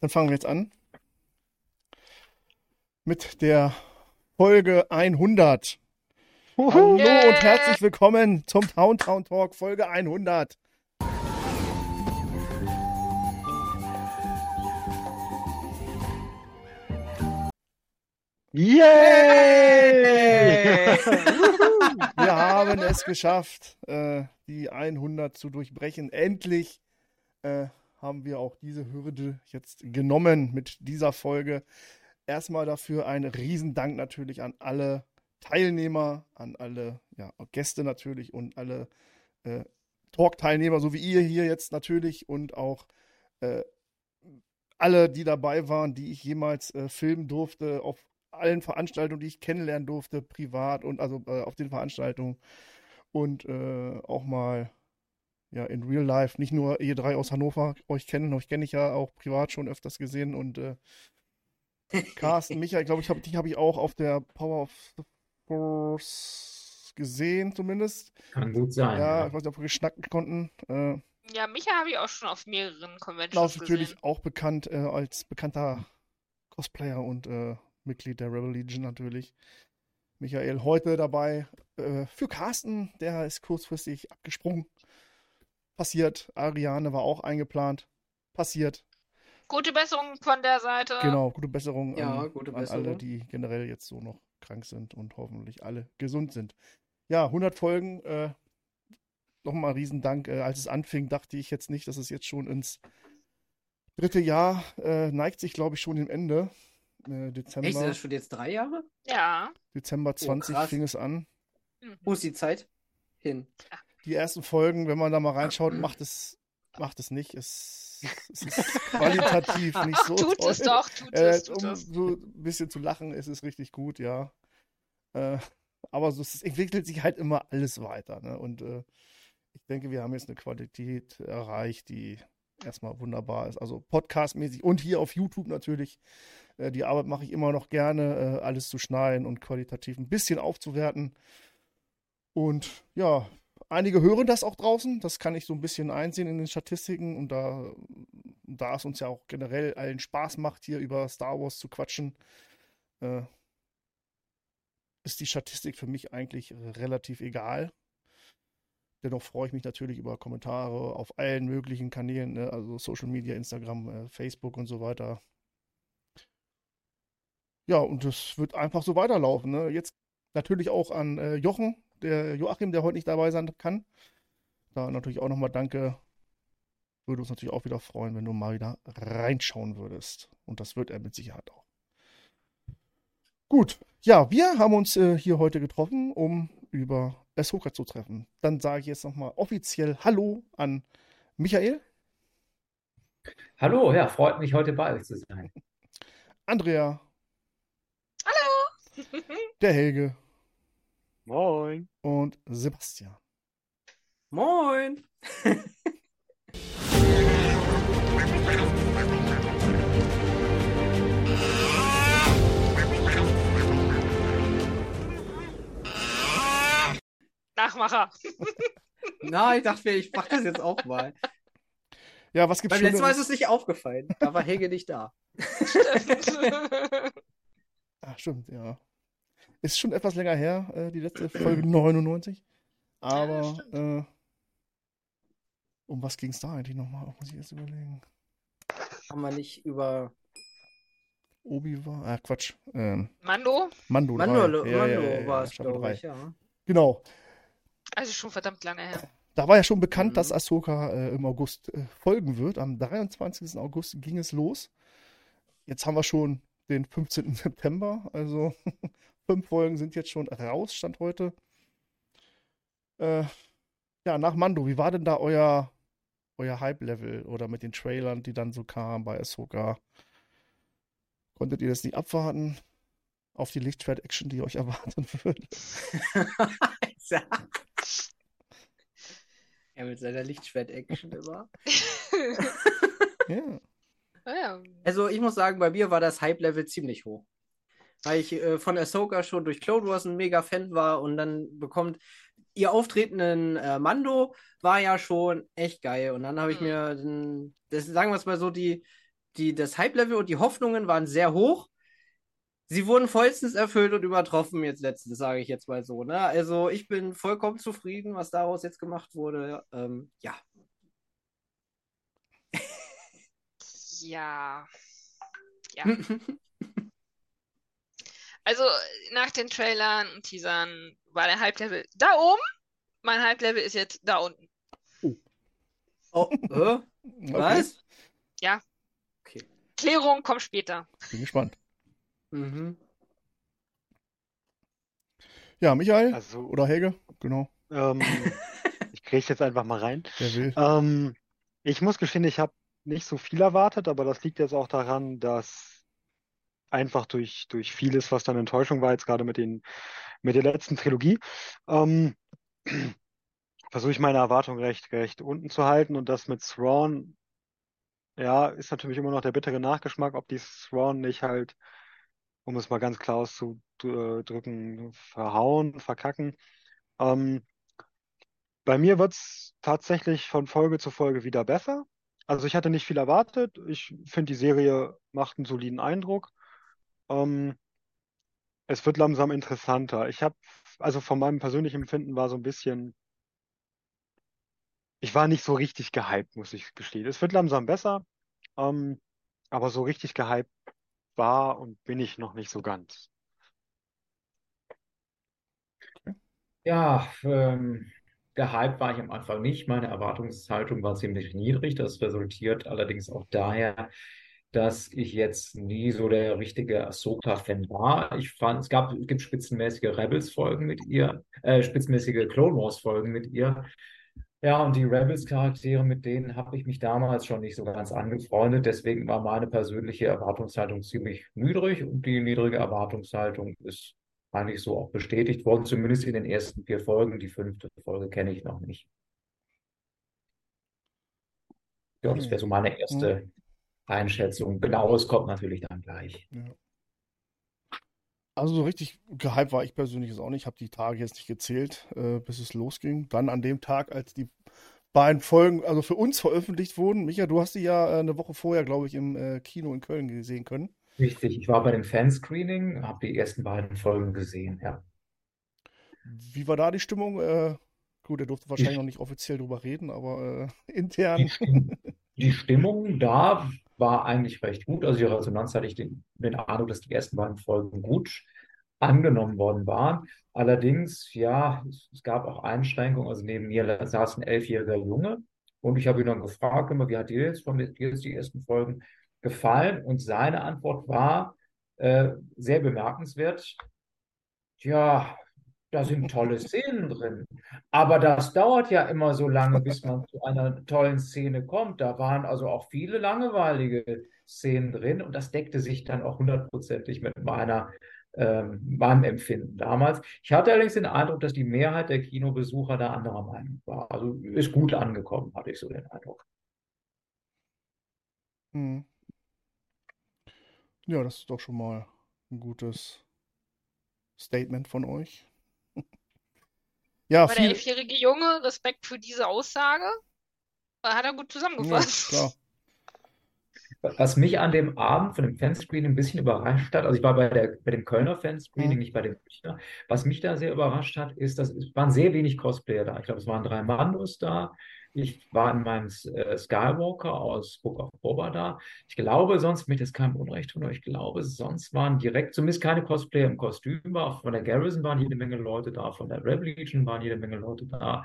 Dann fangen wir jetzt an mit der Folge 100. Hallo Yeah. und herzlich willkommen zum Town Town Talk Folge 100. Yay! Wir haben es geschafft, äh, die 100 zu durchbrechen. Endlich äh, haben wir auch diese Hürde jetzt genommen mit dieser Folge. Erstmal dafür ein Riesendank natürlich an alle Teilnehmer, an alle ja, Gäste natürlich und alle äh, Talk-Teilnehmer, so wie ihr hier jetzt natürlich und auch äh, alle, die dabei waren, die ich jemals äh, filmen durfte, auf allen Veranstaltungen, die ich kennenlernen durfte, privat und also äh, auf den Veranstaltungen und äh, auch mal ja in Real Life, nicht nur ihr drei aus Hannover euch kennen, euch kenne ich ja auch privat schon öfters gesehen und äh, Carsten, Michael, glaube ich, hab, die habe ich auch auf der Power of the Force gesehen zumindest. Kann gut sein. Ja, ich weiß nicht, ob wir geschnacken konnten. Äh, Ja, Micha habe ich auch schon auf mehreren Conventions natürlich gesehen. auch bekannt äh, als bekannter Cosplayer und äh, Mitglied der Rebel Legion natürlich. Michael heute dabei äh, für Carsten, der ist kurzfristig abgesprungen. Passiert. Ariane war auch eingeplant. Passiert. Gute Besserung von der Seite. Genau, gute Besserung Ja, an, gute an alle, Besserung. die generell jetzt so noch krank sind und hoffentlich alle gesund sind. Ja, 100 Folgen. Äh, Nochmal Riesendank. Äh, als es anfing, dachte ich jetzt nicht, dass es jetzt schon ins dritte Jahr äh, neigt sich, glaube ich, schon dem Ende. Äh, Dezember, Echt, sind das schon jetzt drei Jahre? Ja. Dezember 20 krass. fing es an. Mhm. Wo ist die Zeit hin? Die ersten Folgen, wenn man da mal reinschaut, macht es, macht es nicht. Es, es ist qualitativ nicht so tut toll. es doch, tut Äh, es, tut um es. so ein bisschen zu lachen, ist es richtig gut, ja. Äh, aber so, es entwickelt sich halt immer alles weiter. Ne? Und äh, ich denke, wir haben jetzt eine Qualität erreicht, die erstmal wunderbar ist. Also podcastmäßig und hier auf YouTube natürlich. Äh, die Arbeit mache ich immer noch gerne, äh, alles zu schneiden und qualitativ ein bisschen aufzuwerten. Und ja, einige hören das auch draußen. Das kann ich so ein bisschen einsehen in den Statistiken. Und da, da es uns ja auch generell allen Spaß macht, hier über Star Wars zu quatschen, äh, ist die Statistik für mich eigentlich relativ egal. Dennoch freue ich mich natürlich über Kommentare auf allen möglichen Kanälen, ne? also Social Media, Instagram, äh, Facebook und so weiter. Ja, und das wird einfach so weiterlaufen. Ne? Jetzt natürlich auch an äh, Jochen, der Joachim, der heute nicht dabei sein kann. Da natürlich auch nochmal danke. Würde uns natürlich auch wieder freuen, wenn du mal wieder reinschauen würdest. Und das wird er mit Sicherheit auch. Gut, ja, wir haben uns äh, hier heute getroffen, um über Ahsoka zu treffen. Dann sage ich jetzt nochmal offiziell Hallo an Michael, Hallo, ja, freut mich, heute bei euch zu sein. Andrea, Hallo. der Helge Moin. und Sebastian. Moin! Nachmacher. Na, ich dachte mir, ich mach das jetzt auch mal. Ja, was gibt's Beim letzten Mal ist es nicht aufgefallen. Da war Helge nicht da. Stimmt. Ah, stimmt, ja. Ist schon etwas länger her, äh, die letzte Folge 99. Aber stimmt. äh, um was ging es da eigentlich nochmal? Muss ich erst überlegen. Haben wir nicht über Obi war. Ah, Quatsch. Ähm, Mando? Mando 3. Mando, Ja, ja, Mando ja, ja, war es, glaube 3. ich, ja. Genau. Also schon verdammt lange her. Da war ja schon bekannt, Mhm. dass Ahsoka äh, im August äh, folgen wird. Am 23. August ging es los. Jetzt haben wir schon den 15. September. Also fünf Folgen sind jetzt schon raus, Stand heute. Äh, ja, nach Mando, wie war denn da euer, euer Hype-Level oder mit den Trailern, die dann so kamen bei Ahsoka? Konntet ihr das nicht abwarten auf die Lichtschwert-Action, die euch erwarten würde? ja. Er mit seiner Lichtschwert-Action immer. Ja. ja. Also ich muss sagen, bei mir war das Hype-Level ziemlich hoch. Weil ich äh, von Ahsoka schon durch Clone Wars ein mega Fan war und dann bekommt ihr Auftreten in äh, Mando war ja schon echt geil. Und dann habe ich Mhm. mir, den, das, sagen wir es mal so, die die, das Hype-Level und die Hoffnungen waren sehr hoch. Sie wurden vollstens erfüllt und übertroffen jetzt letztens, sage ich jetzt mal so. Ne? Also ich bin vollkommen zufrieden, was daraus jetzt gemacht wurde. Ähm, ja. Ja. Ja. Also nach den Trailern und Teasern war der Hype-Level da oben. Mein Hype-Level ist jetzt da unten. oh, äh? Was? Ja. Okay. Klärung kommt später. Bin gespannt. Mhm. Ja, Michael Also, oder Helge, genau, ähm, ich kriege jetzt einfach mal rein. wer will. Ähm, ich muss gestehen, ich habe nicht so viel erwartet, aber das liegt jetzt auch daran, dass einfach durch, durch vieles, was dann Enttäuschung war, jetzt gerade mit den, mit der letzten Trilogie, ähm, versuche ich meine Erwartungen recht, recht unten zu halten und das mit Thrawn, ja, ist natürlich immer noch der bittere Nachgeschmack, ob die Thrawn nicht halt, um es mal ganz klar auszudrücken, verhauen, verkacken. Ähm, bei mir wird es tatsächlich von Folge zu Folge wieder besser. Also ich hatte nicht viel erwartet. Ich finde, die Serie macht einen soliden Eindruck. Ähm, es wird langsam interessanter. Ich habe, also von meinem persönlichen Empfinden war so ein bisschen, ich war nicht so richtig gehypt, muss ich gestehen. Es wird langsam besser, ähm, aber so richtig gehypt war und bin ich noch nicht so ganz. Ja, ähm, gehypt war ich am Anfang nicht. Meine Erwartungshaltung war ziemlich niedrig. Das resultiert allerdings auch daher, dass ich jetzt nie so der richtige Ahsoka-Fan war. Ich fand, es gab, es gibt spitzenmäßige Rebels-Folgen mit ihr, äh, spitzenmäßige Clone Wars-Folgen mit ihr. Ja, und die Rebels-Charaktere, mit denen habe ich mich damals schon nicht so ganz angefreundet. Deswegen war meine persönliche Erwartungshaltung ziemlich niedrig und die niedrige Erwartungshaltung ist eigentlich so auch bestätigt worden, zumindest in den ersten vier Folgen. Die fünfte Folge kenne ich noch nicht. Ja, das wäre so meine erste Einschätzung. Genaues kommt natürlich dann gleich. Also so richtig gehypt war ich persönlich jetzt auch nicht. Ich habe die Tage jetzt nicht gezählt, äh, bis es losging. Dann an dem Tag, als die beiden Folgen, also für uns veröffentlicht wurden. Micha, du hast die ja äh, eine Woche vorher, glaube ich, im äh, Kino in Köln gesehen können. Richtig, ich war bei dem Fanscreening, habe die ersten beiden Folgen gesehen, ja. Wie war da die Stimmung? Äh, gut, er durfte wahrscheinlich noch nicht offiziell drüber reden, aber äh, intern. Die, die Stimmung da war eigentlich recht gut. Also die Resonanz hatte ich den, den Eindruck, dass die ersten beiden Folgen gut angenommen worden waren. Allerdings, ja, es, gab auch Einschränkungen. Also neben mir saß ein elfjähriger Junge und ich habe ihn dann gefragt, immer, wie hat dir jetzt, von dir die ersten Folgen gefallen? Und seine Antwort war äh, sehr bemerkenswert. Ja, da sind tolle Szenen drin. Aber das dauert ja immer so lange, bis man zu einer tollen Szene kommt. Da waren also auch viele langweilige Szenen drin und das deckte sich dann auch hundertprozentig mit meiner, ähm, meinem Empfinden damals. Ich hatte allerdings den Eindruck, dass die Mehrheit der Kinobesucher da anderer Meinung war. Also ist gut angekommen, hatte ich so den Eindruck. Hm. Ja, das ist doch schon mal ein gutes Statement von euch. Ja, Aber der viel, elfjährige Junge, Respekt für diese Aussage, hat er gut ja, zusammengefasst. klar. Was mich an dem Abend von dem Fanscreening ein bisschen überrascht hat, also ich war bei der, bei dem Kölner Fanscreening, Mhm. nicht bei dem Münchner. Was mich da sehr überrascht hat, ist, dass es waren sehr wenig Cosplayer da. Ich glaube, es waren drei Mandos da. Ich war in meinem äh, Skywalker aus Book of Boba da. Ich glaube, sonst, mit das keinem Unrecht tun, aber ich glaube, sonst waren direkt, zumindest keine Cosplayer im Kostüm. War. Von der Garrison waren jede Menge Leute da, von der Rebel Legion waren jede Menge Leute da.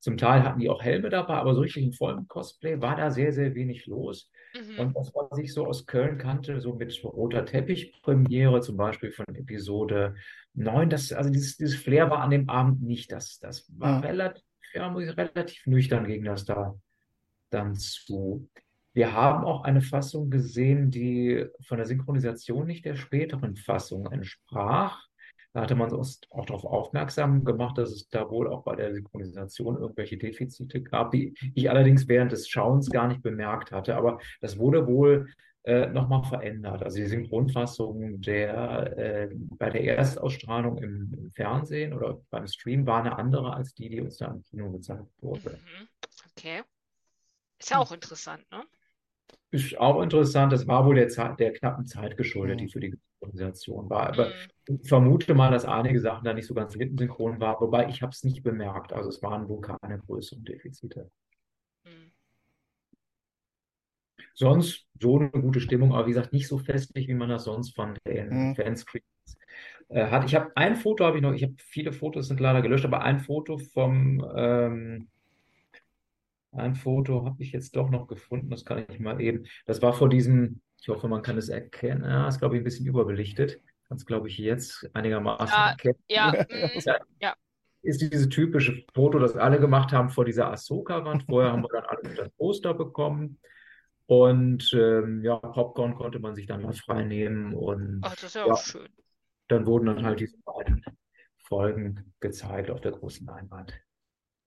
Zum Teil hatten die auch Helme dabei, aber so richtig im vollen Cosplay war da sehr, sehr wenig los. Mhm. Und das, was ich so aus Köln kannte, so mit roter Teppich-Premiere, zum Beispiel von Episode 9, das, also dieses, dieses Flair war an dem Abend nicht. Das, das war Ja. relativ, ja, muss ich, relativ nüchtern ging das da dann zu. Wir haben auch eine Fassung gesehen, die von der Synchronisation nicht der späteren Fassung entsprach. Da hatte man uns auch darauf aufmerksam gemacht, dass es da wohl auch bei der Synchronisation irgendwelche Defizite gab, die ich allerdings während des Schauens gar nicht bemerkt hatte. Aber das wurde wohl äh, nochmal verändert. Also die Synchronfassung der, äh, bei der Erstausstrahlung im, im Fernsehen oder beim Stream war eine andere als die, die uns da im Kino gezeigt wurde. Mhm. Okay. Ist ja auch interessant, ne? Ist auch interessant. Das war wohl der, Zeit, der knappen Zeit geschuldet, die Mhm. für die Organisation war. Aber Mhm. ich vermute mal, dass einige Sachen da nicht so ganz lippensynchron waren, wobei ich habe es nicht bemerkt. Also es waren wohl keine größeren Defizite. Mhm. Sonst so eine gute Stimmung, aber wie gesagt, nicht so festlich, wie man das sonst von den Mhm. Fanscreens äh, hat. Ich habe ein Foto, habe ich noch, ich habe viele Fotos sind leider gelöscht, aber ein Foto vom ähm, ein Foto habe ich jetzt doch noch gefunden, das kann ich mal eben. Das war vor diesem, ich hoffe, man kann es erkennen. Ja, ist, glaube ich, ein bisschen überbelichtet. Kann es, glaube ich, jetzt einigermaßen Ja, erkennen. Ja, Ja, mhm. Ja. Ist dieses typische Foto, das alle gemacht haben vor dieser Ahsoka-Wand. Vorher haben wir dann alle das Poster bekommen. Und ähm, ja, Popcorn konnte man sich dann mal frei nehmen. Und Ach, das ist ja ja, auch schön. dann wurden dann halt diese beiden Folgen gezeigt auf der großen Leinwand.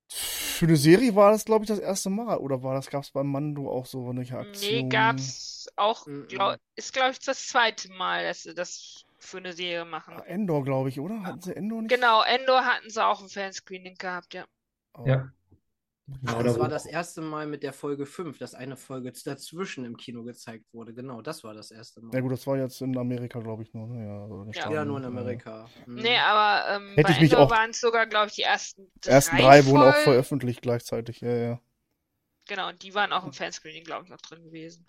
Für eine Serie war das, glaube ich, das erste Mal. Oder war das, gab es beim Mando auch so eine Nee, Aktion? gab's auch, glaub, ist glaube ich das zweite Mal, dass sie das für eine Serie machen. Ah, Endor, glaube ich, oder? Hatten sie Endor nicht? Genau, Endor hatten sie auch ein Fanscreening gehabt, ja. Aber- Ja, genau, das da war das erste Mal mit der Folge 5, dass eine Folge dazwischen im Kino gezeigt wurde. Genau, das war das erste Mal. Ja gut, das war jetzt in Amerika, glaube ich, nur. Ne? Ja, also Ja. Staaten, Ja, nur in ja. Amerika. Mhm. Nee, aber ähm, Hätte bei ich mich Endor auch- waren es sogar, glaube ich, die ersten Die ersten drei drei wurden auch veröffentlicht gleichzeitig, ja, ja. Genau, und die waren auch im Fanscreening, glaube ich, noch drin gewesen.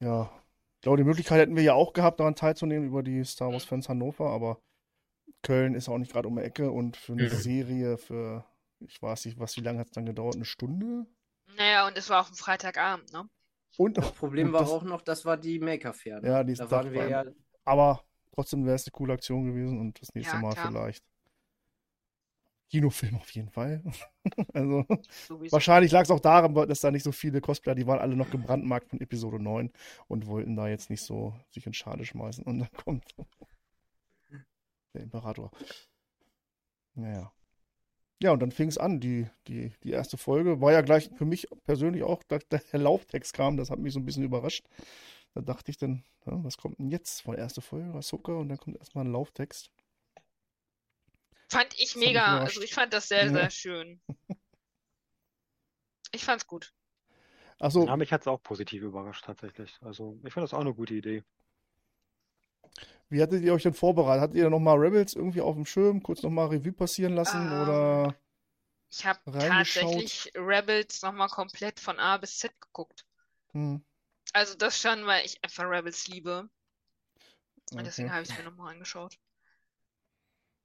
Ja. Ich glaube, die Möglichkeit hätten wir ja auch gehabt, daran teilzunehmen über die Star Wars Mhm. Fans Hannover, aber Köln ist auch nicht gerade um die Ecke und für eine Mhm. Serie für, ich weiß nicht, was, wie lange hat es dann gedauert? Eine Stunde? Naja, und es war auch ein Freitagabend, ne? Und, Das Problem und war das, auch noch, das war die Maker-Fair. Ne? Ja, die da ist waren wir ja. aber trotzdem wäre es eine coole Aktion gewesen und das nächste Ja, Mal klar. vielleicht. Kinofilm auf jeden Fall. also, Sowieso. wahrscheinlich lag es auch daran, dass da nicht so viele Cosplayer, die waren alle noch gebrandmarkt von Episode 9 und wollten da jetzt nicht so sich in Schale schmeißen. Und dann kommt der Imperator. Naja. Ja, und dann fing es an, die, die, die erste Folge. War ja gleich für mich persönlich auch, da der Lauftext kam, das hat mich so ein bisschen überrascht. Da dachte ich dann, ja, was kommt denn jetzt? Von der erste Folge, Ahsoka, und dann kommt erstmal ein Lauftext. Fand ich Das mega, also ich fand das sehr, Ja. sehr schön. Ich fand's gut. Achso, Ja, mich hat es auch positiv überrascht, tatsächlich. Also, ich finde das auch eine gute Idee. Wie hattet ihr euch denn vorbereitet? Hattet ihr nochmal Rebels irgendwie auf dem Schirm, kurz nochmal Revue passieren lassen? Ähm, Oder Ich habe tatsächlich Rebels nochmal komplett von A bis Z geguckt. hm, Also das schon, weil ich einfach Rebels liebe. Und deswegen okay. habe ich es mir nochmal angeschaut.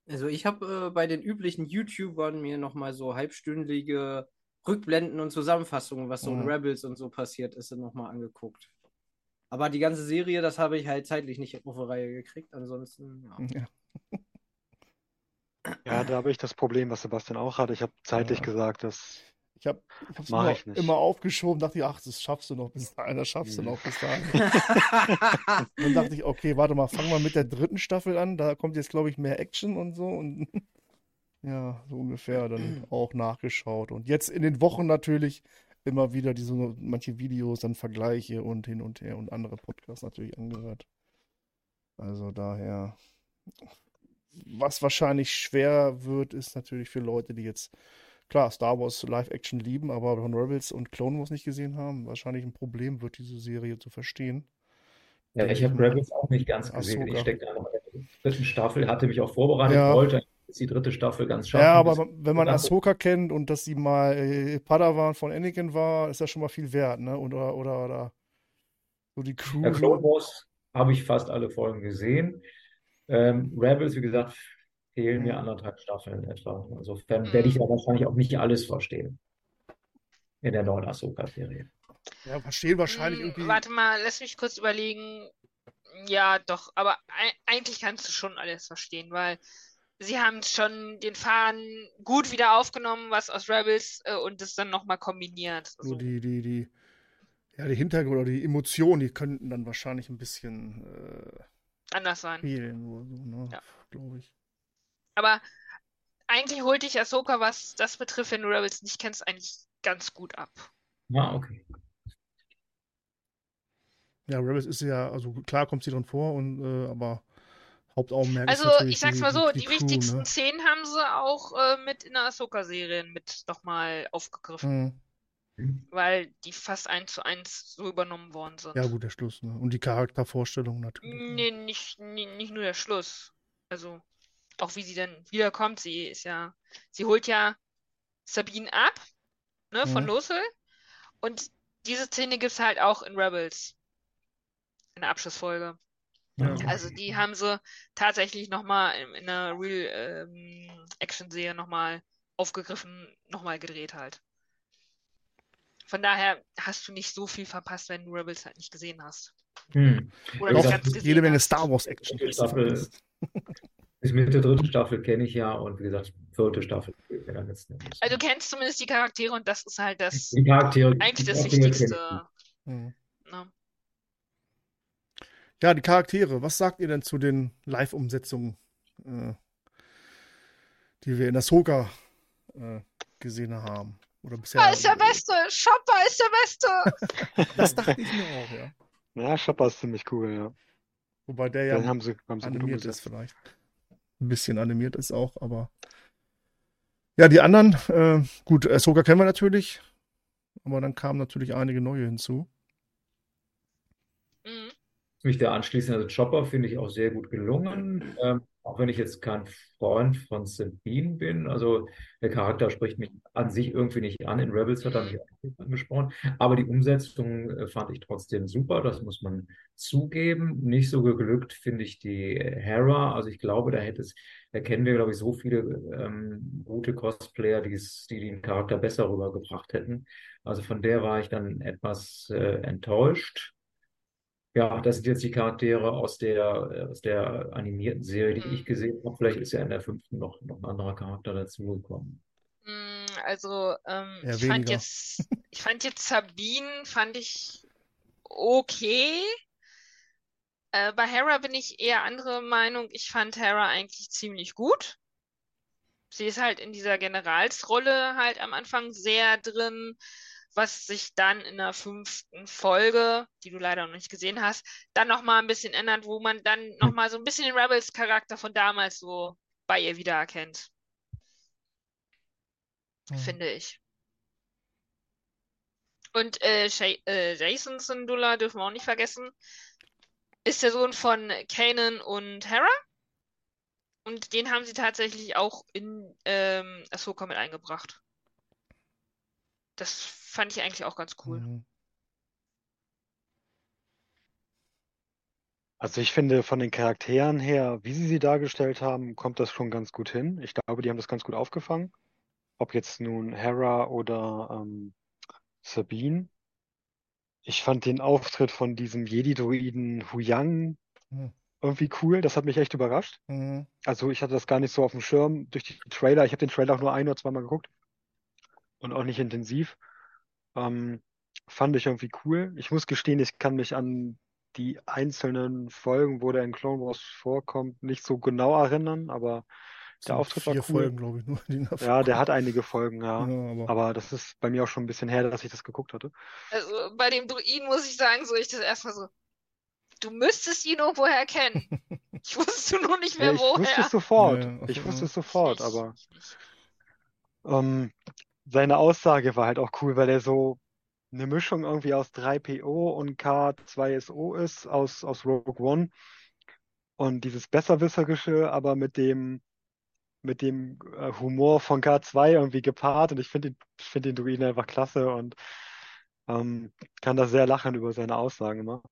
Also ich habe äh, bei den üblichen YouTubern mir nochmal so halbstündige Rückblenden und Zusammenfassungen, was so in Mhm. Rebels und so passiert ist, nochmal angeguckt. Aber die ganze Serie, das habe ich halt zeitlich nicht auf die Reihe gekriegt. Ansonsten, ja. Ja. Ja, da habe ich das Problem, was Sebastian auch hatte. Ich habe zeitlich Ja. gesagt, dass Ich habe Mach immer, ich nicht. immer aufgeschoben, dachte ich, ach, das schaffst du noch bis dahin, das schaffst du Mhm. noch bis dahin. Dann dachte ich, okay, warte mal, fangen wir mit der dritten Staffel an. Da kommt jetzt, glaube ich, mehr Action und so. Und ja, so ungefähr dann auch nachgeschaut. Und jetzt in den Wochen natürlich immer wieder diese manche Videos, dann Vergleiche und hin und her und andere Podcasts natürlich angehört. Also daher, was wahrscheinlich schwer wird, ist natürlich für Leute, die jetzt klar Star Wars Live-Action lieben, aber von Rebels und Clone Wars nicht gesehen haben, wahrscheinlich ein Problem wird, diese Serie zu verstehen. Ja, ich habe Rebels auch nicht ganz gesehen. Ahsoka. Ich stecke in der dritten Staffel, hatte mich auch vorbereitet, Ja. wollte jetzt die dritte Staffel ganz schaffen. Ja, aber wenn man Ahsoka kennt und dass sie mal äh, Padawan von Anakin war, ist das schon mal viel wert, ne? Oder, oder, oder so die Crew. Ja, Clone Wars habe ich fast alle Folgen gesehen. Ähm, Rebels, wie gesagt, fehlen mir Mhm. anderthalb Staffeln etwa. Insofern werde ich ja wahrscheinlich auch nicht alles verstehen in der neuen Ahsoka-Serie. Ja, verstehen wahrscheinlich Hm, irgendwie. Warte mal, lass mich kurz überlegen. Ja, doch, aber ei- eigentlich kannst du schon alles verstehen, weil sie haben schon den Faden gut wieder aufgenommen, was aus Rebels äh, und das dann nochmal kombiniert. So Also, die, die, die, ja, die Hintergründe oder die Emotionen, die könnten dann wahrscheinlich ein bisschen äh, anders sein. fehlen oder so, ne? Ja. Glaube ich. Aber eigentlich holt dich Ahsoka, was das betrifft, wenn du Rebels nicht kennst, eigentlich ganz gut ab. Ah, okay. Ja, Rebels ist ja, also klar kommt sie drin vor, und, äh, aber Hauptaugenmerk ist Also, ich sag's die, mal so, die, die, Crew, wichtigsten ne? Szenen haben sie auch äh, mit in der Ahsoka-Serie mit nochmal aufgegriffen. Mhm. weil die fast eins zu eins so übernommen worden sind. Ja, gut, der Schluss, ne? Und die Charaktervorstellung natürlich. ne? Nee, nicht, nie- nicht nur der Schluss. Also, auch wie sie dann wiederkommt. Sie ist ja, sie holt ja Sabine ab, ne, von Mhm. Lothal. Und diese Szene gibt es halt auch in Rebels. In der Abschlussfolge. Ja. Also, die haben sie tatsächlich nochmal in, in einer Real ähm, nochmal aufgegriffen, nochmal gedreht halt. Von daher hast du nicht so viel verpasst, wenn du Rebels halt nicht gesehen hast. Hm. Oder Doch, nicht das ganz ist Jede Menge. Star Wars Action. Dritte Staffel. Bis mit der dritten Staffel kenne ich ja und wie gesagt, vierte Staffel. Also du kennst zumindest die Charaktere und das ist halt das Die Charaktere, eigentlich die das. Wichtigste. Mhm. Ne? Ja, die Charaktere. Was sagt ihr denn zu den Live-Umsetzungen, äh, die wir in der Soga äh, gesehen haben? Oder bisher? Chopper ist der Beste! Chopper ist der Beste! Das dachte ich mir auch, ja. Ja, Chopper ist ziemlich cool, ja. Wobei der ja haben sie, haben sie animiert ist vielleicht. Ein bisschen animiert ist auch, aber. Ja, die anderen, äh, gut, Ahsoka kennen wir natürlich, aber dann kamen natürlich einige neue hinzu. Mich da anschließen. Also Chopper finde ich auch sehr gut gelungen. Ähm, auch wenn ich jetzt kein Freund von Sabine bin. Also der Charakter spricht mich an sich irgendwie nicht an. In Rebels hat er mich auch angesprochen. Aber die Umsetzung äh, fand ich trotzdem super. Das muss man zugeben. Nicht so geglückt finde ich die Hera. Also ich glaube, da hätte es, da kennen wir, glaube ich, so viele ähm, gute Cosplayer, die den Charakter besser rübergebracht hätten. Also von der war ich dann etwas äh, enttäuscht. Ja, das sind jetzt die Charaktere aus der, aus der animierten Serie, die ich gesehen habe. Vielleicht ist ja in der fünften noch, noch ein anderer Charakter dazugekommen. Mm, Also, ähm, Eher ich fand jetzt, ich fand jetzt Sabine, fand ich okay. Äh, bei Hera bin ich eher andere Meinung. Ich fand Hera eigentlich ziemlich gut. Sie ist halt in dieser Generalsrolle halt am Anfang sehr drin, was sich dann in der fünften Folge, die du leider noch nicht gesehen hast, dann nochmal ein bisschen ändert, wo man dann nochmal so ein bisschen den Rebels-Charakter von damals so bei ihr wiedererkennt, Mhm. finde ich. Und äh, äh, Jason Syndulla dürfen wir auch nicht vergessen, ist der Sohn von Kanan und Hera. Und den haben sie tatsächlich auch in ähm, Ahsoka mit eingebracht. Das fand ich eigentlich auch ganz cool. Mhm. Also ich finde, von den Charakteren her, wie sie sie dargestellt haben, kommt das schon ganz gut hin. Ich glaube, die haben das ganz gut aufgefangen. Ob jetzt nun Hera oder ähm, Sabine. Ich fand den Auftritt von diesem Jedi-Druiden Huyang Mhm. irgendwie cool. Das hat mich echt überrascht. Mhm. Also ich hatte das gar nicht so auf dem Schirm durch die Trailer. Ich habe den Trailer auch nur ein oder zweimal geguckt und auch nicht intensiv. Ähm, fand ich irgendwie cool. Ich muss gestehen, ich kann mich an die einzelnen Folgen, wo der in Clone Wars vorkommt, nicht so genau erinnern, aber der sind Auftritt war vier cool. Folgen, glaube ich, nur. Die Ja, der hat einige Folgen, ja. Ja, aber Aber das ist bei mir auch schon ein bisschen her, dass ich das geguckt hatte. Also bei dem Druiden muss ich sagen, so ich das erstmal so, du müsstest ihn irgendwoher kennen. Ich wusste nur nicht Ja, mehr ich wusste woher. es sofort. Ja, ja, Ich ja. wusste es Ich sofort, aber ich ähm, seine Aussage war halt auch cool, weil er so eine Mischung irgendwie aus 3PO und K2SO ist, aus, aus Rogue One. Und dieses Besserwisserische, aber mit dem, mit dem äh, Humor von K2 irgendwie gepaart. Und ich finde den, ich finde den Druiden einfach klasse und ähm, kann da sehr lachen über seine Aussagen immer.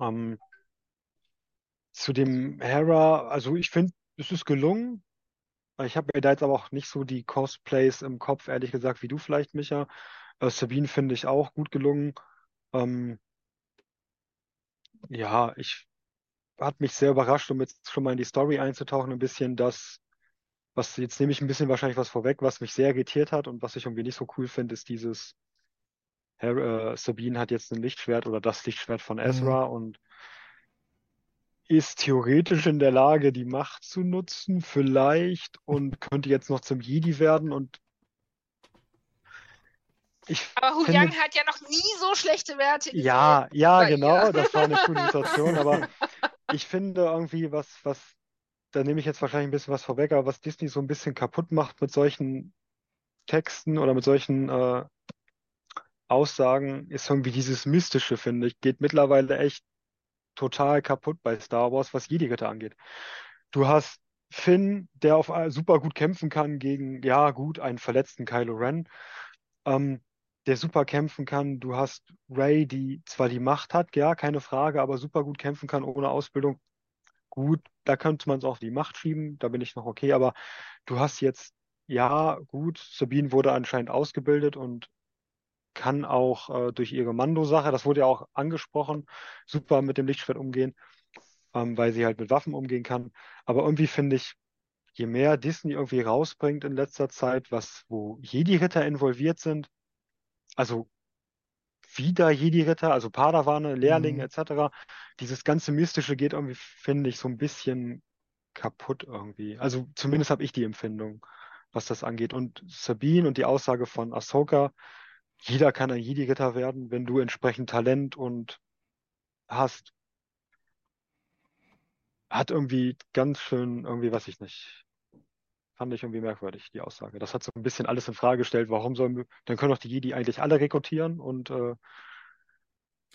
Ähm, zu dem Hera, also ich finde, es ist gelungen. Ich habe mir da jetzt aber auch nicht so die Cosplays im Kopf, ehrlich gesagt, wie du vielleicht, Micha. Äh, Sabine finde ich auch gut gelungen. Ähm, ja, ich hat mich sehr überrascht, um jetzt schon mal in die Story einzutauchen, ein bisschen das, was jetzt nehme ich ein bisschen wahrscheinlich was vorweg, was mich sehr irritiert hat und was ich irgendwie nicht so cool finde, ist dieses Her- äh, Sabine hat jetzt ein Lichtschwert oder das Lichtschwert von Ezra und ist theoretisch in der Lage, die Macht zu nutzen, vielleicht, und könnte jetzt noch zum Jedi werden. Und ich Aber Hu Yang hat ja noch nie so schlechte Werte gesehen ja, ja, genau, ihr. das war eine coole Situation, aber ich finde irgendwie, was, was, da nehme ich jetzt wahrscheinlich ein bisschen was vorweg, aber was Disney so ein bisschen kaputt macht mit solchen Texten oder mit solchen äh, Aussagen ist irgendwie dieses Mystische, finde ich, geht mittlerweile echt total kaputt bei Star Wars, was Jedi-Ritter angeht. Du hast Finn, der auf äh, super gut kämpfen kann gegen, ja gut, einen verletzten Kylo Ren, ähm, der super kämpfen kann. Du hast Rey, die zwar die Macht hat, ja, keine Frage, aber super gut kämpfen kann ohne Ausbildung. Gut, da könnte man es auch die Macht schieben, da bin ich noch okay, aber du hast jetzt, ja, gut, Sabine wurde anscheinend ausgebildet und kann auch äh, durch ihre Mando-Sache, das wurde ja auch angesprochen, super mit dem Lichtschwert umgehen, ähm, weil sie halt mit Waffen umgehen kann. Aber irgendwie finde ich, je mehr Disney irgendwie rausbringt in letzter Zeit, was, wo Jedi-Ritter involviert sind, also wieder Jedi-Ritter, also Padawane, Lehrlinge Mhm. etc., dieses ganze Mystische geht irgendwie, finde ich, so ein bisschen kaputt irgendwie. Also zumindest habe ich die Empfindung, was das angeht. Und Sabine und die Aussage von Ahsoka, jeder kann ein Jedi-Ritter werden, wenn du entsprechend Talent und hast, hat irgendwie ganz schön, irgendwie, weiß ich nicht, fand ich irgendwie merkwürdig, die Aussage. Das hat so ein bisschen alles in Frage gestellt. Warum sollen, dann können doch die Jedi eigentlich alle rekrutieren und äh,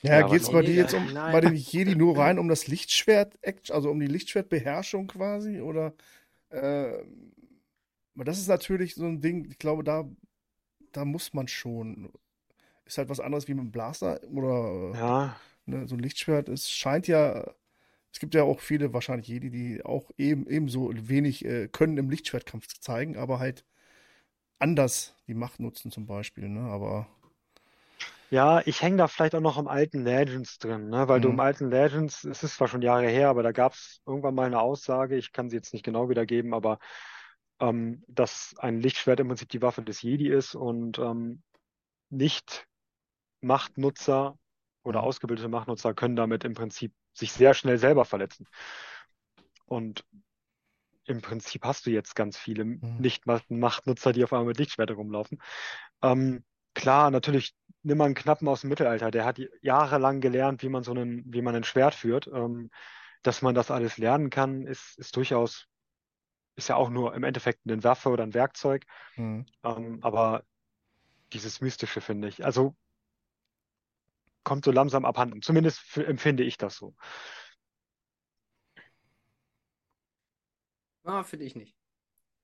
Ja, Ja, geht's was bei dir jetzt um Nein. bei dem Jedi nur rein um das Lichtschwert, also um die Lichtschwertbeherrschung quasi? Oder äh, das ist natürlich so ein Ding, ich glaube, da, da muss man schon. Ist halt was anderes wie mit dem Blaster oder ja, ne, so ein Lichtschwert. Es scheint ja, es gibt ja auch viele wahrscheinlich Jedi, die auch eben ebenso wenig äh, können im Lichtschwertkampf zeigen, aber halt anders die Macht nutzen zum Beispiel, ne? Aber Ja, ich hänge da vielleicht auch noch im alten Legends drin, ne? Weil du im Mhm. alten Legends, es ist zwar schon Jahre her, aber da gab es irgendwann mal eine Aussage, ich kann sie jetzt nicht genau wiedergeben, aber ähm, dass ein Lichtschwert im Prinzip die Waffe des Jedi ist und ähm, nicht Machtnutzer oder Mhm. ausgebildete Machtnutzer können damit im Prinzip sich sehr schnell selber verletzen. Und im Prinzip hast du jetzt ganz viele Mhm. Nicht-Machtnutzer, die auf einmal mit Lichtschwertern rumlaufen. Ähm, klar, natürlich, nimm mal einen Knappen aus dem Mittelalter, der hat jahrelang gelernt, wie man so einen, wie man ein Schwert führt. Ähm, dass man das alles lernen kann, ist, ist durchaus, ist ja auch nur im Endeffekt eine Waffe oder ein Werkzeug. Mhm. Ähm, aber dieses Mystische finde ich, also kommt so langsam abhanden. Zumindest empfinde ich das so. Ah, finde ich nicht.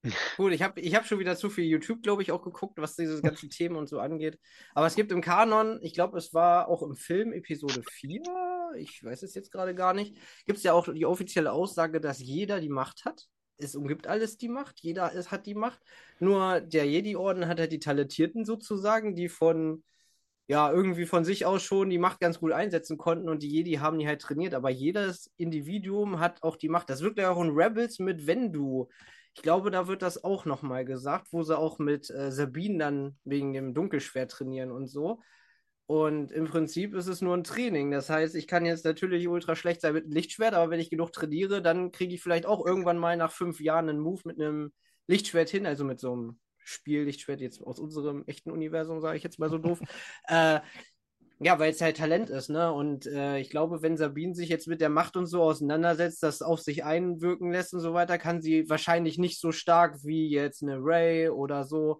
Gut, ich habe ich hab schon wieder zu viel YouTube, glaube ich, auch geguckt, was diese ganzen Themen und so angeht. Aber es gibt im Kanon, ich glaube, es war auch im Film Episode 4, ich weiß es jetzt gerade gar nicht, gibt es ja auch die offizielle Aussage, dass jeder die Macht hat. Es umgibt alles die Macht, jeder ist, hat die Macht. Nur der Jedi-Orden hat halt die Talentierten sozusagen, die von, ja, irgendwie von sich aus schon die Macht ganz gut einsetzen konnten und die Jedi haben die halt trainiert. Aber jedes Individuum hat auch die Macht. Das wirkt ja auch in Rebels mit, wenn du ich glaube, da wird das auch nochmal gesagt, wo sie auch mit äh, Sabine dann wegen dem Dunkelschwert trainieren und so. Und im Prinzip ist es nur ein Training. Das heißt, ich kann jetzt natürlich ultra schlecht sein mit einem Lichtschwert, aber wenn ich genug trainiere, dann kriege ich vielleicht auch irgendwann mal nach fünf Jahren einen Move mit einem Lichtschwert hin, also mit so einem Spiellichtschwert jetzt aus unserem echten Universum, sage ich jetzt mal so doof. äh, ja, weil es halt Talent ist, ne? Und äh, ich glaube, wenn Sabine sich jetzt mit der Macht und so auseinandersetzt, das auf sich einwirken lässt und so weiter, kann sie wahrscheinlich nicht so stark wie jetzt eine Ray oder so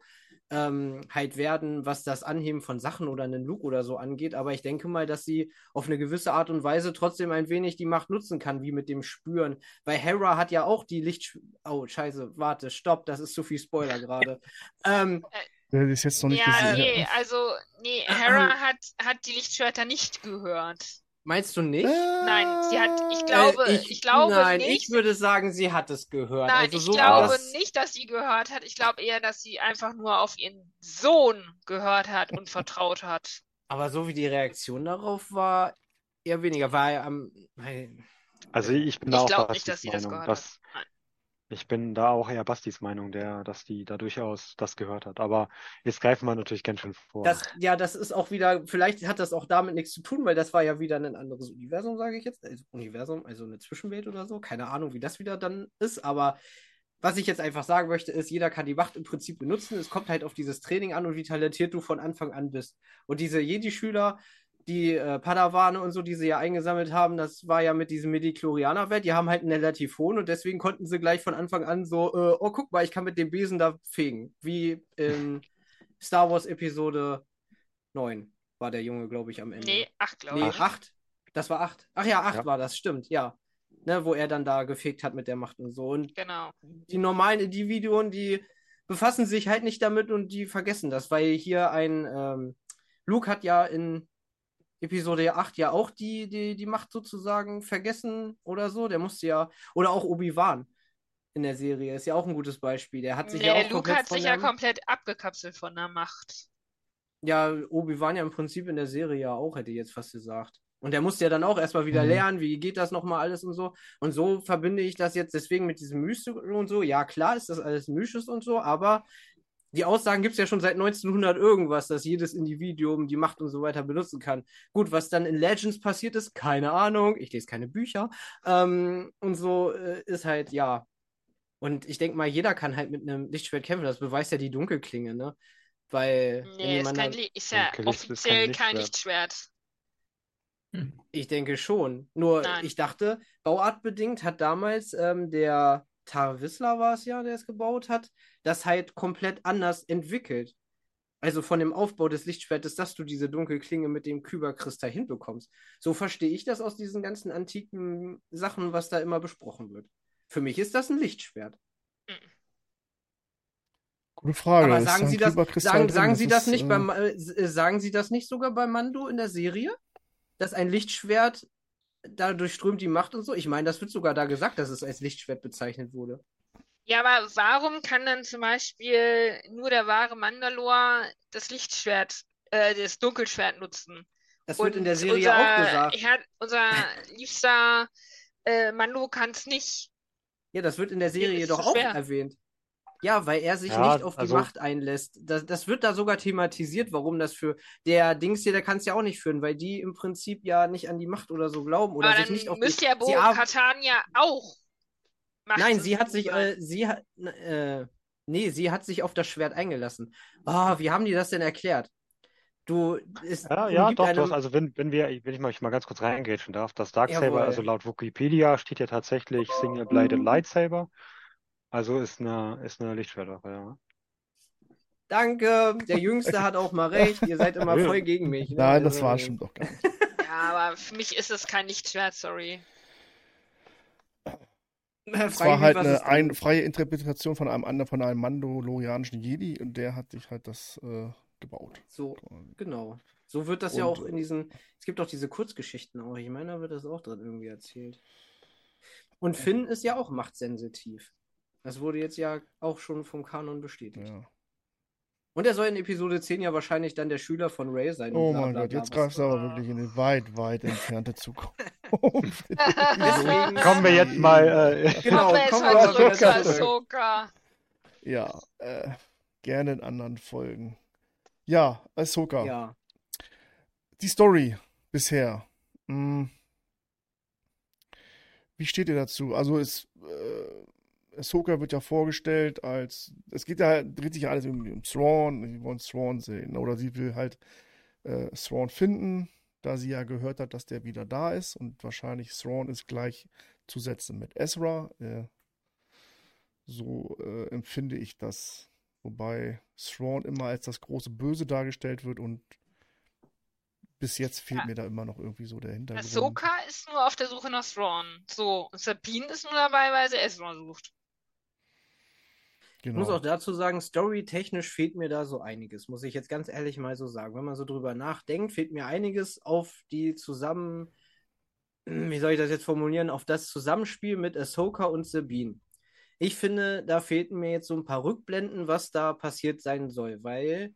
ähm, halt werden, was das Anheben von Sachen oder einen Luke oder so angeht. Aber ich denke mal, dass sie auf eine gewisse Art und Weise trotzdem ein wenig die Macht nutzen kann, wie mit dem Spüren. Weil Hera hat ja auch die Licht... Oh, scheiße, warte, stopp, das ist zu viel Spoiler gerade. ähm, Der ist jetzt noch nicht Ja, gesehen. nee, also, nee, Hera hat, hat die Lichtschwerter nicht gehört. Meinst du nicht? Nein, sie hat, ich glaube, Äh, ich, glaube nein, nicht. ich würde sagen, sie hat es gehört. Nein, also ich so glaube das, nicht, dass sie gehört hat. Ich glaube eher, dass sie einfach nur auf ihren Sohn gehört hat und vertraut hat. Aber so wie die Reaktion darauf war, eher weniger. War ja am. Nein. Also ich bin Ich da auch glaub bei nicht, dass das Meinung, gehört dass hat. Nein. Ich bin da auch eher Bastis Meinung, der, dass die da durchaus das gehört hat. Aber jetzt greifen wir natürlich ganz schön vor. Das, ja, das ist auch wieder, vielleicht hat das auch damit nichts zu tun, weil das war ja wieder ein anderes Universum, sage ich jetzt. Also Universum, also eine Zwischenwelt oder so. Keine Ahnung, wie das wieder dann ist, aber was ich jetzt einfach sagen möchte, ist, jeder kann die Macht im Prinzip benutzen. Es kommt halt auf dieses Training an und wie talentiert du von Anfang an bist. Und diese Jedi-Schüler, die äh, Padawane und so, die sie ja eingesammelt haben, das war ja mit diesem Midi-Chlorianer-Wert. Die haben halt einen relativ hohen und deswegen konnten sie gleich von Anfang an so, äh, oh, guck mal, ich kann mit dem Besen da fegen. Wie in Star Wars Episode 9. war der Junge, glaube ich, am Ende. Nee, acht, glaube Nee, ich. acht. Das war acht. Ach ja, acht Ja. war das, stimmt, ja. Ne, wo er dann da gefegt hat mit der Macht und so. Und Genau. die normalen Individuen, die befassen sich halt nicht damit und die vergessen das, weil hier ein ähm, Luke hat ja in Episode 8 ja auch die, die, die Macht sozusagen vergessen oder so. Der musste ja, oder auch Obi-Wan in der Serie ist ja auch ein gutes Beispiel. Der hat sich Nee, ja auch Luke komplett hat von sich ja komplett abgekapselt von der Macht. Ja, Obi-Wan ja im Prinzip in der Serie ja auch, hätte ich jetzt fast gesagt. Und der musste ja dann auch erstmal wieder Mhm. lernen, wie geht das nochmal alles und so. Und so verbinde ich das jetzt deswegen mit diesem Mystik und so. Ja, klar ist das alles Mysches und so, aber die Aussagen gibt es ja schon seit 1900 irgendwas, dass jedes Individuum die Macht und so weiter benutzen kann. Gut, was dann in Legends passiert ist, keine Ahnung. Ich lese keine Bücher. Ähm, und so äh, ist halt, ja. Und ich denke mal, jeder kann halt mit einem Lichtschwert kämpfen. Das beweist ja die Dunkelklinge, ne? Weil, Nee, ist, kein Li ist ja ist- offiziell kein kein Lichtschwert. Ich denke schon. Nur Nein. ich dachte, bauartbedingt hat damals ähm, der Tar Wissler war es ja, der es gebaut hat, das halt komplett anders entwickelt. Also von dem Aufbau des Lichtschwertes, dass du diese Dunkelklinge mit dem Kyberkristall hinbekommst. So verstehe ich das aus diesen ganzen antiken Sachen, was da immer besprochen wird. Für mich ist das ein Lichtschwert. Gute Frage. Aber sagen Sie das, sagen, sagen Sie das ist, nicht äh, beim, äh, s- sagen Sie das nicht sogar bei Mando in der Serie? Dass ein Lichtschwert da durchströmt die Macht und so? Ich meine, das wird sogar da gesagt, dass es als Lichtschwert bezeichnet wurde. Ja, aber warum kann dann zum Beispiel nur der wahre Mandalor das Lichtschwert, äh, das Dunkelschwert nutzen? Das wird in der Und Serie unser, auch gesagt. Ja, unser liebster äh, Mando kann es nicht. Ja, das wird in der Serie zu auch erwähnt. Ja, weil er sich Ja, nicht auf die also- Macht einlässt. Das, das wird da sogar thematisiert, warum das für der Dings hier, der kann es ja auch nicht führen, weil die im Prinzip ja nicht an die Macht oder so glauben oder aber sich dann nicht auf müsste die. ja Bo Katan ja auch Macht Nein, sie hat sich, äh, sie hat, äh, nee, sie hat sich auf das Schwert eingelassen. Ah, wie haben die das denn erklärt? Du, es Ja, ja, doch, einem, doch. Also wenn, wenn wir, wenn ich mal, ich mal ganz kurz reingrätschen darf, das Darksaber, Jawohl. also laut Wikipedia steht ja tatsächlich Single-Bladed Lightsaber. Also ist eine, ist eine Lichtschwertwaffe, ja. danke, der Jüngste hat auch mal recht, ihr seid immer voll gegen mich. Ne? Nein, das Also, war stimmt doch gar nicht. Ja, aber für mich ist es kein Lichtschwert, sorry. Es Frage war halt eine es ein, freie Interpretation von einem anderen, von einem mandalorianischen Jedi und der hat sich halt das äh, gebaut. So, genau. So wird das ja Und, auch in diesen. Es gibt auch diese Kurzgeschichten auch. Ich meine, da wird das auch drin irgendwie erzählt. Und Finn ist ja auch machtsensitiv. Das wurde jetzt ja auch schon vom Kanon bestätigt. Ja. Und er soll in Episode 10 ja wahrscheinlich dann der Schüler von Ray sein. Oh mein Gott, jetzt greifst du aber wirklich in eine weit, weit entfernte Zukunft. Deswegen- Kommen wir jetzt mal, äh, Genau, Kommen wir kommen jetzt wir mal zurück zu. Ahsoka. ja, äh, gerne in anderen Folgen. Ja, Ahsoka. Ja. Die Story bisher. Hm. Wie steht ihr dazu? Also es, äh, Ahsoka wird ja vorgestellt als, es geht ja, dreht sich ja alles irgendwie um Thrawn, sie wollen Thrawn sehen, oder sie will halt äh, Thrawn finden, da sie ja gehört hat, dass der wieder da ist und wahrscheinlich Thrawn ist gleichzusetzen mit Ezra. Äh, so äh, empfinde ich das. Wobei Thrawn immer als das große Böse dargestellt wird und bis jetzt fehlt Ja. mir da immer noch irgendwie so der Hintergrund. Ahsoka ist nur auf der Suche nach Thrawn. So, und Sabine ist nur dabei, weil sie Ezra sucht. Ich muss Genau. auch dazu sagen, storytechnisch fehlt mir da so einiges, muss ich jetzt ganz ehrlich mal so sagen. Wenn man so drüber nachdenkt, fehlt mir einiges auf die zusammen, wie soll ich das jetzt formulieren, auf das Zusammenspiel mit Ahsoka und Sabine. Ich finde, da fehlten mir jetzt so ein paar Rückblenden, was da passiert sein soll, weil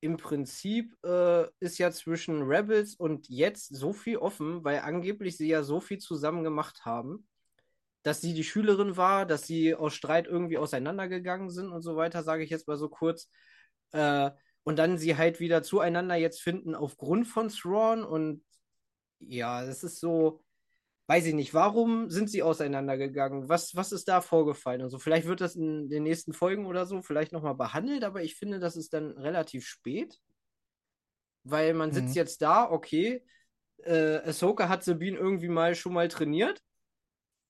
im Prinzip äh, ist ja zwischen Rebels und jetzt so viel offen, weil angeblich sie ja so viel zusammen gemacht haben dass sie die Schülerin war, dass sie aus Streit irgendwie auseinandergegangen sind und so weiter, sage ich jetzt mal so kurz. Äh, und dann sie halt wieder zueinander jetzt finden aufgrund von Thrawn und ja, das ist so, weiß ich nicht, warum sind sie auseinandergegangen? Was, was ist da vorgefallen und so? Vielleicht wird das in den nächsten Folgen oder so vielleicht nochmal behandelt, aber ich finde, das ist dann relativ spät, weil man sitzt Mhm. jetzt da, okay, äh, Ahsoka hat Sabine irgendwie mal schon mal trainiert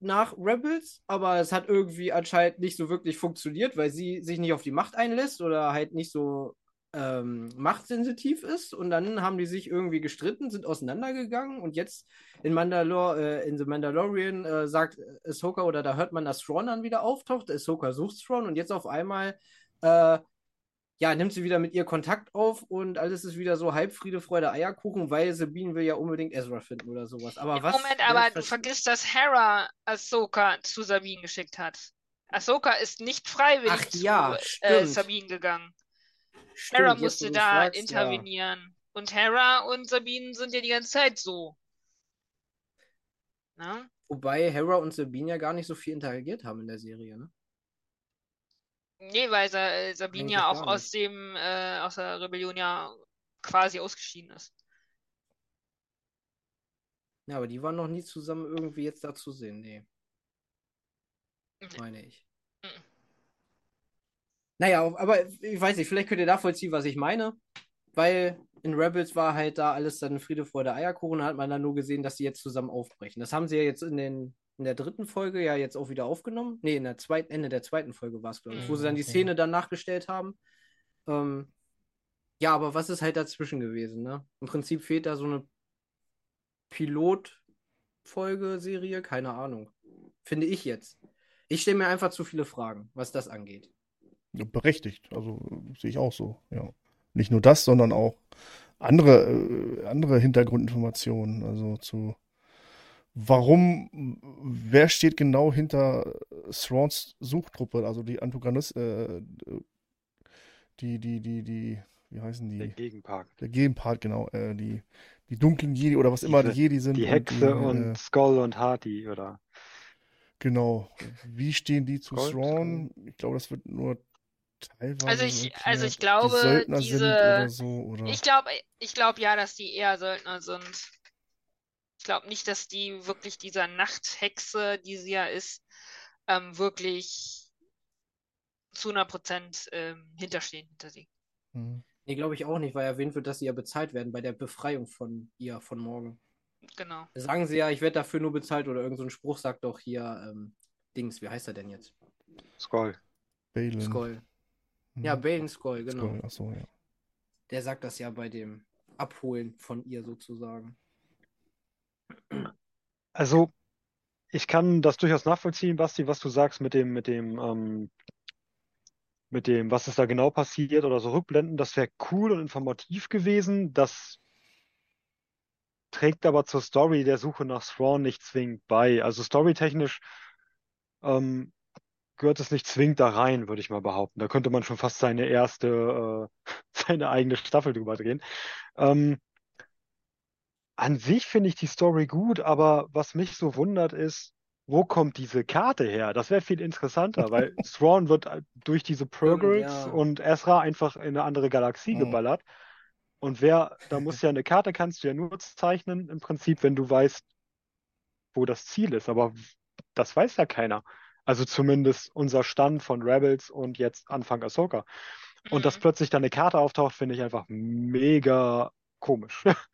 nach Rebels, aber es hat irgendwie anscheinend nicht so wirklich funktioniert, weil sie sich nicht auf die Macht einlässt oder halt nicht so ähm, machtsensitiv ist und dann haben die sich irgendwie gestritten, sind auseinandergegangen und jetzt in Mandalor äh, in The Mandalorian äh, sagt Ahsoka oder da hört man, dass Thrawn dann wieder auftaucht. Ahsoka sucht Thrawn und jetzt auf einmal äh, ja, nimmt sie wieder mit ihr Kontakt auf und alles ist wieder so halb Friede, Freude, Eierkuchen, weil Sabine will ja unbedingt Ezra finden oder sowas. Aber was, Moment, aber du vergisst, dass Hera Ahsoka zu Sabine geschickt hat. Ahsoka ist nicht freiwillig Ach, zu ja, äh. Sabine gegangen. Stimmt, Hera musste da sagst, ja. intervenieren. Und Hera und Sabine sind ja die ganze Zeit so. Ne? Wobei Hera und Sabine ja gar nicht so viel interagiert haben in der Serie, ne? Nee, weil Sa äh, Sabine ja auch aus dem, äh, aus der Rebellion ja quasi ausgeschieden ist. Ja, aber die waren noch nie zusammen irgendwie jetzt da zu sehen, nee. Nee. Meine ich. Mhm. Naja, aber ich weiß nicht, vielleicht könnt ihr nachvollziehen, was ich meine. Weil in Rebels war halt da alles dann Friede, Freude, Eierkuchen. Da hat man dann nur gesehen, dass sie jetzt zusammen aufbrechen. Das haben sie ja jetzt in, den, in der dritten Folge ja jetzt auch wieder aufgenommen. Nee, in der zweiten, Ende der zweiten Folge war es, glaube ich, wo sie dann die Mhm. Szene dann nachgestellt haben. Ähm, ja, aber was ist halt dazwischen gewesen, ne? Im Prinzip fehlt da so eine Pilotfolge, Serie, keine Ahnung. Finde ich jetzt. Ich stelle mir einfach zu viele Fragen, was das angeht. Ja, berechtigt. Also sehe ich auch so, ja. Nicht nur das, sondern auch andere, äh, andere Hintergrundinformationen. Also zu warum, wer steht genau hinter Thrawns Suchtruppe, also die Antagonist, äh, die, die, die, die, wie heißen Der die? Gegenpart. Der Gegenpart, genau, äh, die, die dunklen Jedi oder was immer die Jedi sind. Die und Hexe die, und äh, Skull und Hardy, oder? Genau. Wie stehen die zu Gold, Thrawn? Ich glaube, das wird nur teilweise Also so ich- erklärt, also ich die glaube, Söldner sind diese- oder so. Oder Ich glaube, ich glaube ja, dass die eher Söldner sind. Ich glaube nicht, dass die wirklich dieser Nachthexe, die sie ja ist, ähm, wirklich zu 100 Prozent ähm, hinterstehen hinter sie. Hm. Nee, glaube ich auch nicht, weil erwähnt wird, dass sie ja bezahlt werden bei der Befreiung von ihr von morgen. Genau. Sagen sie ja, ich werde dafür nur bezahlt oder irgend so ein Spruch sagt doch hier, ähm, Dings, wie heißt er denn jetzt? Skull. Balin. Skoll. Hm. Ja, Balen Skoll, genau. Skoll, Achso, ja. Der sagt das ja bei dem Abholen von ihr sozusagen. Also, ich kann das durchaus nachvollziehen, Basti, was du sagst mit dem, mit dem, ähm, mit dem, was ist da genau passiert oder so Rückblenden. Das wäre cool und informativ gewesen. Das trägt aber zur Story der Suche nach Thrawn nicht zwingend bei. Also storytechnisch ähm, gehört es nicht zwingend da rein, würde ich mal behaupten. Da könnte man schon fast seine erste, äh, seine eigene Staffel drüber drehen. Ähm, an sich finde ich die Story gut, aber was mich so wundert ist, wo kommt diese Karte her? Das wäre viel interessanter, weil Thrawn wird äh, durch diese Progress ja. und Ezra einfach in eine andere Galaxie Mhm. geballert. Und wer, da muss ja eine Karte kannst du ja nur zeichnen, im Prinzip, wenn du weißt, wo das Ziel ist. Aber das weiß ja keiner. Also zumindest unser Stand von Rebels und jetzt Anfang Ahsoka. Und dass Mhm. plötzlich da eine Karte auftaucht, finde ich einfach mega komisch.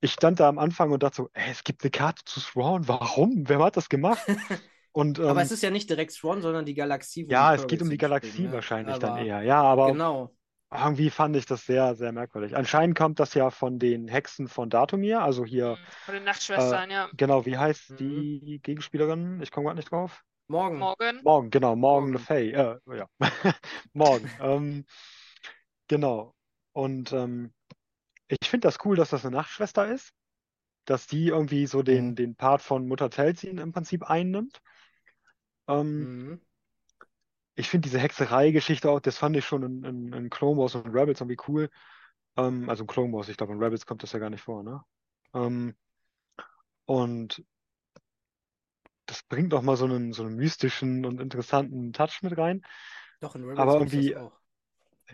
Ich stand da am Anfang und dachte so, ey, es gibt eine Karte zu Thrawn, warum? Wer hat das gemacht? Und ähm, Aber es ist ja nicht direkt Thrawn, sondern die Galaxie, ja, die es geht um die Galaxie hinspringen, ne? wahrscheinlich dann Aber eher. Ja, aber Genau. irgendwie fand ich das sehr, sehr merkwürdig. Anscheinend kommt das ja von den Hexen von Datumir, also hier, Mhm. Von den Nachtschwestern, ja. genau, wie heißt Mhm. die Gegenspielerin? Ich komme gerade nicht drauf. Morgen. Morgan. Morgen, genau, Morgen Morgen. Le Fay, äh, ja, Morgen. Ähm, genau. Und ähm, ich finde das cool, dass das eine Nachtschwester ist, dass die irgendwie so den, Mhm. den Part von Mutter Telsin im Prinzip einnimmt. Ähm, Mhm. ich finde diese Hexerei-Geschichte auch, das fand ich schon in, in, in Clone Wars und Rebels irgendwie cool. Ähm, also in Clone Wars, ich glaube, in Rebels kommt das ja gar nicht vor, ne? Ähm, und das bringt auch mal so einen, so einen mystischen und interessanten Touch mit rein. Doch, in Rebels Aber irgendwie- auch.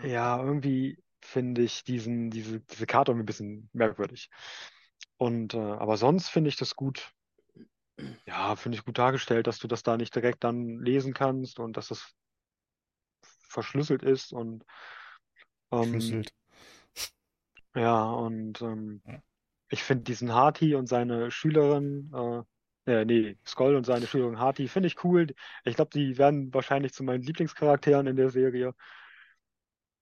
Ja, irgendwie finde ich diesen, diese, diese Karte irgendwie ein bisschen merkwürdig. Und äh, aber sonst finde ich das gut, ja, finde ich gut dargestellt, dass du das da nicht direkt dann lesen kannst und dass das verschlüsselt ist und ähm, Schlüsselt. ja, und ähm, Ja. ich finde diesen Harty und seine Schülerin, äh, äh, nee, Skoll und seine Schülerin Harty, finde ich cool. Ich glaube, die werden wahrscheinlich zu meinen Lieblingscharakteren in der Serie.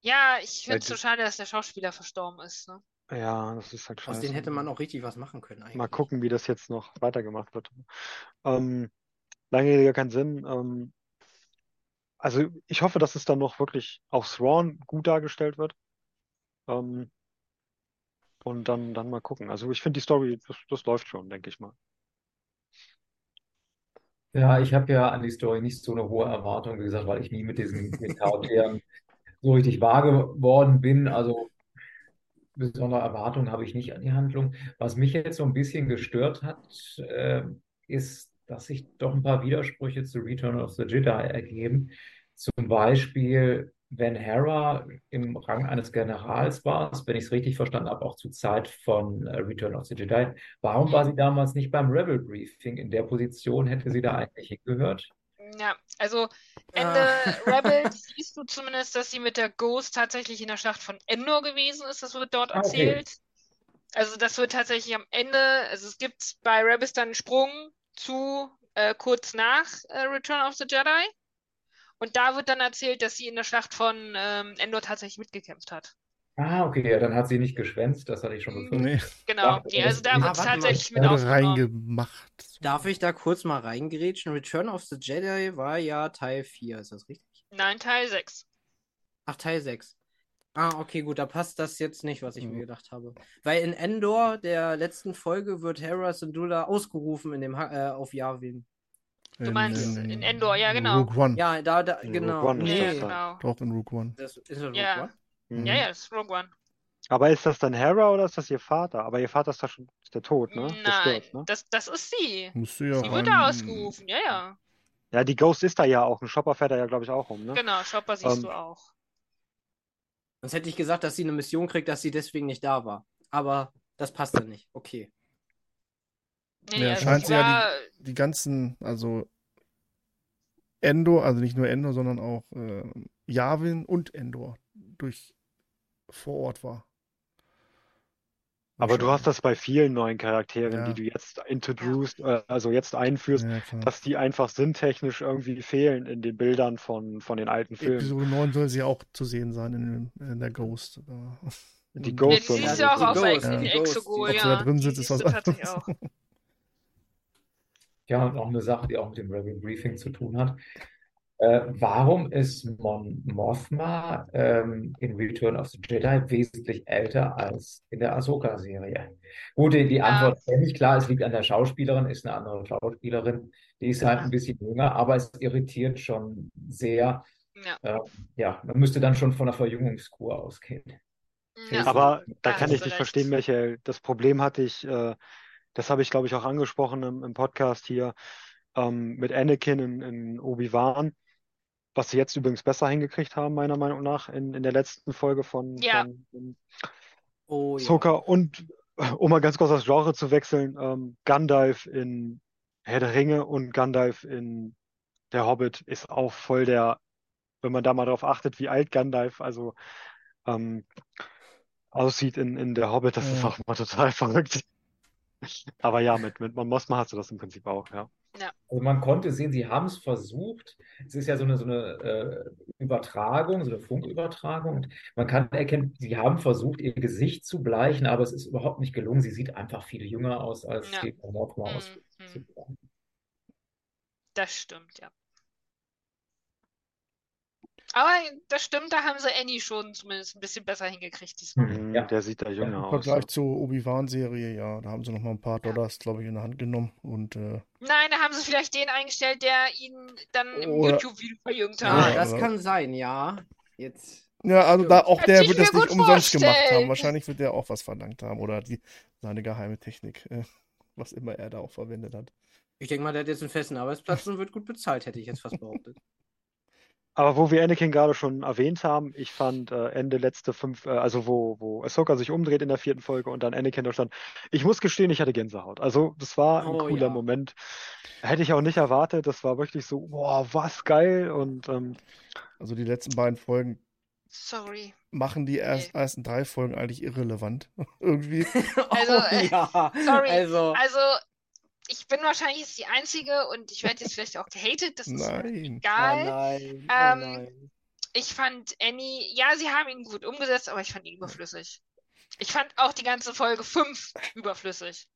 Ja, ich finde es so schade, dass der Schauspieler verstorben ist. Ne? Ja, das ist halt Aus scheiße. denen hätte man auch richtig was machen können eigentlich. Mal gucken, wie das jetzt noch weitergemacht wird. Ähm, lange Rede, keinen Sinn. Ähm, also ich hoffe, dass es dann noch wirklich auf Thrawn gut dargestellt wird. Ähm, und dann, dann mal gucken. Also ich finde die Story, das, das läuft schon, denke ich mal. Ja, ich habe ja an die Story nicht so eine hohe Erwartung, wie gesagt, weil ich nie mit diesen mit Charakteren so richtig wahr geworden bin. Also besondere Erwartungen habe ich nicht an die Handlung. Was mich jetzt so ein bisschen gestört hat, äh, ist, dass sich doch ein paar Widersprüche zu Return of the Jedi ergeben. Zum Beispiel, wenn Hera im Rang eines Generals war, wenn ich es richtig verstanden habe, auch zur Zeit von äh, Return of the Jedi, warum war sie damals nicht beim Rebel Briefing? In der Position hätte sie da eigentlich hingehört? Ja, also Ende Rebels siehst du zumindest, dass sie mit der Ghost tatsächlich in der Schlacht von Endor gewesen ist. Das wird dort Ah, okay. erzählt. Also das wird tatsächlich am Ende, also es gibt bei Rebels dann einen Sprung zu äh, kurz nach äh, Return of the Jedi. Und da wird dann erzählt, dass sie in der Schlacht von ähm, Endor tatsächlich mitgekämpft hat. Ah, okay, ja, dann hat sie nicht geschwänzt, das hatte ich schon befürchtet. Nee, Genau, Ja, also da wird Ah, es mal, tatsächlich mit wurde aufgenommen. reingemacht. Darf ich da kurz mal reingrätschen? Return of the Jedi war ja Teil 4, ist das richtig? Nein, Teil 6. Ach, Teil 6. Ah, okay, gut, da passt das jetzt nicht, was ich Mhm. mir gedacht habe. Weil in Endor, der letzten Folge, wird Hera Syndulla ausgerufen in dem ha äh, auf Yavin. Du meinst in Endor, ja, genau. Rogue One. Ja, da, da, In genau. Rogue One ist Ja, das Nee, genau. Doch, in Rogue One. das ist das Rogue Ja. One? Mhm. Ja, ja, das ist Rogue One. Aber ist das dann Hera oder ist das ihr Vater? Aber ihr Vater ist da schon, ist der tot, ne? Nein, ne? das, das ist sie. Musst du ja Sie rein- da ausgerufen, ja, ja. Ja, die Ghost ist da ja auch. Ein Shopper fährt da ja, glaube ich, auch rum, ne? Genau, Chopper siehst Ähm, du auch. Sonst hätte ich gesagt, dass sie eine Mission kriegt, dass sie deswegen nicht da war. Aber das passt dann nicht. Okay. Nee, Ja, nee, also scheint sie ja war, Die ganzen, also Endor, also nicht nur Endor, sondern auch äh, Yavin und Endor durch vor Ort war. Aber du hast das bei vielen neuen Charakteren, Ja. die du jetzt introduced, äh, also jetzt einführst, Ja, dass die einfach sinntechnisch irgendwie fehlen in den Bildern von, von den alten Filmen. Episode 9 soll sie auch zu sehen sein in, in der Ghost. Die Ghost Ja, soll die siehst du auch die auf Ghost, ja. in die Ghost, Exogol, die- Ob sie ja. da drin Die sitzt, ist was anderes. auch. Ja, und auch eine Sache, die auch mit dem Rebel Briefing zu tun hat. Äh, warum ist Mon Mothma ähm, in Return of the Jedi wesentlich älter als in der Ahsoka-Serie? Gut, die, die Ja. Antwort kenne ich klar, es liegt an der Schauspielerin, ist eine andere Schauspielerin, die ist halt Ja. ein bisschen jünger, aber es irritiert schon sehr. Ja. Äh, ja, man müsste dann schon von einer Verjüngungskur ausgehen. Ja. Aber da kann ich dich verstehen, Michael. Das Problem hatte ich, äh, das habe ich, glaube ich, auch angesprochen im, im Podcast hier, ähm, mit Anakin in, in Obi-Wan, was sie jetzt übrigens besser hingekriegt haben, meiner Meinung nach, in, in der letzten Folge von, Ja. von, von Oh ja. Ahsoka. Und um mal ganz kurz das Genre zu wechseln, ähm, Gandalf in Herr der Ringe und Gandalf in Der Hobbit ist auch voll der, wenn man da mal drauf achtet, wie alt Gandalf also ähm, aussieht in, in Der Hobbit, das ist Ja. auch mal total verrückt. Aber ja, mit, mit Mon Mothma hast du das im Prinzip auch, ja. Also man konnte sehen, sie haben es versucht. Es ist ja so eine, so eine äh, Übertragung, so eine Funkübertragung. Und man kann erkennen, sie haben versucht, ihr Gesicht zu bleichen, aber es ist überhaupt nicht gelungen. Sie sieht einfach viel jünger aus, als Ja. die Mon Mothma Mhm, mhm. Das stimmt, ja. Aber das stimmt, da haben sie Annie schon zumindest ein bisschen besser hingekriegt diesmal. Mhm. Ja. Der sieht da jünger Im aus. Vergleich zur Obi-Wan-Serie, ja, da haben sie noch mal ein paar Dollars, glaube ich, in der Hand genommen. Und äh, Nein, da haben sie vielleicht den eingestellt, der ihn dann im Oder- YouTube-Video verjüngt hat. Ja, das aber- kann sein, ja. Jetzt. ja, also da auch der wird das nicht gut umsonst gemacht haben. vorstellen. Wahrscheinlich wird der auch was verlangt haben oder die seine geheime Technik, äh, was immer er da auch verwendet hat. Ich denke mal, der hat jetzt einen festen Arbeitsplatz und wird gut bezahlt, hätte ich jetzt fast behauptet. Aber wo wir Anakin gerade schon erwähnt haben, ich fand äh, Ende letzte fünf, äh, also wo, wo Ahsoka sich umdreht in der vierten Folge und dann Anakin da stand, ich muss gestehen, ich hatte Gänsehaut. Also das war ein Oh, cooler ja. Moment. Hätte ich auch nicht erwartet. Das war wirklich so, boah, was geil. Und ähm, Also die letzten beiden Folgen Sorry. machen die erst, ersten drei Folgen eigentlich irrelevant. Irgendwie. Also, oh, äh, ja. sorry. Also, Also, ich bin wahrscheinlich jetzt die Einzige und ich werde jetzt vielleicht auch gehatet, das ist Nein. egal. oh nein, oh Ähm, nein. ich fand Annie, ja, sie haben ihn gut umgesetzt, aber ich fand ihn überflüssig. Ich fand auch die ganze Folge 5 überflüssig.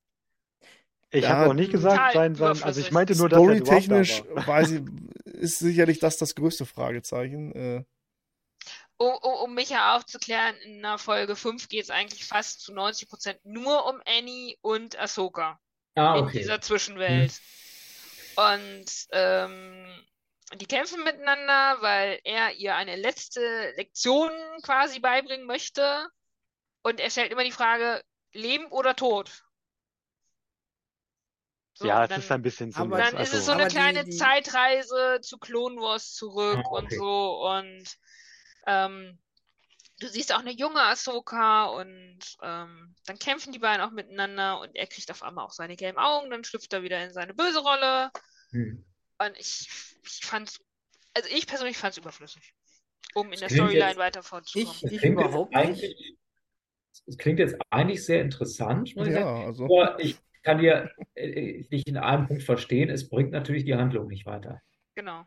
Ich Ja, habe auch nicht gesagt, sein, sein, also ich meinte nur, dass er überhaupt da Storytechnisch war. weiß ich, ist sicherlich das das größte Fragezeichen. Äh, Um, um, um mich ja aufzuklären, in der Folge 5 geht es eigentlich fast zu 90% nur um Annie und Ahsoka Ah, in okay. dieser Zwischenwelt. Und ähm, die kämpfen miteinander, weil er ihr eine letzte Lektion quasi beibringen möchte. Und er stellt immer die Frage, Leben oder Tod? So, Ja, es dann, ist ein bisschen Aber sinnlos. dann ist es Also, so eine Aber die- kleine die- Zeitreise zu Clone Wars zurück und okay. so. Und ähm, du siehst auch eine junge Ahsoka und ähm, dann kämpfen die beiden auch miteinander und er kriegt auf einmal auch seine gelben Augen, dann schlüpft er wieder in seine böse Rolle. Hm. Und ich, ich fand's, also ich persönlich fand's überflüssig, um in Das der Storyline jetzt- weiter fortzukommen. Ich, Das ich klingt jetzt überhaupt nicht. eigentlich, es klingt jetzt eigentlich sehr interessant, muss ich sagen. ja, also. Aber ich kann dir äh, dich in einem Punkt verstehen, es bringt natürlich die Handlung nicht weiter. Genau.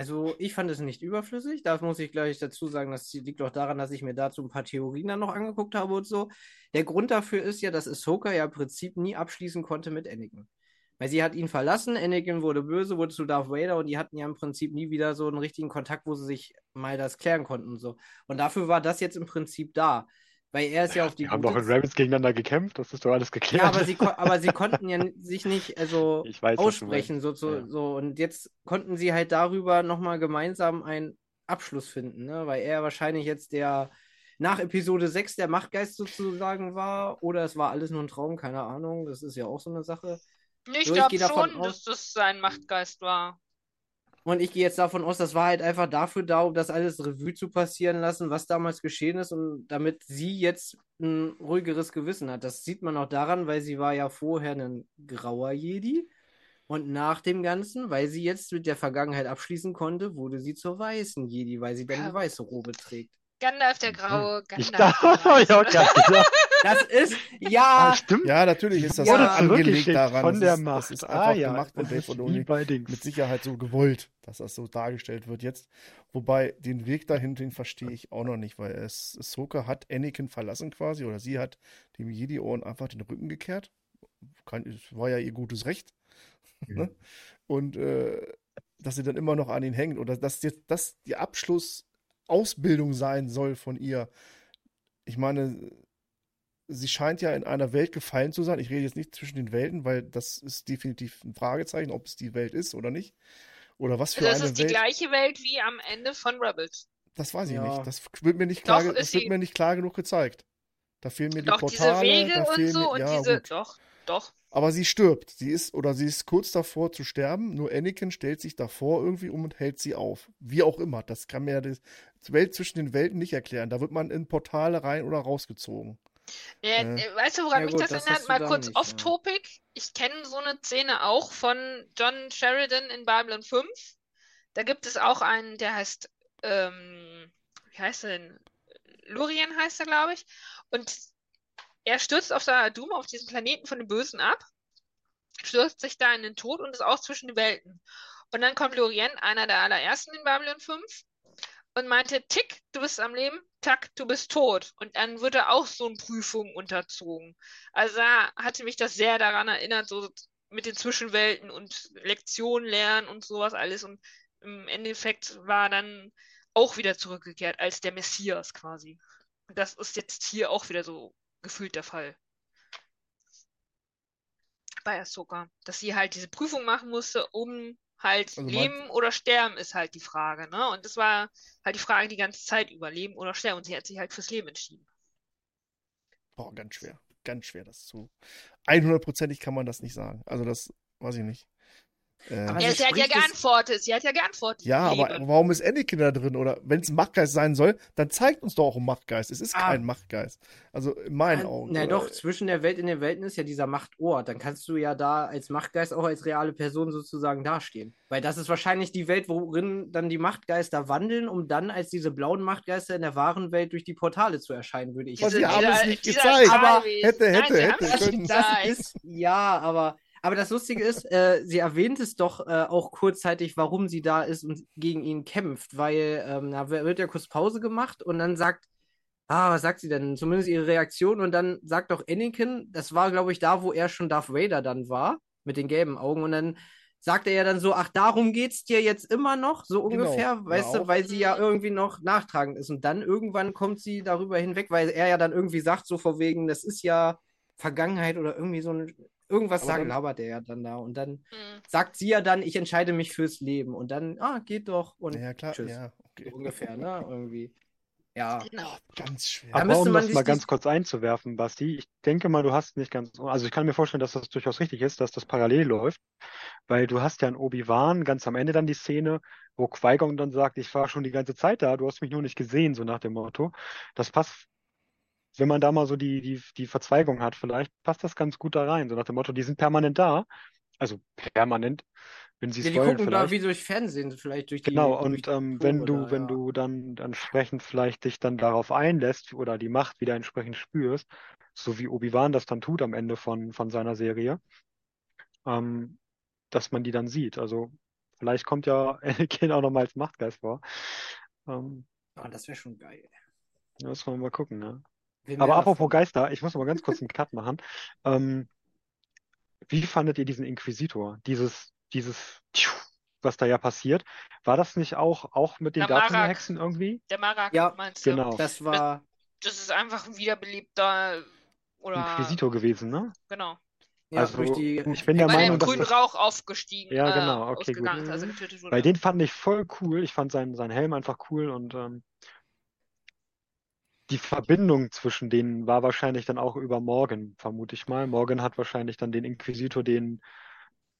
Also ich fand es nicht überflüssig. Da muss ich gleich dazu sagen, das liegt auch daran, dass ich mir dazu ein paar Theorien dann noch angeguckt habe und so. Der Grund dafür ist ja, dass Ahsoka ja im Prinzip nie abschließen konnte mit Anakin. Weil sie hat ihn verlassen, Anakin wurde böse, wurde zu Darth Vader und die hatten ja im Prinzip nie wieder so einen richtigen Kontakt, wo sie sich mal das klären konnten und so. Und dafür war das jetzt im Prinzip da. Weil er ist ja auf die die haben doch in Rebels gegeneinander gekämpft, das ist doch alles geklärt. Ja, aber sie, aber sie konnten ja sich nicht also Ich weiß, aussprechen. So, so, Ja. so. Und jetzt konnten sie halt darüber nochmal gemeinsam einen Abschluss finden, ne? Weil er wahrscheinlich jetzt der nach Episode 6 der Machtgeist sozusagen war. Oder es war alles nur ein Traum, keine Ahnung. Das ist ja auch so eine Sache. Ich So, glaube schon, aus- dass das sein Machtgeist war. Und ich gehe jetzt davon aus, das war halt einfach dafür da, um das alles Revue zu passieren lassen, was damals geschehen ist und damit sie jetzt ein ruhigeres Gewissen hat. Das sieht man auch daran, weil sie war ja vorher ein grauer Jedi und nach dem Ganzen, weil sie jetzt mit der Vergangenheit abschließen konnte, wurde sie zur weißen Jedi, weil sie dann Ja. die weiße Robe trägt. Gandalf der Graue, Ich Gandalf dachte, der hab ich auch gerade gesagt. Das ist, Ah, ja, stimmt. Ja, natürlich ist das Ja, ja, angelegt daran. von das der ist, Macht. Das ist Ah, einfach ja, gemacht von das Dave ist Filoni bei Dings. mit Sicherheit so gewollt, dass das so dargestellt wird jetzt. Wobei den Weg dahin, den verstehe ich auch noch nicht, weil es Ahsoka hat Anakin verlassen quasi oder sie hat dem Jedi-Ohren einfach den Rücken gekehrt. Kann, es war ja ihr gutes Recht. Ne? Und äh, dass sie dann immer noch an ihn hängt oder dass jetzt das die Abschlussausbildung sein soll von ihr. Ich meine, sie scheint ja in einer Welt gefallen zu sein. Ich rede jetzt nicht zwischen den Welten, weil das ist definitiv ein Fragezeichen, ob es die Welt ist oder nicht. Oder was für Das eine ist die Welt. gleiche Welt wie am Ende von Rebels. Das weiß ich Ja. nicht. Das wird mir nicht klar, Doch, das wird mir nicht klar genug gezeigt. Da fehlen mir die Doch, diese Portale, Wege da und so mir, und ja, diese. gut. Doch, doch. Aber sie stirbt. Sie ist, oder sie ist kurz davor zu sterben. Nur Anakin stellt sich davor irgendwie um und hält sie auf. Wie auch immer. Das kann mir ja die Welt zwischen den Welten nicht erklären. Da wird man in Portale rein oder rausgezogen. Äh. äh, weißt du, woran Ja mich gut, das erinnert? Mal kurz nicht, ja. off-topic. Ich kenne so eine Szene auch von John Sheridan in Babylon 5. Da gibt es auch einen, der heißt, ähm, wie heißt er denn? Lurien heißt er, glaube ich. Und er stürzt auf Doom, auf diesen Planeten von den Bösen ab, stürzt sich da in den Tod und ist auch zwischen den Welten. Und dann kommt Lorien, einer der allerersten in Babylon 5, und meinte, Tick, du bist am Leben, Tack, du bist tot. Und dann wird er auch so eine Prüfung unterzogen. Also da hatte mich das sehr daran erinnert, so mit den Zwischenwelten und Lektionen lernen und sowas alles. Und im Endeffekt war dann auch wieder zurückgekehrt als der Messias quasi. Und das ist jetzt hier auch wieder so gefühlt der Fall. Bei Ahsoka. Dass sie halt diese Prüfung machen musste, um halt Also Leben oder Sterben ist halt die Frage, ne? Und das war halt die Frage die ganze Zeit über, Leben oder Sterben. Und sie hat sich halt fürs Leben entschieden. Boah, ganz schwer. Ganz schwer, das zu. 100%ig kann man das nicht sagen. Also, das weiß ich nicht. Äh, Aber Ja, sie hat ja geantwortet. Sie hat ja geantwortet. ja, aber Leben. warum ist Anakin da drin? Oder wenn es ein Machtgeist sein soll, dann zeigt uns doch auch ein Machtgeist. Es ist Ah. kein Machtgeist. Also in meinen Ah, Augen. Na oder? doch, zwischen der Welt in den Welten ist ja dieser Machtort. Dann kannst du ja da als Machtgeist auch als reale Person sozusagen dastehen. Weil das ist wahrscheinlich die Welt, worin dann die Machtgeister wandeln, um dann als diese blauen Machtgeister in der wahren Welt durch die Portale zu erscheinen, würde ich Aber Diese- sie haben es nicht gezeigt. Aber hätte, Nein, hätte, sie hätte Das, das ist, ja, aber, Aber das Lustige ist, äh, sie erwähnt es doch äh, auch kurzzeitig, warum sie da ist und gegen ihn kämpft, weil ähm, da wird ja kurz Pause gemacht und dann sagt, ah, was sagt sie denn? Zumindest ihre Reaktion und dann sagt doch Anakin, das war, glaube ich, da, wo er schon Darth Vader dann war, mit den gelben Augen und dann sagt er ja dann so, ach, darum geht's dir jetzt immer noch, so Genau, ungefähr, ja, weißt du, weil sie ja irgendwie noch nachtragend ist und dann irgendwann kommt sie darüber hinweg, weil er ja dann irgendwie sagt, so vor wegen, das ist ja Vergangenheit oder irgendwie so ein, irgendwas Aber sagt, dann- labert er ja dann da und dann Mhm. sagt sie ja dann, ich entscheide mich fürs Leben und dann, ah, geht doch und Ja, klar, tschüss. ja, So okay. ungefähr, ne, irgendwie. Ja, Genau. Ganz schwer. Da Aber um das mal ganz kurz einzuwerfen, Basti, ich denke mal, du hast nicht ganz, also ich kann mir vorstellen, dass das durchaus richtig ist, dass das parallel läuft, weil du hast ja in Obi-Wan ganz am Ende dann die Szene, wo Qui-Gon dann sagt, ich war schon die ganze Zeit da, du hast mich nur nicht gesehen, so nach dem Motto. Das passt, wenn man da mal so die, die, die Verzweigung hat, vielleicht passt das ganz gut da rein, so nach dem Motto, die sind permanent da, also permanent, wenn sie ja, die spoilern gucken da vielleicht. wie durch Fernsehen, vielleicht durch die, Genau, und die ähm, wenn du, da, wenn ja. du dann entsprechend vielleicht dich dann darauf einlässt oder die Macht wieder entsprechend spürst, so wie Obi-Wan das dann tut am Ende von, von seiner Serie, ähm, dass man die dann sieht. Also vielleicht kommt ja Anakin auch nochmal als Machtgeist vor. Ähm, Ah, das wäre schon geil. da müssen wir mal gucken, ne? Aber apropos. Geister, ich muss mal ganz kurz einen Cut machen. Ähm, wie fandet ihr diesen Inquisitor? Dieses, dieses, was da ja passiert. War das nicht auch, auch mit den. Datum-Hexen irgendwie? Der Marak, Ja, meinst du? Genau. Das war, Das ist einfach ein wiederbelebter oder Inquisitor gewesen, ne? genau. ja, Also, durch die ich bin der Weil er Meinung, dass grünen das, Rauch aufgestiegen, Ja, äh, genau, okay, gut. also getötet wurde. Weil den fand ich voll cool. Ich fand seinen, seinen Helm einfach cool und ähm, die Verbindung zwischen denen war wahrscheinlich dann auch über Morgan, vermute ich mal. Morgan hat wahrscheinlich dann den Inquisitor, den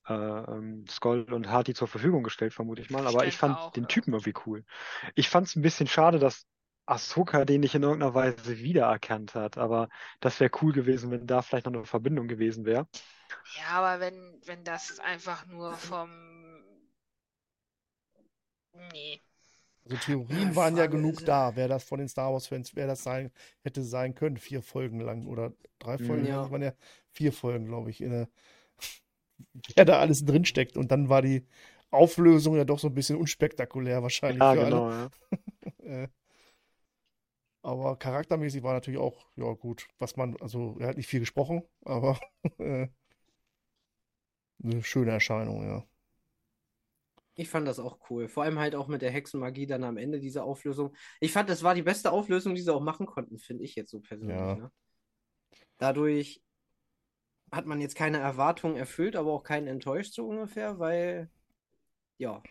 äh, ähm, Skoll und Hati zur Verfügung gestellt, vermute ich mal. Aber ich fand auch, den. Typen irgendwie cool. Ich fand es ein bisschen schade, dass Ahsoka den nicht in irgendeiner Weise wiedererkannt hat. Aber das wäre cool gewesen, wenn da vielleicht noch eine Verbindung gewesen wäre. Ja, aber wenn, wenn das einfach nur vom. Nee. Also Theorien Ja, waren ja genug ist, da, wer das von den Star Wars-Fans, wer das sein, hätte sein können, vier Folgen lang oder drei Folgen, Ja. das waren ja vier Folgen, glaube ich, in der, wer da alles drin steckt. Und dann war die Auflösung ja doch so ein bisschen unspektakulär wahrscheinlich Ja, für genau, ja. alle. Äh, aber charaktermäßig war natürlich auch, ja gut, was man, also er hat nicht viel gesprochen, aber äh, eine schöne Erscheinung, ja. Ich fand das auch cool. Vor allem halt auch mit der Hexenmagie dann am Ende dieser Auflösung. Ich fand, das war die beste Auflösung, die sie auch machen konnten, finde ich jetzt so persönlich. Ja. Ne? Dadurch hat man jetzt keine Erwartungen erfüllt, aber auch keinen enttäuscht, so ungefähr, weil, ja,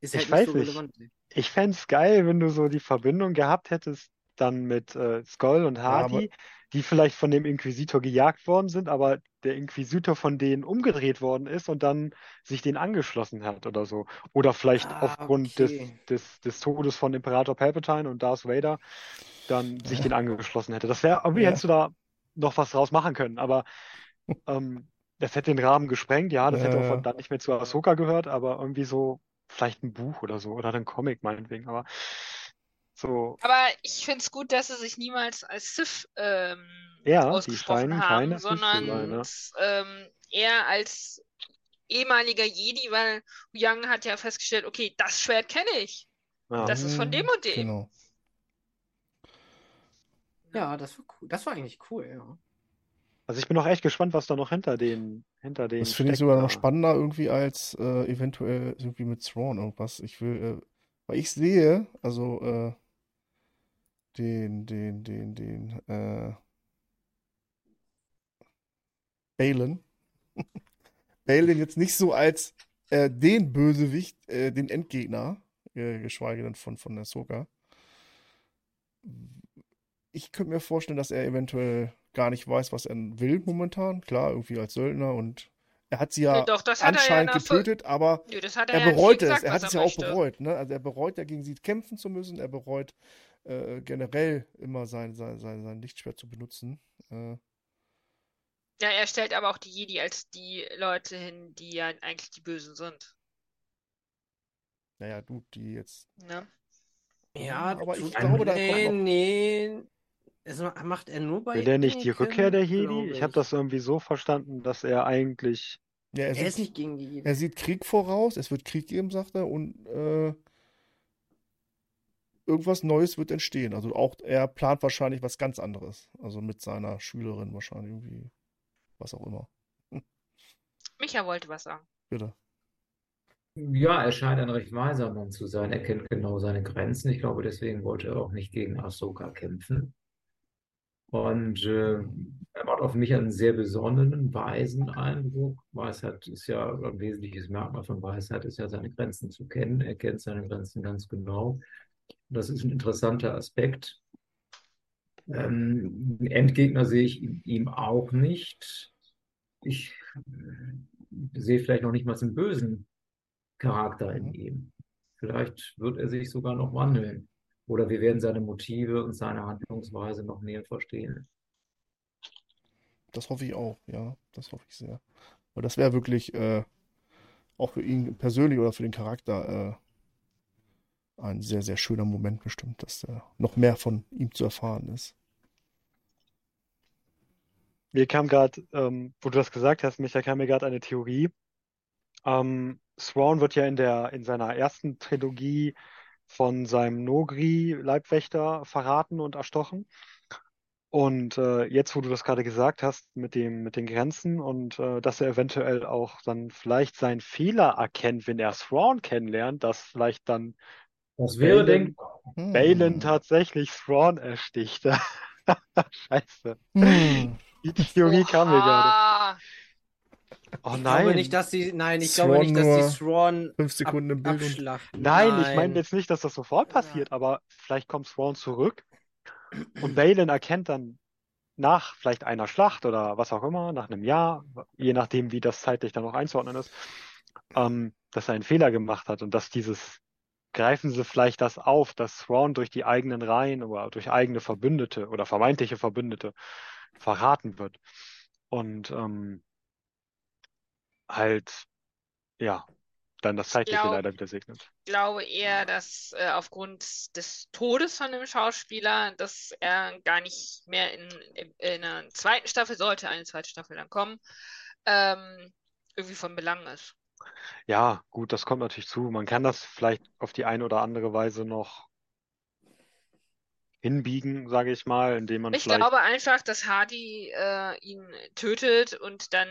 ist halt Ich nicht weiß so nicht. relevant. Ich fände es geil, wenn du so die Verbindung gehabt hättest, dann mit äh, Skoll und aber- Hati, die vielleicht von dem Inquisitor gejagt worden sind, aber der Inquisitor von denen umgedreht worden ist und dann sich den angeschlossen hat oder so. Oder vielleicht Ah, aufgrund okay. des, des, des Todes von Imperator Palpatine und Darth Vader dann sich den angeschlossen hätte. Das wäre, irgendwie Ja. hättest du da noch was draus machen können, aber ähm, das hätte den Rahmen gesprengt, ja, das hätte Ja. auch dann nicht mehr zu Ahsoka gehört, aber irgendwie so, vielleicht ein Buch oder so, oder ein Comic meinetwegen, aber so, Aber ich finde es gut, dass sie sich niemals als Sith ähm, Ja, die ausgesprochen scheinen haben, sondern ähm, eher als ehemaliger Jedi, weil Young hat ja festgestellt, okay, das Schwert kenne ich. ja. Das ist von dem und dem. Genau. Ja, das war cool. Das war eigentlich cool, ja. Also ich bin auch echt gespannt, was da noch hinter den, hinter den Das finde ich sogar noch spannender irgendwie als äh, eventuell irgendwie mit Thrawn irgendwas. Ich will, äh, weil ich sehe, also äh, den, den, den, den, äh, Balin. Balin jetzt nicht so als äh, den Bösewicht, äh, den Endgegner, äh, geschweige denn von, von Ahsoka. Ich könnte mir vorstellen, dass er eventuell gar nicht weiß, was er will momentan. Klar, irgendwie als Söldner und er hat sie ja doch, ja in anscheinend der Fol- getötet, aber Nö, das hat er er ja bereut es. Er hat es ja auch bereut. Ne? Also er bereut ja, gegen sie kämpfen zu müssen. Er bereut äh, generell immer sein, sein, sein, sein Lichtschwert zu benutzen. Äh, Ja, er stellt aber auch die Jedi als die Leute hin, die ja eigentlich die Bösen sind. naja, du, die jetzt. Ne? Ja, aber ich tut- glaube, da nee, kommt noch- nee. Das macht er nur bei Will der nicht die Rückkehr der Jedi? glaube Ich habe das irgendwie so verstanden, dass er eigentlich Ja, er, Er sieht, ist nicht gegen die. er sieht Krieg voraus, es wird Krieg geben, sagt er, und äh, irgendwas Neues wird entstehen. Also auch er plant wahrscheinlich was ganz anderes. Also mit seiner Schülerin wahrscheinlich irgendwie, was auch immer. Micha wollte was sagen. Bitte. Ja, er scheint ein recht weiser Mann zu sein. Er kennt genau seine Grenzen. Ich glaube, deswegen wollte er auch nicht gegen Ahsoka kämpfen. Und äh, er macht auf mich einen sehr besonnenen, weisen Eindruck. Weisheit ist ja ein wesentliches Merkmal von Weisheit, ist ja seine Grenzen zu kennen. Er kennt seine Grenzen ganz genau. Das ist ein interessanter Aspekt. Ähm, Endgegner sehe ich in ihm auch nicht. Ich äh, sehe vielleicht noch nicht mal einen bösen Charakter in Mhm. ihm. Vielleicht wird er sich sogar noch wandeln. Oder wir werden seine Motive und seine Handlungsweise noch näher verstehen. Das hoffe ich auch, ja. Das hoffe ich sehr. Weil das wäre wirklich äh, auch für ihn persönlich oder für den Charakter äh, ein sehr, sehr schöner Moment bestimmt, dass äh, noch mehr von ihm zu erfahren ist. Mir kam gerade, ähm, wo du das gesagt hast, Micha, kam mir gerade eine Theorie. Ähm, Thrawn wird ja in der, in seiner ersten Trilogie von seinem Nogri-Leibwächter verraten und erstochen. Und äh, jetzt, wo du das gerade gesagt hast, mit dem, mit den Grenzen und äh, dass er eventuell auch dann vielleicht seinen Fehler erkennt, wenn er Thrawn kennenlernt, dass vielleicht dann Das wäre Balen- denkbar. Hm. Balin tatsächlich Thrawn ersticht. Scheiße. Hm. Die Theorie kam mir gerade. Oha. Oh Ich glaube nein. nicht, dass sie. Nein, ich Thrawn glaube nicht, dass die Thrawn Fünf Sekunden im ab, Bild und abschlachten. Nein, ich meine Nein. jetzt nicht, dass das sofort passiert, aber vielleicht kommt Thrawn zurück und Balin erkennt dann nach vielleicht einer Schlacht oder was auch immer, nach einem Jahr, je nachdem, wie das zeitlich dann noch einzuordnen ist, ähm, dass er einen Fehler gemacht hat und dass dieses, greifen sie vielleicht das auf, dass Thrawn durch die eigenen Reihen oder durch eigene Verbündete oder vermeintliche Verbündete verraten wird. Und ähm, halt, ja, dann das Zeitliche glaub- leider wieder segnet. Ich glaube eher, dass äh, aufgrund des Todes von dem Schauspieler, dass er gar nicht mehr in, in, in einer zweiten Staffel, sollte eine zweite Staffel dann kommen, ähm, irgendwie von Belang ist. Ja, gut, das kommt natürlich zu. Man kann das vielleicht auf die eine oder andere Weise noch hinbiegen, sage ich mal, indem man Ich glaube einfach, dass Hardy äh, ihn tötet und dann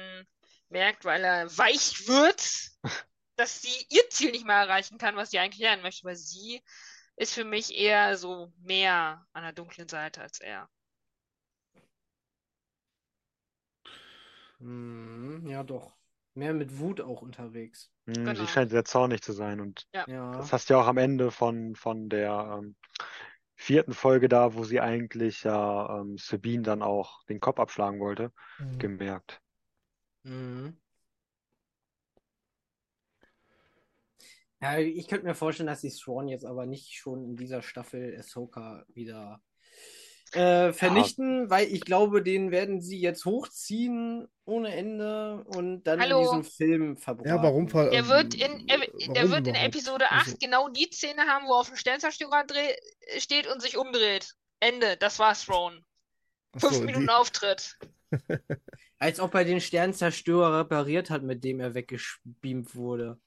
merkt, weil er weich wird, dass sie ihr Ziel nicht mehr erreichen kann, was sie eigentlich lernen möchte, weil sie ist für mich eher so mehr an der dunklen Seite als er. Hm, ja, doch. Mehr mit Wut auch unterwegs. Hm, Genau. sie scheint sehr zornig zu sein. Und Ja. das hast du ja auch am Ende von, von der ähm, vierten Folge da, wo sie eigentlich ja ähm, Sabine dann auch den Kopf abschlagen wollte, Mhm. gemerkt. Mhm. Ja, ich könnte mir vorstellen, dass die Thrawn jetzt aber nicht schon in dieser Staffel Ahsoka wieder äh, vernichten, weil ich glaube, den werden sie jetzt hochziehen ohne Ende und dann Hallo. in diesem Film verbraten. Ja, warum ver Er wird in, er, warum er wird in? Episode 8 Also, genau die Szene haben, wo er auf dem Sternzerstörer dreh, steht und sich umdreht. Ende, das war's, Thrawn. ach Fünf so, Minuten die, Auftritt. Als ob er den Sternzerstörer repariert hat, mit dem er weggebeamt wurde.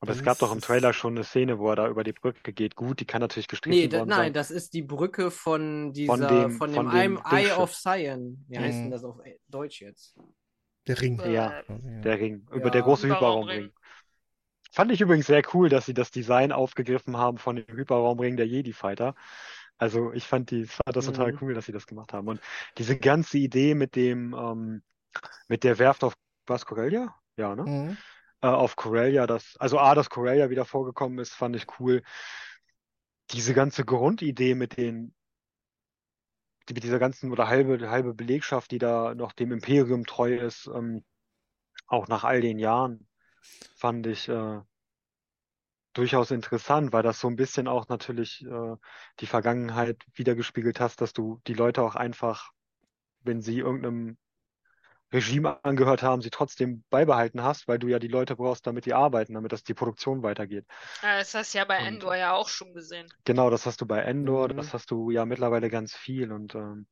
Aber es gab doch im Trailer schon eine Szene, wo er da über die Brücke geht. Gut, die kann natürlich gestrichen Nee, worden nein, sein. das ist die Brücke von dieser, Von von dem- dem, von dem Eye of Sion. Wie heißt Mhm. denn das auf Deutsch jetzt? der Ring. Äh, Ja, ja. der Ring. Über Ja. der große Hyperraumring. Fand ich übrigens sehr cool, dass sie das Design aufgegriffen haben von dem Hyperraumring der Jedi Fighter. Also ich fand die, fand das total Mhm. cool, dass sie das gemacht haben. Und diese ganze Idee mit dem, ähm, mit der Werft auf, was, Corellia? Ja, ne? Mhm. Äh, auf Corellia, das, also A, dass Corellia wieder vorgekommen ist, fand ich cool. Diese ganze Grundidee mit den, mit dieser ganzen oder halbe, halbe Belegschaft, die da noch dem Imperium treu ist, ähm, auch nach all den Jahren, fand ich äh, durchaus interessant, weil das so ein bisschen auch natürlich äh, die Vergangenheit wiedergespiegelt hast, dass du die Leute auch einfach, wenn sie irgendeinem Regime angehört haben, sie trotzdem beibehalten hast, weil du ja die Leute brauchst, damit die arbeiten, damit das die Produktion weitergeht. Ja, das hast du ja bei Und- Endor ja auch schon gesehen. Genau, das hast du bei Endor, Mhm. das hast du ja mittlerweile ganz viel und ähm,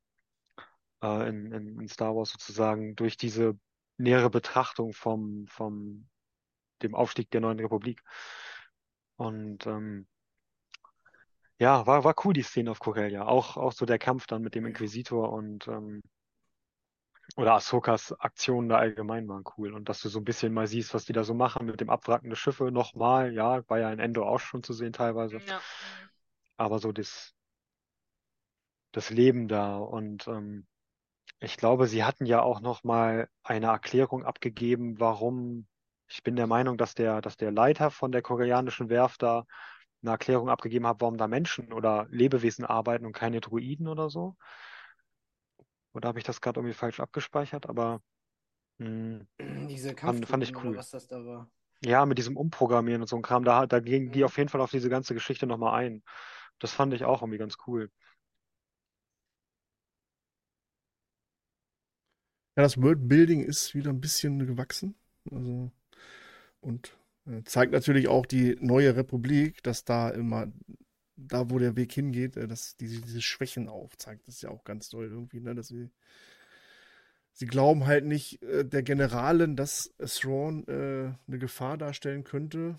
äh, in, in, in Star Wars sozusagen durch diese nähere Betrachtung vom, vom dem Aufstieg der neuen Republik. Und ähm, ja, war, war cool, die Szene auf Corellia. Auch, auch so der Kampf dann mit dem Inquisitor und ähm, oder Ahsokas Aktionen da allgemein waren cool. Und dass du so ein bisschen mal siehst, was die da so machen mit dem Abwracken der Schiffe nochmal. Ja, war ja in Endor auch schon zu sehen teilweise. Ja. Aber so das, das Leben da. Und ähm, ich glaube, sie hatten ja auch nochmal eine Erklärung abgegeben, warum. Ich bin der Meinung, dass der, dass der Leiter von der koreanischen Werft da eine Erklärung abgegeben hat, warum da Menschen oder Lebewesen arbeiten und keine Druiden oder so. Oder habe ich das gerade irgendwie falsch abgespeichert? Aber mh, Diese fand, fand ich cool. was das da war. Ja, mit diesem Umprogrammieren und so ein Kram, da, da gingen die auf jeden Fall auf diese ganze Geschichte nochmal ein. Das fand ich auch irgendwie ganz cool. Ja, das Worldbuilding ist wieder ein bisschen gewachsen. Also, und äh, zeigt natürlich auch die neue Republik, dass da immer, da wo der Weg hingeht, äh, dass die diese Schwächen aufzeigt. Das ist ja auch ganz toll irgendwie, ne? Dass sie, sie glauben halt nicht äh, der Generalin, dass Thrawn äh, eine Gefahr darstellen könnte,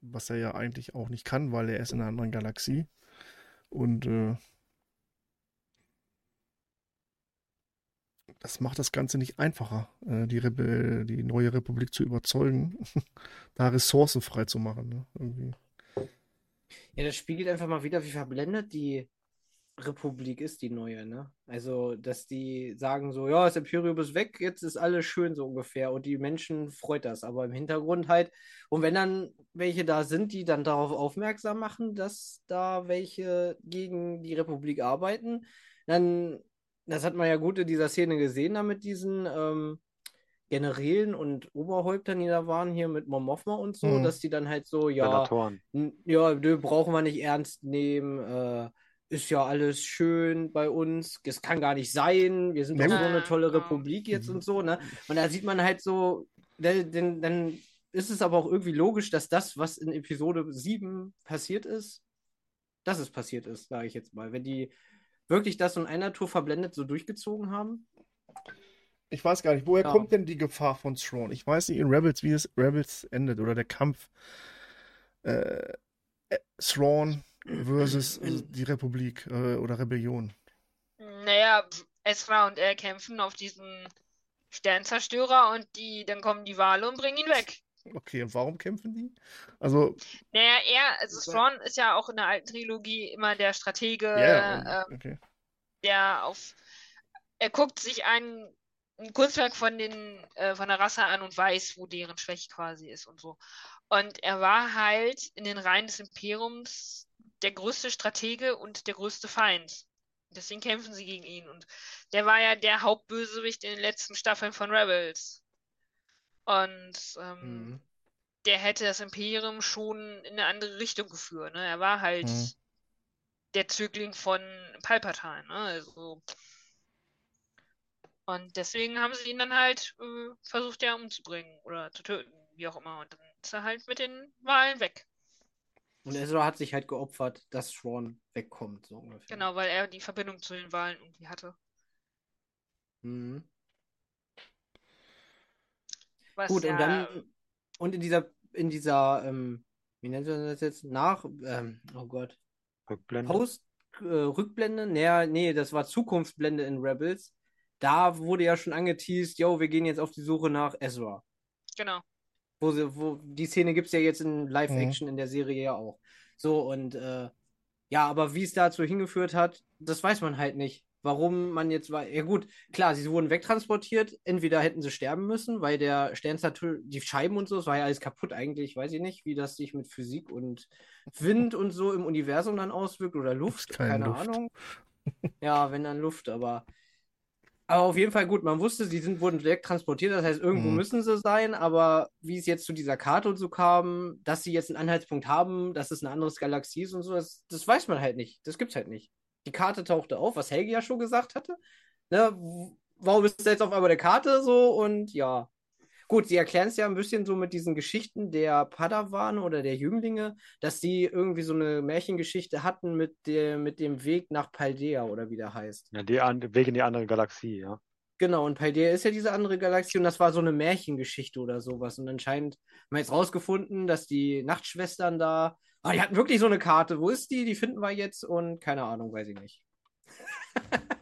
was er ja eigentlich auch nicht kann, weil er ist in einer anderen Galaxie. Und äh, das macht das Ganze nicht einfacher, äh, die, Rebe die neue Republik zu überzeugen, da Ressourcen frei zu machen. Ne? Irgendwie. Ja, das spiegelt einfach mal wieder, wie verblendet die Republik ist, die neue, ne? Also, dass die sagen so, ja, das Imperium ist weg, jetzt ist alles schön so ungefähr und die Menschen freut das, aber im Hintergrund halt, und wenn dann welche da sind, die dann darauf aufmerksam machen, dass da welche gegen die Republik arbeiten, dann, das hat man ja gut in dieser Szene gesehen, da mit diesen ähm, Generälen und Oberhäuptern, die da waren, hier mit Mon Mothma und so, Mhm. dass die dann halt so, ja, Ja, nö, brauchen wir nicht ernst nehmen. Äh, ist ja alles schön bei uns. Das kann gar nicht sein. Wir sind Ja, doch so eine tolle genau. Republik jetzt Mhm. und so, ne? Und da sieht man halt so, da- dann, dann ist es aber auch irgendwie logisch, dass das, was in Episode 7 passiert ist, dass es passiert ist, sage ich jetzt mal. Wenn die wirklich das in einer Tour verblendet so durchgezogen haben. Ich weiß gar nicht, woher Ja. kommt denn die Gefahr von Thrawn? Ich weiß nicht in Rebels, wie es Rebels endet oder der Kampf äh, äh, Thrawn versus äh, die Republik äh, oder Rebellion. Naja, Ezra und er kämpfen auf diesen Sternzerstörer und die, dann kommen die Wale und bringen ihn weg. Okay, und warum kämpfen die? Also, Naja, er, also Thrawn ist ja auch in der alten Trilogie immer der Stratege, ja, ähm, okay. der auf, er guckt sich ein, ein Kunstwerk von den, äh, von der Rasse an und weiß, wo deren Schwäche quasi ist und so. Und er war halt in den Reihen des Imperiums der größte Stratege und der größte Feind. Deswegen kämpfen sie gegen ihn. Und der war ja der Hauptbösewicht in den letzten Staffeln von Rebels. Und ähm, Mhm. der hätte das Imperium schon in eine andere Richtung geführt. Ne? Er war halt Mhm. der Zögling von Palpatine. Ne? Also, und deswegen haben sie ihn dann halt äh, versucht, ja umzubringen oder zu töten, wie auch immer. Und dann ist er halt mit den Wahlen weg. Und Ezra hat sich halt geopfert, dass Thrawn wegkommt, so ungefähr. Genau, weil er die Verbindung zu den Wahlen irgendwie hatte. Mhm. Was Gut, ja, und dann, und in dieser, in dieser, ähm, wie nennt man das jetzt? Nach, ähm, oh Gott, Rückblende. Post, äh, Rückblende? Nee, nee, das war Zukunftsblende in Rebels. Da wurde ja schon angeteased, yo, wir gehen jetzt auf die Suche nach Ezra. Genau. Wo, sie, wo die Szene gibt es ja jetzt in Live-Action in der Serie ja auch. So, und äh, ja, aber wie es dazu hingeführt hat, das weiß man halt nicht. Warum man jetzt war. Ja, gut, klar, sie wurden wegtransportiert. Entweder hätten sie sterben müssen, weil der Sternstatue, die Scheiben und so, es war ja alles kaputt eigentlich. Weiß ich nicht, wie das sich mit Physik und Wind und so im Universum dann auswirkt oder Luft. keine Keine Luft. Ahnung. Ja, wenn dann Luft, aber. Aber auf jeden Fall gut, man wusste, sie sind, wurden direkt transportiert, das heißt, irgendwo Mhm. müssen sie sein, aber wie es jetzt zu dieser Karte und so kam, dass sie jetzt einen Anhaltspunkt haben, dass es eine andere Galaxie ist und so, das, das weiß man halt nicht. Das gibt's halt nicht. Die Karte tauchte auf, was Helge ja schon gesagt hatte. Ne, warum ist da jetzt auf einmal der Karte so? Und ja. Gut, sie erklären es ja ein bisschen so mit diesen Geschichten der Padawan oder der Jünglinge, dass sie irgendwie so eine Märchengeschichte hatten mit, der, mit dem Weg nach Paldea oder wie der heißt. Ja, an, Weg in die andere Galaxie, ja. Genau, und der ist ja diese andere Galaxie und das war so eine Märchengeschichte oder sowas. Und anscheinend haben wir jetzt rausgefunden, dass die Nachtschwestern da. Ah, die hatten wirklich so eine Karte. Wo ist die? Die finden wir jetzt und keine Ahnung, weiß ich nicht.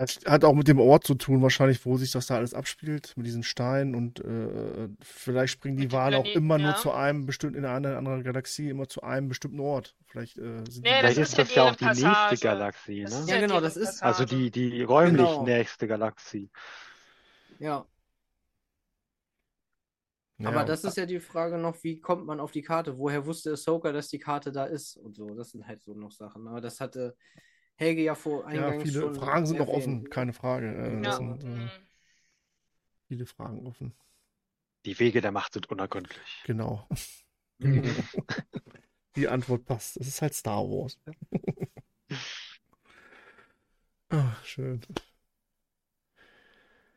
Ja, es hat auch mit dem Ort zu tun, wahrscheinlich, wo sich das da alles abspielt, mit diesen Steinen und äh, vielleicht springen die Wale auch immer nur ja. zu einem bestimmten, in einer anderen Galaxie, immer zu einem bestimmten Ort. Vielleicht äh, sind Nee, die. das Vielleicht ist ja das ja auch die nächste. Galaxie, Das ne? ist Ja, genau, das ist- Also die, die räumlich Genau. nächste Galaxie. Ja, Ja, aber das ist ja die Frage noch, wie kommt man auf die Karte? Woher wusste Ahsoka, dass die Karte da ist und so? Das sind halt so noch Sachen. Aber das hatte Helge ja vor ja, eingangs viele schon Fragen sind noch offen, keine Frage. Äh, Ja. Ja. sind äh, viele Fragen offen. Die Wege der Macht sind unergründlich. Genau. Die Antwort passt. Es ist halt Star Wars. Ah, schön.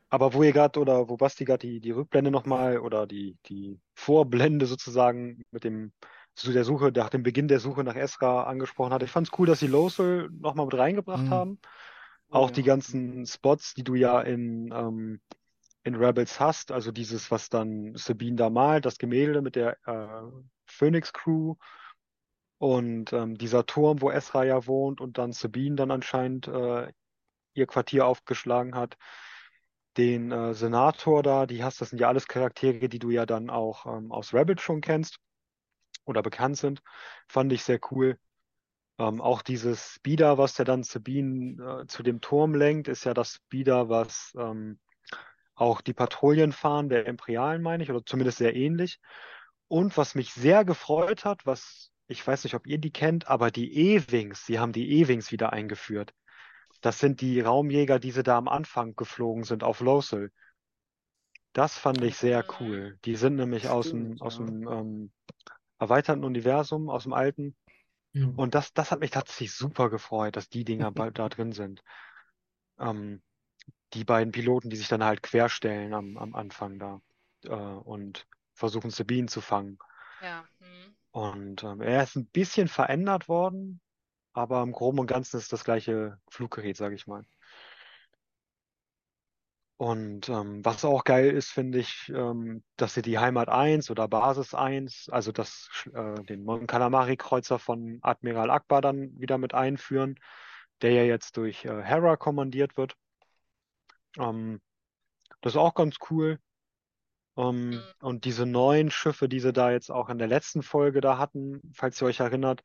Aber wo ihr gerade oder wo Basti gerade die, die Rückblende nochmal oder die, die Vorblende sozusagen mit dem zu der Suche, nach dem Beginn der Suche nach Ezra angesprochen hat. Ich fand es cool, dass sie Losel nochmal mit reingebracht Mhm. haben. Auch ja. die ganzen Spots, die du ja in, ähm, in Rebels hast, also dieses, was dann Sabine da malt, das Gemälde mit der äh, Phoenix Crew und ähm, dieser Turm, wo Ezra ja wohnt und dann Sabine dann anscheinend äh, ihr Quartier aufgeschlagen hat. Den äh, Senator da, die hast, das sind ja alles Charaktere, die du ja dann auch ähm, aus Rebels schon kennst oder bekannt sind. Fand ich sehr cool. Ähm, auch dieses Speeder, was der dann Sabine äh, zu dem Turm lenkt, ist ja das Speeder, was ähm, auch die Patrouillen fahren, der Imperialen, meine ich, oder zumindest sehr ähnlich. Und was mich sehr gefreut hat, was ich weiß nicht, ob ihr die kennt, aber die E-Wings, sie haben die E-Wings wieder eingeführt. Das sind die Raumjäger, die sie da am Anfang geflogen sind auf Lothal. Das fand ich sehr Mhm. cool. Die sind nämlich aus dem, Stimmt, aus ja. dem ähm, erweiterten Universum, aus dem alten. Ja. Und das, das hat mich tatsächlich super gefreut, dass die Dinger bald da drin sind. Ähm, die beiden Piloten, die sich dann halt querstellen am, am Anfang da äh, und versuchen Sabine zu fangen. Ja. mhm. Und ähm, er ist ein bisschen verändert worden, aber im Groben und Ganzen ist das gleiche Fluggerät, sage ich mal. Und ähm, was auch geil ist, finde ich, ähm, dass sie die Heimat 1 oder Basis 1, also das, äh, den Mon Calamari-Kreuzer von Admiral Akbar dann wieder mit einführen, der ja jetzt durch äh, Hera kommandiert wird. Ähm, das ist auch ganz cool. Ähm, Mhm. und diese neuen Schiffe, die sie da jetzt auch in der letzten Folge da hatten, falls ihr euch erinnert,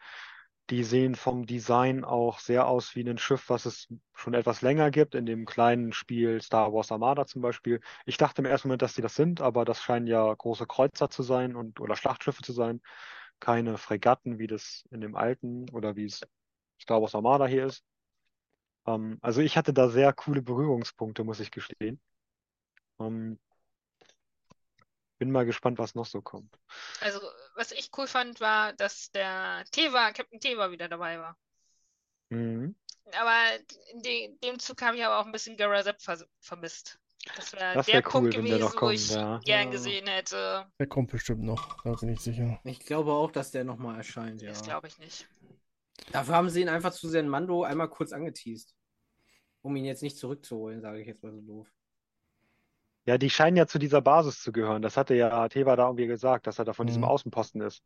die sehen vom Design auch sehr aus wie ein Schiff, was es schon etwas länger gibt, in dem kleinen Spiel Star Wars Armada zum Beispiel. Ich dachte im ersten Moment, dass die das sind, aber das scheinen ja große Kreuzer zu sein und oder Schlachtschiffe zu sein. Keine Fregatten, wie das in dem alten oder wie es Star Wars Armada hier ist. Ähm, also ich hatte da sehr coole Berührungspunkte, muss ich gestehen. Ähm, bin mal gespannt, was noch so kommt. Also, was ich cool fand, war, dass der Teva, Captain Teva wieder dabei war. Mhm. Aber in de dem Zug habe ich aber auch ein bisschen Garazep ver vermisst. Das wäre Das der wär Punkt cool, gewesen, noch wo kommt, ich ja. gern Ja. gesehen hätte. Der kommt bestimmt noch, da bin ich sicher. Ich glaube auch, dass der nochmal erscheint, ja. Das glaube ich nicht. Dafür haben sie ihn einfach zu sehr in Mando einmal kurz angeteased. Um ihn jetzt nicht zurückzuholen, sage ich jetzt mal so doof. Ja, die scheinen ja zu dieser Basis zu gehören. Das hatte ja Teva da irgendwie gesagt, dass er da von diesem Mhm. Außenposten ist.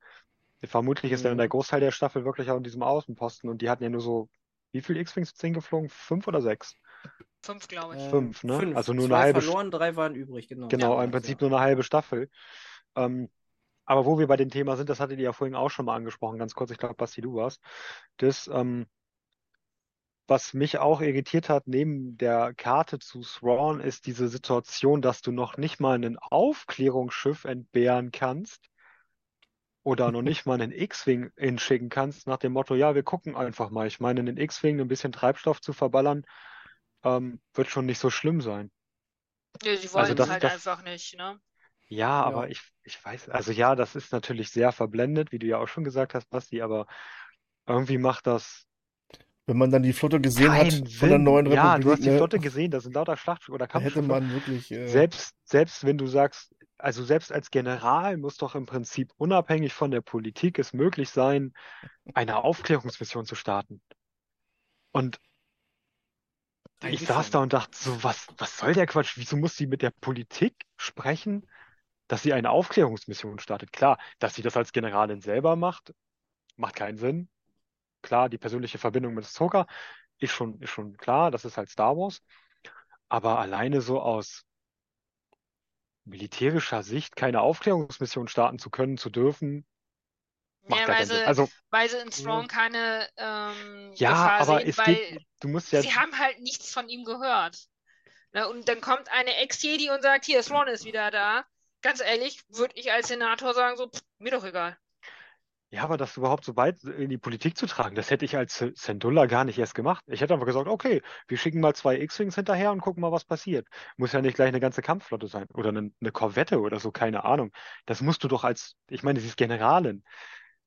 Vermutlich ist er in der Mhm. Großteil der Staffel wirklich auch in diesem Außenposten und die hatten ja nur so, wie viele X-Wings sind denn geflogen? Fünf oder sechs? Fünf, glaube ich. Äh, Fünf, ne? Fünf. Also nur eine Zwei halbe verloren, drei waren übrig, genau. Genau, Ja, im Prinzip ja. nur eine halbe Staffel. Ähm, aber wo wir bei dem Thema sind, das hattet ihr ja vorhin auch schon mal angesprochen, ganz kurz, ich glaube, Basti, du warst. Das, ähm, was mich auch irritiert hat, neben der Karte zu Thrawn, ist diese Situation, dass du noch nicht mal ein Aufklärungsschiff entbehren kannst oder noch nicht mal einen X-Wing hinschicken kannst, nach dem Motto, ja, wir gucken einfach mal. Ich meine, einen X-Wing ein bisschen Treibstoff zu verballern, ähm, wird schon nicht so schlimm sein. Nee, die wollen Also das- es halt das- einfach nicht, ne? Ja, Ja. aber ich, ich weiß, also ja, das ist natürlich sehr verblendet, wie du ja auch schon gesagt hast, Basti, aber irgendwie macht das Wenn man dann die Flotte gesehen hat keinen von der Sinn. neuen Ja, Republik, du hast die ne, Flotte gesehen, das sind lauter Schlachtschiffe oder da hätte Kampfschiffe. man wirklich. Äh, Selbst, selbst wenn du sagst, also selbst als General muss doch im Prinzip unabhängig von der Politik es möglich sein, eine Aufklärungsmission zu starten. Und ich saß da und dachte so, was, was soll der Quatsch? Wieso muss sie mit der Politik sprechen, dass sie eine Aufklärungsmission startet? Klar, dass sie das als Generalin selber macht, macht keinen Sinn. Klar, die persönliche Verbindung mit Ahsoka ist schon, ist schon klar, das ist halt Star Wars. Aber alleine so aus militärischer Sicht keine Aufklärungsmission starten zu können, zu dürfen, Ja, weil sie, Also, weil sie in Strong keine ähm, ja, Gefahr aber sehen, es weil geht, du musst ja, sie haben halt nichts von ihm gehört. Na, und dann kommt eine Ex-Jedi und sagt, hier, Thrawn ist wieder da. Ganz ehrlich, würde ich als Senator sagen, so, pff, mir doch egal. Ja, aber das überhaupt so weit in die Politik zu tragen, das hätte ich als Syndulla gar nicht erst gemacht. Ich hätte einfach gesagt, okay, wir schicken mal zwei X-Wings hinterher und gucken mal, was passiert. Muss ja nicht gleich eine ganze Kampfflotte sein oder eine, eine Korvette oder so, keine Ahnung. Das musst du doch als, ich meine, sie ist Generalin.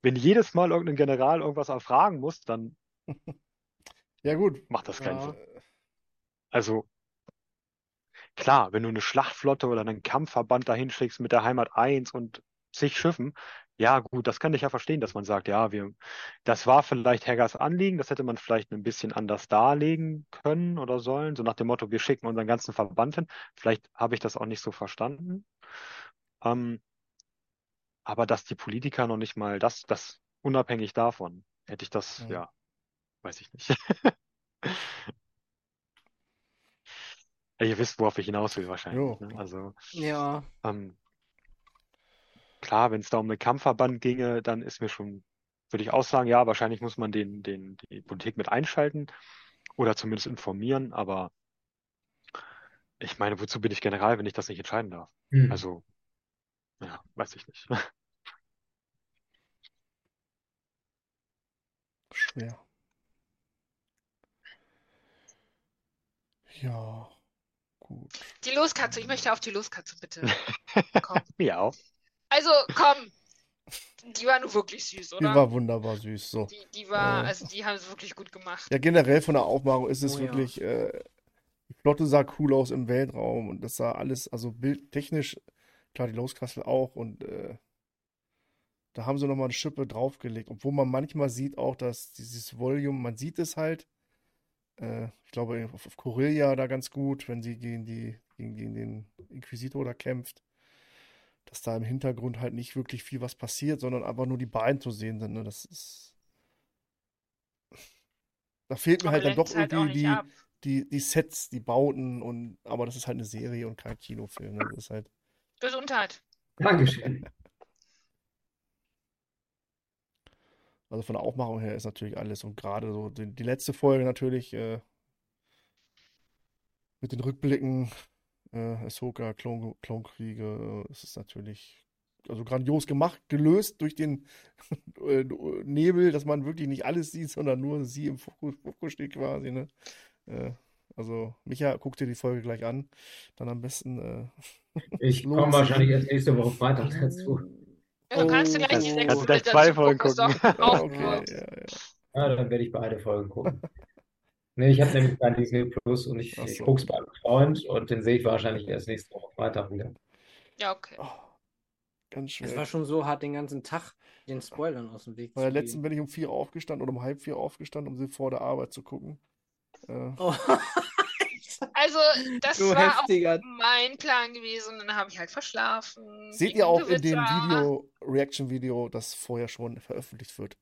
Wenn jedes Mal irgendein General irgendwas erfragen muss, dann Ja, gut. macht das keinen Ja. Sinn. Also, klar, wenn du eine Schlachtflotte oder einen Kampfverband dahin schickst mit der Heimat 1 und zig Schiffen, ja gut, das kann ich ja verstehen, dass man sagt, ja, wir, das war vielleicht Haggars Anliegen, das hätte man vielleicht ein bisschen anders darlegen können oder sollen, so nach dem Motto, wir schicken unseren ganzen Verband hin. Vielleicht habe ich das auch nicht so verstanden. Ähm, aber dass die Politiker noch nicht mal das, das unabhängig davon, hätte ich das, Mhm. ja, weiß ich nicht. Ja, Ihr wisst, worauf ich hinaus will wahrscheinlich. Ne? Also Ja, ähm, klar, wenn es da um einen Kampfverband ginge, dann ist mir schon, würde ich auch sagen, ja, wahrscheinlich muss man den, den, die Politik mit einschalten oder zumindest informieren, aber ich meine, wozu bin ich General, wenn ich das nicht entscheiden darf? Hm. Also, ja, weiß ich nicht. Schwer. Ja, gut. Die Loskatze, ich möchte auf die Loskatze bitte kommen. Mir auch. Also, komm. Die war nur wirklich süß, Die oder? war wunderbar süß. So. Die, die war, Äh. also die haben es wirklich gut gemacht. Ja, generell von der Aufmachung ist es Oh ja. wirklich, äh, die Flotte sah cool aus im Weltraum und das sah alles, also bildtechnisch, klar, die Loskastel auch und äh, da haben sie nochmal eine Schippe draufgelegt, obwohl man manchmal sieht auch, dass dieses Volume, man sieht es halt, äh, ich glaube auf, auf Corellia da ganz gut, wenn sie gegen die, gegen, gegen den Inquisitor da kämpft, dass da im Hintergrund halt nicht wirklich viel was passiert, sondern einfach nur die Beine zu sehen sind, ne? Das ist, da fehlt mir Aber halt dann doch halt irgendwie die, ab. die, die Sets, die Bauten und aber das ist halt eine Serie und kein Kinofilm. Ne? Das ist halt, Gesundheit. Dankeschön. also von der Aufmachung her ist natürlich alles und gerade so die, die letzte Folge natürlich äh, mit den Rückblicken, äh, Ahsoka, Klon, Klonkriege, äh, es ist natürlich also grandios gemacht, gelöst durch den äh, Nebel, dass man wirklich nicht alles sieht, sondern nur sie im Fokus, Fokus steht quasi, ne? Äh, also Micha, guck dir die Folge gleich an, dann am besten äh, Ich komme wahrscheinlich erst nächste Woche Freitag dazu. Ja, du kannst dir Oh. gleich die sechs Folgen gucken, okay, ja, ja. Ja, dann werde ich beide Folgen gucken. Nee, ich habe nämlich kein Disney Plus und ich, Ach ich so. gucke es bei einem Freund und den sehe ich wahrscheinlich erst nächste Woche Freitag wieder. Ja, okay. Oh, ganz es schwer. war schon so hart, den ganzen Tag den Spoilern aus dem Weg Bei zu der letzten gehen. bin ich um vier aufgestanden oder um halb vier aufgestanden, um sie vor der Arbeit zu gucken. Äh, Oh. Also, das Du war auch heftiger. mein Plan gewesen. Dann habe ich halt verschlafen. seht ihr auch in dem. Video, Reaction-Video, das vorher schon veröffentlicht wird.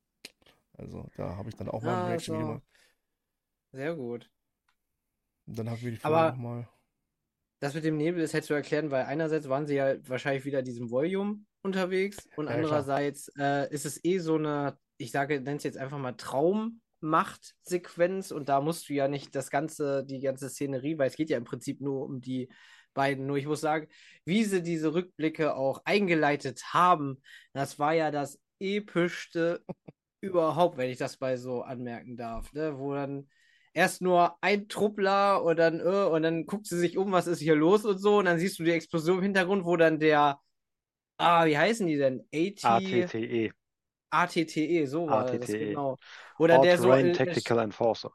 Also da habe ich dann auch mal ein Ah, Reaction-Video so. gemacht. Sehr gut. Dann haben wir die Aber- nochmal. Das mit dem Nebel ist halt zu erklären, weil einerseits waren sie ja wahrscheinlich wieder diesem Volume unterwegs und Ja, andererseits äh, ist es eh so eine, ich sage, nenne es jetzt einfach mal Traummacht-Sequenz und da musst du ja nicht das ganze, die ganze Szenerie, weil es geht ja im Prinzip nur um die beiden. Nur ich muss sagen, wie sie diese Rückblicke auch eingeleitet haben, das war ja das epischste überhaupt, wenn ich das mal so anmerken darf, ne? Wo dann erst nur ein Truppler und dann, äh, und dann guckt sie sich um, was ist hier los und so, und dann siehst du die Explosion im Hintergrund, wo dann der, ah, wie heißen die denn? AT, ATTE. ATTE, so war das, ATTE. genau. Oder der so, Tactical Enforcer.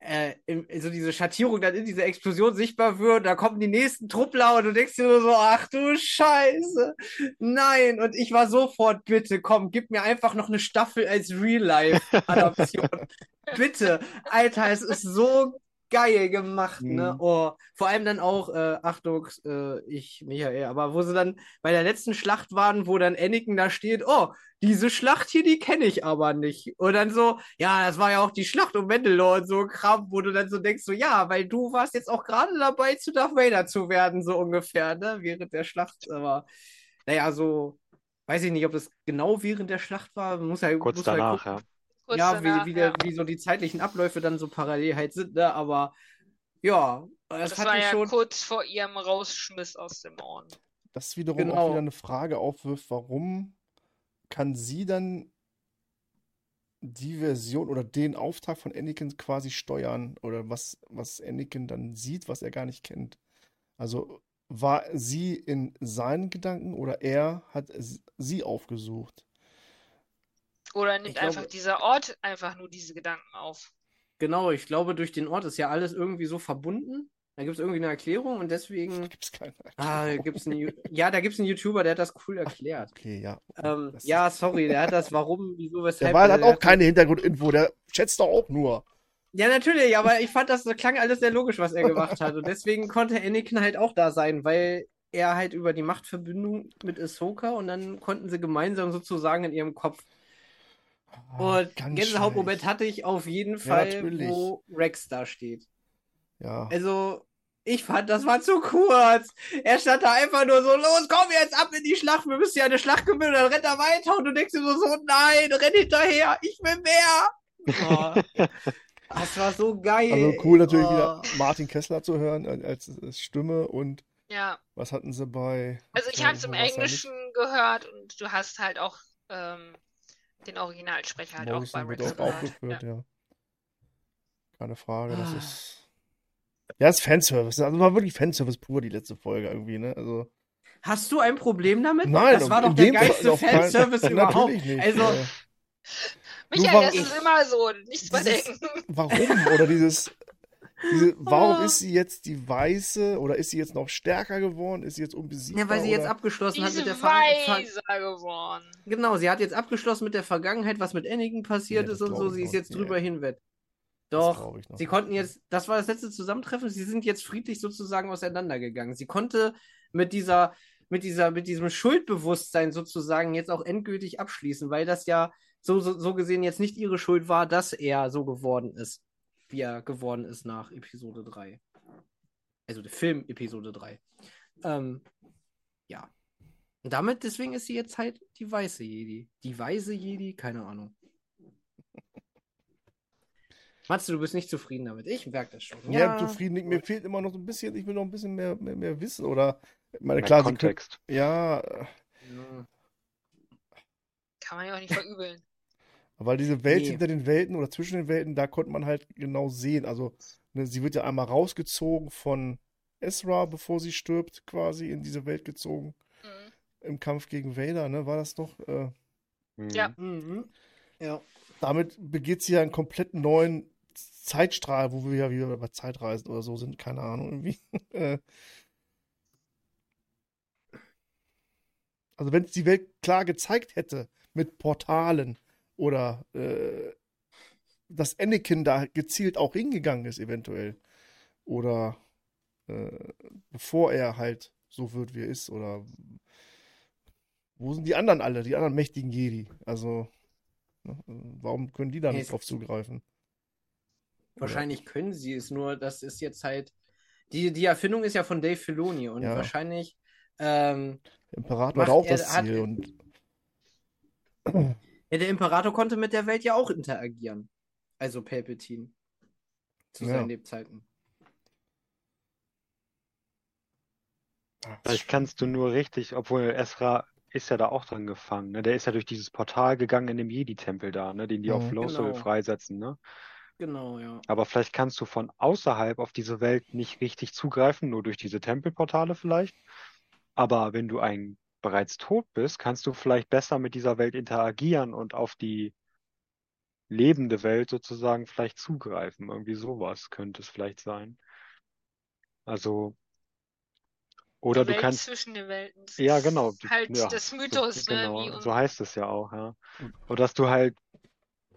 Äh, so diese Schattierung dann in dieser Explosion sichtbar wird, da kommen die nächsten Truppler und du denkst dir nur so, ach du Scheiße, nein, und ich war sofort, bitte, komm, gib mir einfach noch eine Staffel als Real-Life-Adaption, bitte, Alter, es ist so geil gemacht, ne? Mhm. Oh, vor allem dann auch, äh, Achtung, äh, ich, Michael, aber wo sie dann bei der letzten Schlacht waren, wo dann Anakin da steht, oh, diese Schlacht hier, die kenne ich aber nicht. Und dann so, ja, das war ja auch die Schlacht um Mandalore und so Kram, wo du dann so denkst, so, ja, weil du warst jetzt auch gerade dabei, zu Darth Vader zu werden, so ungefähr, ne? Während der Schlacht, aber, naja, so, weiß ich nicht, ob das genau während der Schlacht war, muss ja, Kurz muss halt danach, gucken. ja. Kurz Ja, danach, wie, wie, der, ja. wie so die zeitlichen Abläufe dann so parallel halt sind, ne? Aber ja, das, Das hat war mich ja schon. kurz vor ihrem Rausschmiss aus dem Orden. Das wiederum auch Genau. wieder eine Frage aufwirft, warum kann sie dann die Version oder den Auftrag von Anakin quasi steuern oder was, was Anakin dann sieht, was er gar nicht kennt. Also war sie in seinen Gedanken oder er hat sie aufgesucht? Oder nimmt Ich einfach glaube- dieser Ort einfach nur diese Gedanken auf? Genau, ich glaube, durch den Ort ist ja alles irgendwie so verbunden. Da gibt es irgendwie eine Erklärung und Da deswegen. gibt es keine Ah, da Erklärung. gibt's einen, ja, da gibt es einen YouTuber, der hat das cool erklärt. Okay, ja. Ähm, ja, sorry, der hat das warum, wieso, weshalb. Der Wahl hat der auch keine Hintergrundinfo, der schätzt doch auch nur. Ja, natürlich, aber ich fand, das klang alles sehr logisch, was er gemacht hat. Und deswegen konnte Anakin halt auch da sein, weil er halt über die Machtverbindung mit Ahsoka und dann konnten sie gemeinsam sozusagen in ihrem Kopf. Ah, Und ganz Gänsehautmoment hatte ich auf jeden Fall, natürlich. wo Rex da steht. Ja. Also, ich fand, das war zu kurz. Er stand da einfach nur so, los, komm jetzt ab in die Schlacht, wir müssen ja eine Schlacht gewinnen. Und dann rennt er weiter und du denkst dir so, so nein, renn hinterher, ich will mehr. Oh, das war so geil. Also cool natürlich oh. wieder Martin Kessler zu hören äh, als, als Stimme und Ja. was hatten sie bei Also ich Ja, habe es im ja Englischen gehört und du hast halt auch ähm, den Originalsprecher halt auch bei Morrison wird auch gehört. aufgeführt, Ja. ja. Keine Frage, das Ah. ist. Ja, ist Fanservice. Also war wirklich Fanservice pur, die letzte Folge irgendwie, ne? Also. Hast du ein Problem damit? Nein, das war doch der geilste Fanservice überhaupt. Natürlich nicht. Also, äh, Michael, warum- das ist immer so, nichts Dieses- verdenken. warum? Oder dieses. Diese, warum Ah. ist sie jetzt die Weiße? Oder ist sie jetzt noch stärker geworden? Ist sie jetzt unbesiegbar? ja, weil sie jetzt oder? abgeschlossen hat Diese mit der Ver Ver weiser geworden. Genau, sie hat jetzt abgeschlossen mit der Vergangenheit, was mit Anakin passiert Nee, ist und so. Sie ist jetzt drüber Nee. hinweg. Doch, sie konnten jetzt, das war das letzte Zusammentreffen, sie sind jetzt friedlich sozusagen auseinandergegangen. Sie konnte mit dieser, mit dieser, mit diesem Schuldbewusstsein sozusagen jetzt auch endgültig abschließen, weil das ja so, so, so gesehen jetzt nicht ihre Schuld war, dass er so geworden ist, wie er geworden ist nach Episode 3. Also der Film Episode 3. Ähm, ja. Und damit, deswegen ist sie jetzt halt die weiße Jedi. Die weiße Jedi, keine Ahnung. Matze, du bist nicht zufrieden damit. Ich merke das schon. Ja, zufrieden. Mir fehlt immer noch so ein bisschen, ich will noch ein bisschen mehr, mehr, mehr wissen. Oder, ich meine, Mehr klar, sie können, Kontext. ja, Ja. Kann man ja auch nicht verübeln. Weil diese Welt Nee. hinter den Welten oder zwischen den Welten, da konnte man halt genau sehen. Also, ne, sie wird ja einmal rausgezogen von Ezra, bevor sie stirbt, quasi in diese Welt gezogen. Mhm. Im Kampf gegen Vader, ne, war das doch? Äh, Mhm. Ja. Mhm. Ja. damit begeht sie ja einen komplett neuen Zeitstrahl, wo wir ja wieder bei Zeitreisen oder so sind, keine Ahnung, irgendwie. Äh, Also wenn es die Welt klar gezeigt hätte mit Portalen oder äh, dass Anakin da gezielt auch hingegangen ist eventuell oder äh, bevor er halt so wird, wie er ist oder wo sind die anderen alle, die anderen mächtigen Jedi? Also ne, warum können die da Hey, nicht drauf zugreifen? Wahrscheinlich können sie es, nur das ist jetzt halt. Die, die Erfindung ist ja von Dave Filoni und Ja. wahrscheinlich. Ähm, Der Imperator hat auch das hat- Ziel und ja, der Imperator konnte mit der Welt ja auch interagieren. Also Palpatine. Zu Ja. seinen Lebzeiten. Vielleicht kannst du nur richtig, obwohl Ezra ist ja da auch dran gefangen, ne? Der ist ja durch dieses Portal gegangen in dem Jedi-Tempel da, ne? Den die auf Mhm. Lothal Genau. freisetzen, ne? Genau, ja. Aber vielleicht kannst du von außerhalb auf diese Welt nicht richtig zugreifen, nur durch diese Tempelportale vielleicht. Aber wenn du ein bereits tot bist, kannst du vielleicht besser mit dieser Welt interagieren und auf die lebende Welt sozusagen vielleicht zugreifen. Irgendwie sowas könnte es vielleicht sein. Also, oder Die du Welt kannst, zwischen den Welten. Das ja ist genau, die- Halt ja, das so, Mythos, ne? genau, Wie so heißt es ja auch, ja. Und dass du halt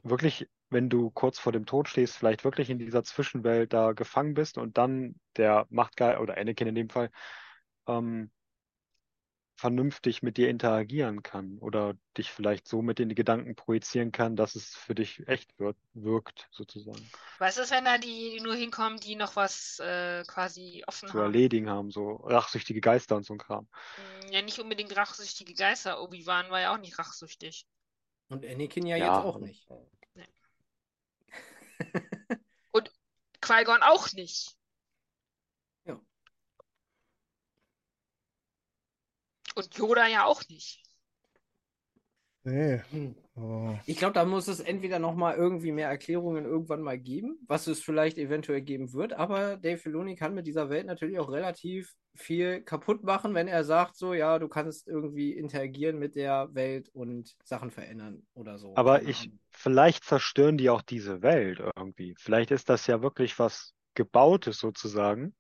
wirklich wenn du kurz vor dem Tod stehst, vielleicht wirklich in dieser Zwischenwelt da gefangen bist und dann der Machtgeil oder Anakin in dem Fall ähm, vernünftig mit dir interagieren kann oder dich vielleicht so mit in die Gedanken projizieren kann, dass es für dich echt wird, wirkt, sozusagen. Was ist, wenn da die nur hinkommen, die noch was äh, quasi offen Zu haben? erledigen haben, so rachsüchtige Geister und so ein Kram. Hm, Ja, nicht unbedingt rachsüchtige Geister. Obi-Wan war ja auch nicht rachsüchtig. Und Anakin ja, Ja. jetzt auch nicht. Qui-Gon auch nicht. Und Yoda ja auch nicht. Nee. Hm. Oh. Ich glaube, da muss es entweder nochmal irgendwie mehr Erklärungen irgendwann mal geben, was es vielleicht eventuell geben wird, aber Dave Filoni kann mit dieser Welt natürlich auch relativ viel kaputt machen, wenn er sagt, so, ja, du kannst irgendwie interagieren mit der Welt und Sachen verändern oder so. Aber ich, vielleicht zerstören die auch diese Welt irgendwie. Vielleicht ist das ja wirklich was Gebautes sozusagen.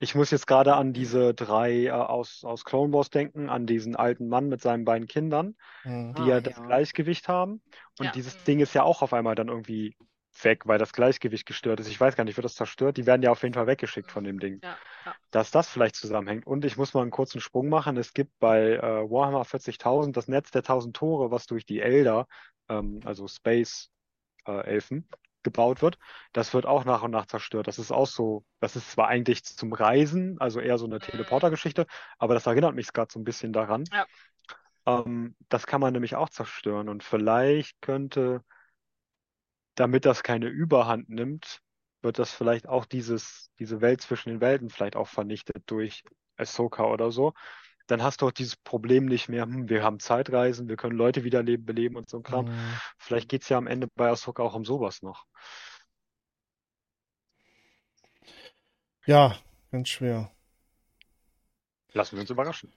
Ich muss jetzt gerade an diese drei äh, aus, aus Clone Wars denken, an diesen alten Mann mit seinen beiden Kindern, Hm. die Ah, ja das ja. Gleichgewicht haben. Und Ja. dieses Mhm. Ding ist ja auch auf einmal dann irgendwie weg, weil das Gleichgewicht gestört ist. Ich weiß gar nicht, wird das zerstört? Die werden ja auf jeden Fall weggeschickt von dem Ding. Ja, ja. Dass das vielleicht zusammenhängt. Und ich muss mal einen kurzen Sprung machen. Es gibt bei äh, Warhammer 40.000 das Netz der 1000 Tore, was durch die Elder, ähm, also Space äh, Elfen, gebaut wird. Das wird auch nach und nach zerstört. Das ist auch so, das ist zwar eigentlich zum Reisen, also eher so eine Mhm. Teleporter-Geschichte, aber das erinnert mich gerade so ein bisschen daran. Ja. Ähm, das kann man nämlich auch zerstören. Und vielleicht könnte, damit das keine Überhand nimmt, wird das vielleicht auch dieses, diese Welt zwischen den Welten vielleicht auch vernichtet durch Ahsoka oder so. Dann hast du auch dieses Problem nicht mehr, hm, wir haben Zeitreisen, wir können Leute wiederleben, beleben und so ein Kram. Hm. Vielleicht geht's ja am Ende bei Ahsoka auch um sowas noch. Ja, ganz schwer. Lassen wir uns überraschen.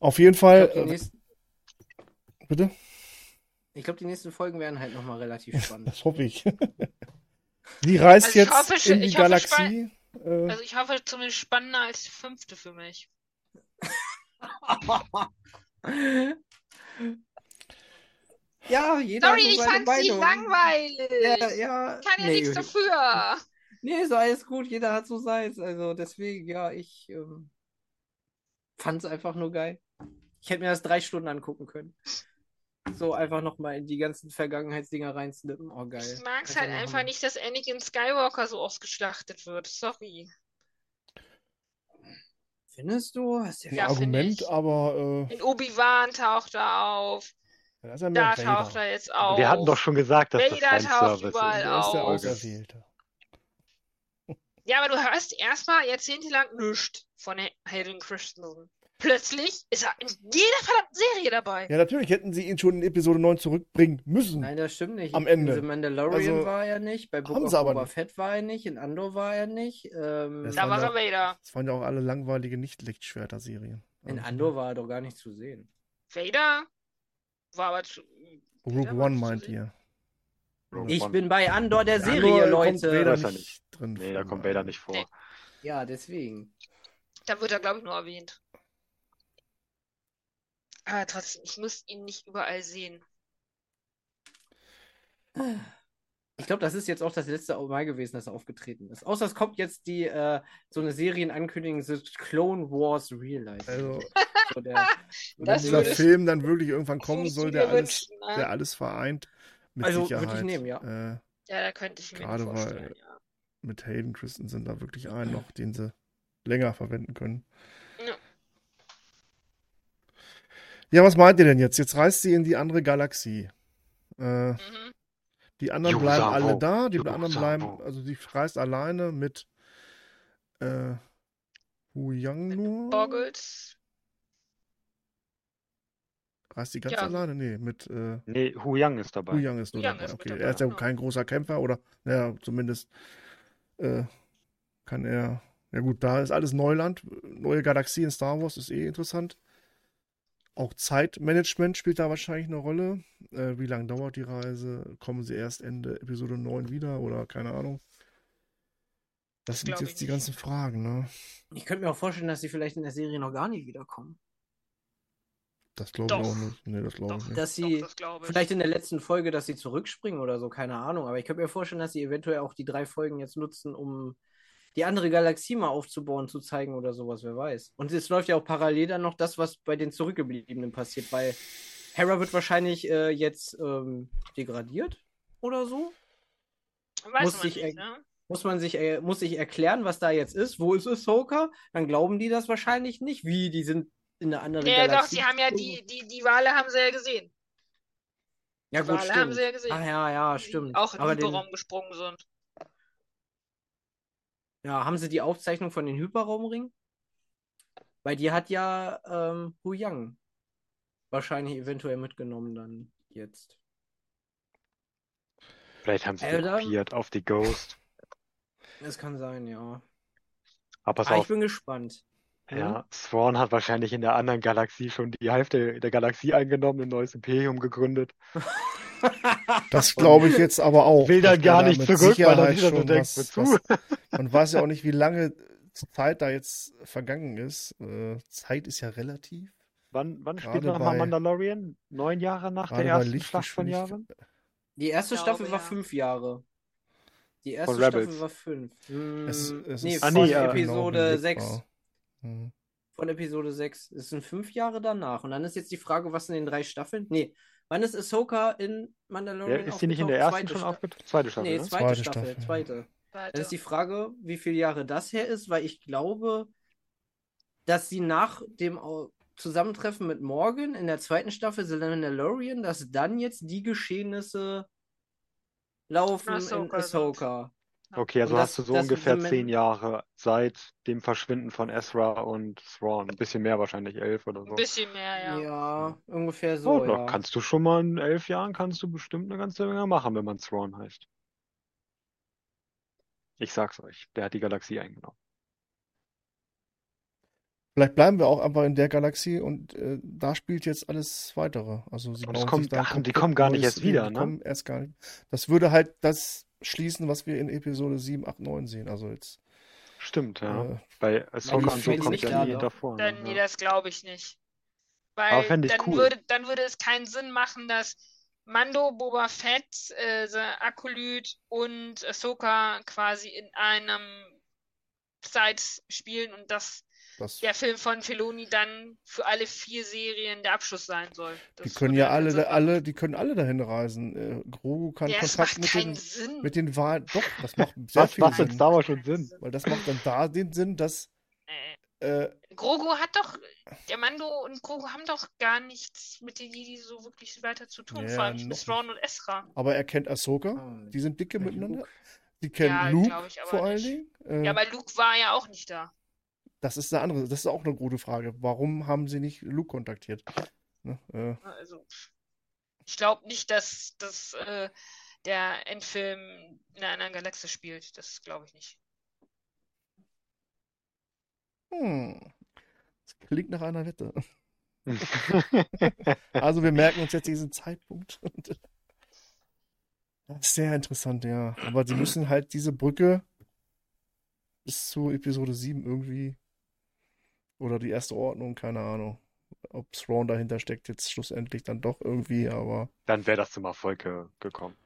Auf jeden Fall. glaube, die, Äh, nächsten- bitte? ich glaub, die nächsten Folgen werden halt nochmal relativ spannend. Das hoffe ich. Die reist Also jetzt hoffe, in die ich hoffe, Galaxie. Äh, Also ich hoffe zumindest spannender als die fünfte für mich. ja, jeder Sorry, ich fand sie langweilig. Ja, ja. Kann ja nee, nichts dafür. Nee, ist alles gut, jeder hat so seins. Also deswegen, ja, ich ähm, fand es einfach nur geil. Ich hätte mir das drei Stunden angucken können. So einfach nochmal in die ganzen Vergangenheitsdinger reinsnippen. Oh, geil. Ich mag es halt einfach Hammer. nicht, dass Anakin Skywalker so ausgeschlachtet wird. Sorry. Findest du? Hast ein Ja, finde Argument, ich. aber äh, In Obi-Wan taucht er auf. ja Da mehr taucht Vader. er jetzt auf. Wir hatten doch schon gesagt, dass das Vader taucht Fanservice überall ist. Der ist der auf. Auserwählte. Ja, aber du hörst erstmal jahrzehntelang nichts von Hayden Christensen. Plötzlich ist er in jeder verdammten Serie dabei. Ja, natürlich hätten sie ihn schon in Episode 9 zurückbringen müssen. Nein, das stimmt nicht. Am Ende. In The Mandalorian Also, war er nicht, bei Book of Boba. Fett war er nicht, in Andor war er nicht, ähm, Da waren war ja- er Vader. Das waren ja auch alle langweilige Nicht-Lichtschwerter-Serien. in Also, Andor war er doch gar nicht zu sehen. Vader war aber zu. Rogue Vader One meint ihr. Rogue Ich One. bin bei Andor der Serie, kommt Leute. Vader Weiß er nicht drin Nee, da kommt Vader nicht vor. Nee. Ja, deswegen. Da wird er, glaube ich, nur erwähnt. Aber trotzdem, ich muss ihn nicht überall sehen. Ich glaube, das ist jetzt auch das letzte Mal gewesen, dass er aufgetreten ist. Außer es kommt jetzt die äh, so eine Serienankündigung, The Clone Wars Real Life. Also, so der, wenn dieser würde ich- Film dann wirklich irgendwann kommen soll, der alles, wünschen, ne? der alles vereint, mit Also, würde ich Sicherheit. nehmen, ja. Äh, Ja, da könnte ich mir Gerade weil- ja. mit Hayden Christensen da wirklich einen noch, den sie länger verwenden können. Ja. Was meint ihr denn jetzt? Jetzt reist sie in die andere Galaxie. Äh, Mhm. die anderen bleiben alle da, die anderen bleiben, also sie reist alleine mit äh, Hu Yang nur. Boggles. Reist die ganz Ja. alleine? Nee, mit äh, Nee, Hu Yang ist Hu dabei. Yang ist nur Hu Yang dabei. ist Okay, dabei, er ist ja genau. kein großer Kämpfer oder, naja, zumindest äh, kann er. Ja gut, da ist alles Neuland. Neue Galaxie in Star Wars ist eh interessant. Auch Zeitmanagement spielt da wahrscheinlich eine Rolle. Äh, wie lange dauert die Reise? Kommen sie erst Ende Episode 9 wieder oder keine Ahnung? Das Das sind jetzt die nicht. ganzen Fragen, ne? ich könnte mir auch vorstellen, dass sie vielleicht in der Serie noch gar nicht wiederkommen. Das glaube ich Doch. auch nicht. Nee, das glaube ich Doch. nicht. Dass Doch, sie das glaube ich. vielleicht in der letzten Folge, dass sie zurückspringen oder so, keine Ahnung. Aber ich könnte mir vorstellen, dass sie eventuell auch die drei Folgen jetzt nutzen, um die andere Galaxie mal aufzubauen, zu zeigen oder sowas, wer weiß. Und es läuft ja auch parallel dann noch das, was bei den Zurückgebliebenen passiert, weil Hera wird wahrscheinlich äh, jetzt ähm, degradiert oder so. Weiß muss man sich nicht, ne? Muss man sich, äh, muss sich erklären, was da jetzt ist. Wo ist Ahsoka? Dann glauben die das wahrscheinlich nicht. Wie, die sind in einer anderen Ja, doch, Galaxie. sie haben ja die, die, die Wale haben sie ja gesehen. Ja, Die gut, Wale stimmt. haben sie ja gesehen. Ah, ja, ja, Die stimmt. Auch in den den, Hyperraum gesprungen sind. Ja, haben sie die Aufzeichnung von den Hyperraumringen? Weil die hat ja ähm, Hu Yang wahrscheinlich eventuell mitgenommen dann jetzt. Vielleicht haben sie Äh, die dann- kopiert auf die Ghost. Das kann sein, ja. Aber Ah, ich auf, bin gespannt. Hm? ja, Thrawn hat wahrscheinlich in der anderen Galaxie schon die Hälfte der Galaxie eingenommen, ein neues Imperium gegründet. Das glaube ich jetzt aber auch. Will dann gar nicht zurück, weil er Sicherheit sich dann so schon denkt, was, was, man weiß ja auch nicht, wie lange Zeit da jetzt vergangen ist. Äh, Zeit ist ja relativ. Wann, wann spielt nochmal Mandalorian? Neun Jahre nach der ersten Schlacht von. Jahren? Die erste Ich Staffel glaube, war ja. fünf Jahre. Die erste Von Staffel Rebels. war fünf. Hm, Es, es nee, ist von nee, äh, Episode genau 6. belegbar. Hm. Von Episode 6. Es sind fünf Jahre danach. Und dann ist jetzt die Frage, was in den drei Staffeln? Nee, wann ist Ahsoka in Ja, Mandalorian ist die nicht in der ersten Zweite schon aufgetaucht? Zweite Staffel, Nee, ne? zweite, Zweite Staffel, Staffel. zweite. Weiter. Dann ist die Frage, wie viele Jahre das her ist, weil ich glaube, dass sie nach dem Zusammentreffen mit Morgan in der zweiten Staffel The Mandalorian, dass dann jetzt die Geschehnisse laufen in Ahsoka sind. Ahsoka. Okay, also Und hast du das- so das ungefähr zehn Jahre seit dem Verschwinden von Ezra und Thrawn. Ein bisschen mehr wahrscheinlich, elf oder so. Ein bisschen mehr, ja. Ja, ungefähr Oh, so, da ja. kannst du schon mal in elf Jahren kannst du bestimmt eine ganze Menge machen, wenn man Thrawn heißt. Ich sag's euch, der hat die Galaxie eingenommen. Vielleicht bleiben wir auch einfach in der Galaxie und äh, da spielt jetzt alles weitere. Also sie Und es bauen kommt- sich da ein ach, die kommen gar nicht erst wieder, ne? kommen erst gar nicht. Das würde halt das schließen, was wir in Episode 7, 8, 9 sehen. Also jetzt Stimmt, ja. äh, Bei Ahsoka und so kommt nicht ja nie ne? davor. ne? Dann, nee, Ja. das glaube ich nicht. Aber Weil fänd ich dann, cool. würde, dann würde es keinen Sinn machen, dass Mando, Boba Fett, äh, Akolyt und Ahsoka quasi in einem Zeit spielen und dass das, der Film von Filoni dann für alle vier Serien der Abschluss sein soll. die Das können würde ja alle, machen. alle, die können alle dahin reisen. Äh, Grogu kann Ja, Kontakt macht mit den, Sinn. mit den Wahlen. Doch, das macht sehr Was viel macht in Sinn. Star Wars schon Sinn? Weil das macht dann da den Sinn, dass Äh, äh, Grogu hat doch, der Mando und Grogu haben doch gar nichts mit den Jedi so wirklich weiter zu tun, Ja, vor allem nicht mit Thrawn und Ezra. aber er kennt Ahsoka. Ah, Die sind dicke Luke. miteinander. Die kennen Ja, Luke ich vor allen nicht. Dingen. Äh, Ja, aber Luke war ja auch nicht da. Das ist eine andere, das ist auch eine gute Frage. Warum haben sie nicht Luke kontaktiert? Ne? Äh, Also, ich glaube nicht, dass, dass äh, der Endfilm in einer anderen Galaxie spielt. Das glaube ich nicht. hm. Das klingt nach einer Wette. Also wir merken uns jetzt diesen Zeitpunkt. Das ist sehr interessant, ja. Aber sie müssen halt diese Brücke bis zu Episode 7 irgendwie oder die erste Ordnung, keine Ahnung. Ob Thrawn dahinter steckt jetzt schlussendlich dann doch irgendwie, aber Dann wäre das zum Erfolg ge gekommen.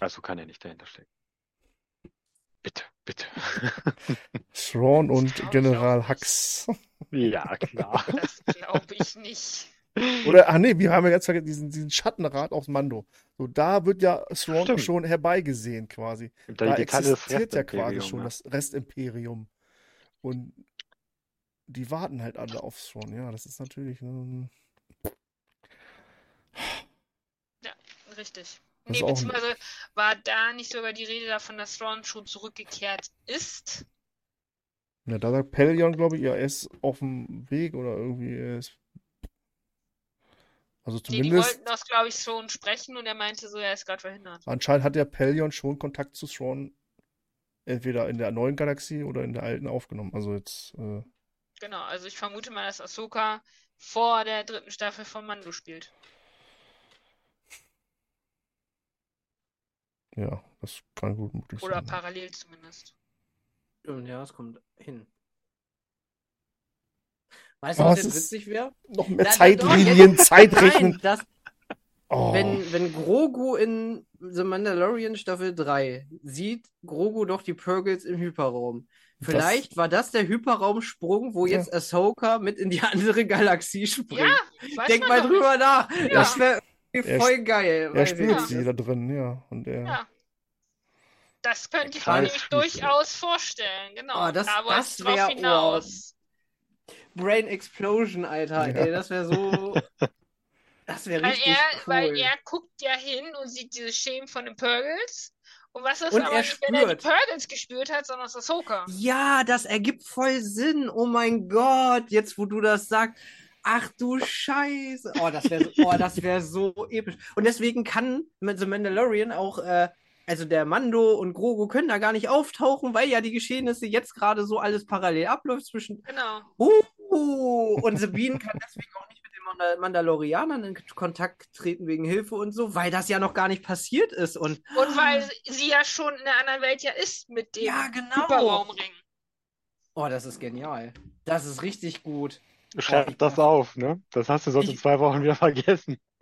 Also kann er nicht dahinter stecken. Bitte, bitte. Thrawn und General. Hux. Ja, klar. Das glaube ich nicht. Oder, ach nee, wir haben ja jetzt vergessen, diesen, diesen Schattenrat aus Mando. So, da wird ja Thrawn Stimmt. schon herbeigesehen, quasi. Da Da existiert ja quasi schon ja. das Restimperium. Und die warten halt alle auf Thrawn. Ja, das ist natürlich. ähm, Richtig. Das Nee, beziehungsweise war da nicht sogar die Rede davon, dass Thrawn schon zurückgekehrt ist? Ja, da sagt Pelion, glaube ich, ja, er ist auf dem Weg oder irgendwie. Er ist, also Nee, die zumindest. wollten das, glaube ich, schon sprechen und er meinte so, er ist gerade verhindert. Anscheinend hat der Pelion schon Kontakt zu Thrawn entweder in der neuen Galaxie oder in der alten aufgenommen. Also jetzt. Äh, Genau, also ich vermute mal, dass Ahsoka vor der dritten Staffel von Mando spielt. ja, das kann gut möglich Oder sein. parallel zumindest. Stimmt, ja, es kommt hin. Weißt du, was ist- witzig wäre? Noch mehr Zeitlinien, doch, Zeitrechnen. Nein, das, Oh. wenn, wenn Grogu in The Mandalorian Staffel 3 sieht Grogu doch die Purgles im Hyperraum. Das- Vielleicht war das der Hyperraumsprung, wo Ja. jetzt Ahsoka mit in die andere Galaxie springt. Ja, Denk mal drüber nach. Ja. Das wäre Er voll geil. Er nicht. sie da drin, ja. Und er, Ja. Das könnte ich mir durchaus vorstellen, genau. Oh, das- Aber das es drauf wär- oh. hinaus. Brain Explosion, Alter. Ja. Ey, das wäre so. Das wäre richtig er, cool. weil er guckt ja hin und sieht diese Schemen von den Purgles. Und was ist Und aber er nicht, wenn er die. Purgles gespürt hat, sondern das Ahsoka? Ja, das ergibt voll Sinn. Oh mein Gott, jetzt wo du das sagst. Ach du Scheiße. Oh, das wäre oh, das wär so episch. Und deswegen kann The Mandalorian auch, äh, also der Mando und Grogu können da gar nicht auftauchen, weil ja die Geschehnisse jetzt gerade so alles parallel abläuft zwischen. Genau. Uh, und Sabine kann deswegen auch nicht mit den Manda Mandalorianern in Kontakt treten wegen Hilfe und so, weil das ja noch gar nicht passiert ist. Und Und weil sie ja schon in einer anderen Welt ja ist mit dem ja, genau. Hyperraumring. Oh, das ist genial. Das ist richtig gut. Schreib ich das auf, ne? Das hast du sonst in zwei Wochen wieder vergessen.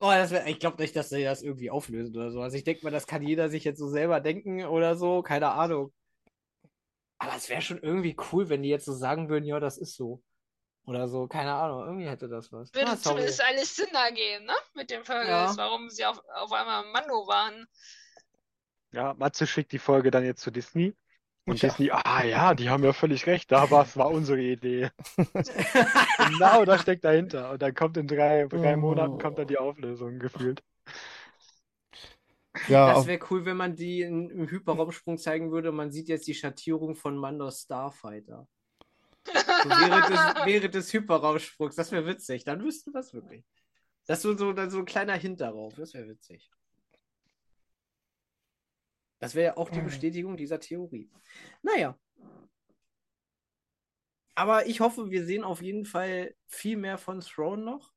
Oh, das wär, ich glaube nicht, dass sie das irgendwie auflösen oder so. Also ich denke mal, das kann jeder sich jetzt so selber denken oder so, keine Ahnung. Aber es wäre schon irgendwie cool, wenn die jetzt so sagen würden, ja, das ist so. Oder so, keine Ahnung, irgendwie hätte das was. Würde Ah, zumindest alles Sinn ergeben, ne? Mit den Purgles, Ja. warum sie auf, auf einmal Mando waren. Ja, Matze schickt die Folge dann jetzt zu Disney. Und Ja. Disney, ah ja, die haben ja völlig recht, da war es war unsere Idee. Genau, das steckt dahinter. Und dann kommt in drei, drei Oh. Monaten kommt dann die Auflösung gefühlt. Ja, Das wäre cool, wenn man die in, im Hyperraumsprung zeigen würde. Man sieht jetzt die Schattierung von Mandos Starfighter. So während, des, während des Hyperraumsprungs. Das wäre witzig. Dann wüssten wir es wirklich. Das ist so, so, so ein kleiner Hint darauf. Das wäre witzig. Das wäre ja auch die Bestätigung dieser Theorie. Naja. Aber ich hoffe, wir sehen auf jeden Fall viel mehr von Throne noch.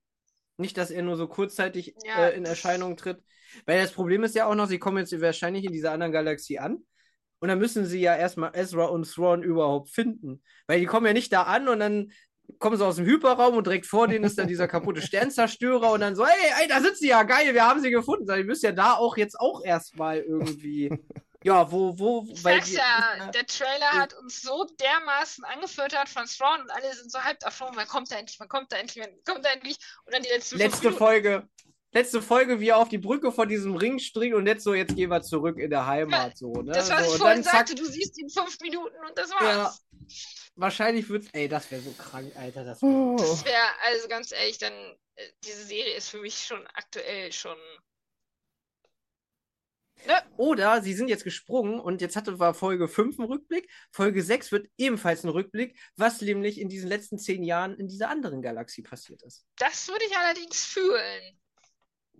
Nicht, dass er nur so kurzzeitig Ja. äh, in Erscheinung tritt. Weil das Problem ist ja auch noch, sie kommen jetzt wahrscheinlich in dieser anderen Galaxie an. Und dann müssen sie ja erstmal Ezra und Thrawn überhaupt finden. Weil die kommen ja nicht da an und dann kommen sie aus dem Hyperraum und direkt vor denen ist dann dieser kaputte Sternzerstörer und dann so, hey, ey, da sind sie ja, geil, wir haben sie gefunden. Die müssen ja da auch jetzt auch erstmal irgendwie. Ja, wo, wo, Ich weil sag's die- ja, der Trailer hat uns so dermaßen angefüttert von Thrawn und alle sind so auf Thrawn, wann kommt er endlich, wann kommt er endlich, wann kommt er endlich? Und dann die letzte Minuten. Folge. Letzte Folge, wie er auf die Brücke von diesem Ring springt und jetzt so, jetzt gehen wir zurück in der Heimat. So, ne? Das, was so, ich und vorhin dann zack, sagte, du siehst ihn fünf Minuten und das Ja. war's. wahrscheinlich wird's. Ey, das wäre so krank, Alter. Das wär, oh, Das wäre, also ganz ehrlich, dann, äh, diese Serie ist für mich schon aktuell schon. Oder sie sind jetzt gesprungen und jetzt hatte war Folge 5 einen Rückblick. Folge 6 wird ebenfalls ein Rückblick, was nämlich in diesen letzten zehn Jahren in dieser anderen Galaxie passiert ist. Das würde ich allerdings fühlen.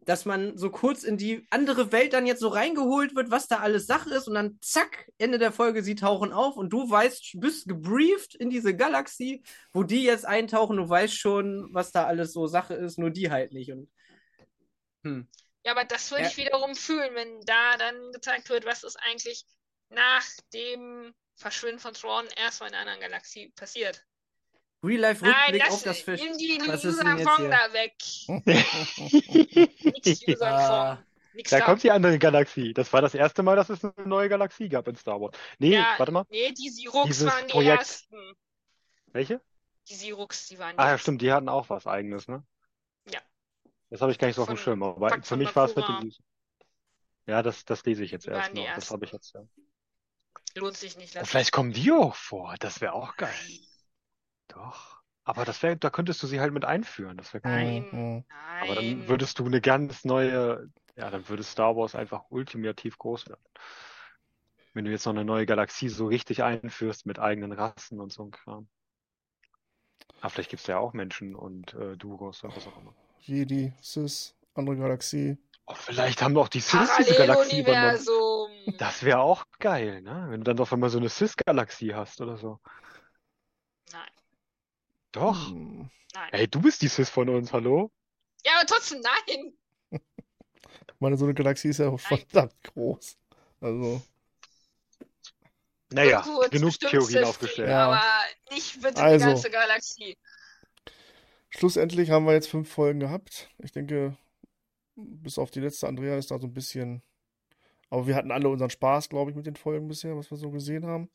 Dass man so kurz in die andere Welt dann jetzt so reingeholt wird, was da alles Sache ist und dann zack, Ende der Folge, sie tauchen auf und du weißt, bist gebrieft in diese Galaxie, wo die jetzt eintauchen, du weißt schon, was da alles so Sache ist, nur die halt nicht. Und hm. Ja, aber das würde Ja. ich wiederum fühlen, wenn da dann gezeigt wird, was ist eigentlich nach dem Verschwinden von Thrawn erstmal in einer anderen Galaxie passiert. Real Life Nein, Rückblick das, auf das Fest. nimm die hier? da weg. Nix Yuuzhan Ah. Da da. kommt die andere Galaxie. Das war das erste Mal, dass es eine neue Galaxie gab in Star Wars. Nee, Ja, warte mal. Nee, die Siruks waren die Projekt. ersten. Welche? Die Siruks, die waren die Ah ja, stimmt, die hatten auch was eigenes, ne? Das habe ich gar nicht so auf dem Schirm, aber Pax für mich war es mit dem. Ja, das, das lese ich jetzt Die erst noch. Das habe ich jetzt ja. Lohnt sich nicht. Lass vielleicht kommen die auch vor. Das wäre auch geil. Nein, Doch. Aber das wäre, da könntest du sie halt mit einführen. Das wäre cool. Nein. Aber dann würdest du eine ganz neue, ja, dann würde Star Wars einfach ultimativ groß werden. Wenn du jetzt noch eine neue Galaxie so richtig einführst mit eigenen Rassen und so ein Kram. Aber vielleicht gibt es ja auch Menschen und äh, Duros oder was auch immer. Jedi, Sis, andere Galaxie. Oh, vielleicht haben auch die Sith diese Galaxie übernommen. Das wäre auch geil, ne? Wenn du dann auf einmal so eine Cis-Galaxie hast oder so. Nein, Doch. Hm. nein. Ey, du bist die Cis von uns, hallo? Ja, aber trotzdem nein. Ich meine, so eine Galaxie ist ja auch Nein. verdammt groß. Also, Naja, ist genug Theorien Sith aufgestellt. Ja. Aber nicht bitte Also. die ganze Galaxie. Schlussendlich haben wir jetzt fünf Folgen gehabt. Ich denke, bis auf die letzte Andrea ist da so ein bisschen. Aber wir hatten alle unseren Spaß, glaube ich, mit den Folgen bisher, was wir so gesehen haben.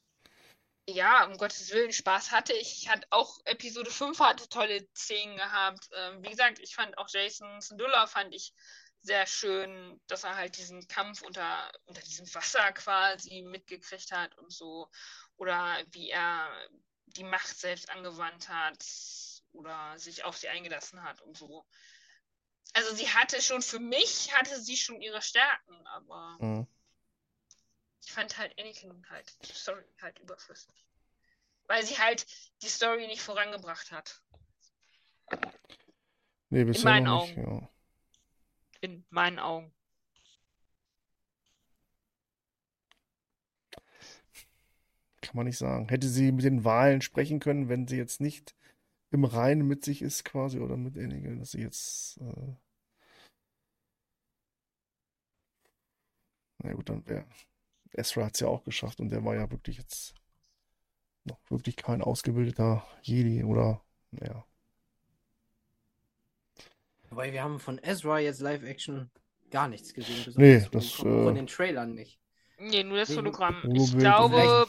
Ja, um Gottes Willen, Spaß hatte ich. Ich hatte auch Episode 5 hatte tolle Szenen gehabt. Ähm, wie gesagt, ich fand auch Jason Syndulla fand ich sehr schön, dass er halt diesen Kampf unter, unter diesem Wasser quasi mitgekriegt hat und so. Oder wie er die Macht selbst angewandt hat oder sich auf sie eingelassen hat und so. Also sie hatte schon, für mich hatte sie schon ihre Stärken, aber Mhm. ich fand halt Anakin halt, die Story halt überflüssig. Weil sie halt die Story nicht vorangebracht hat. Nee, bisher meinen nicht. Augen. Ja. In meinen Augen. Kann man nicht sagen. Hätte sie mit den Wahlen sprechen können, wenn sie jetzt nicht im Reinen mit sich ist, quasi, oder mit Anakin, dass sie jetzt. Äh... Na gut, dann wäre. Ezra hat es ja auch geschafft und der war ja wirklich jetzt noch wirklich kein ausgebildeter Jedi oder, naja. Weil wir haben von Ezra jetzt Live-Action gar nichts gesehen. besonders Nee, von das, den- Von äh, den Trailern nicht. Nee, nur das Hologramm. Ich glaube.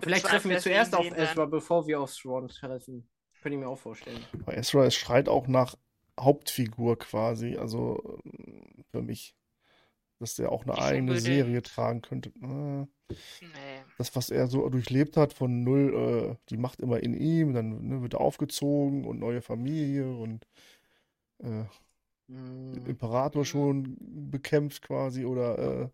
Vielleicht treffen wir zuerst auf. Ezra, bevor wir auf Thrawn treffen. Könnte ich mir auch vorstellen. Bei Ezra, es schreit auch nach Hauptfigur quasi, also ähm, für mich, dass der auch eine Nicht eigene. Serie tragen könnte. Äh, Nee. das, was er so durchlebt hat, von null, äh, die Macht immer in ihm, dann ne, wird er aufgezogen und neue Familie und äh, den Hm. Imperator schon bekämpft quasi oder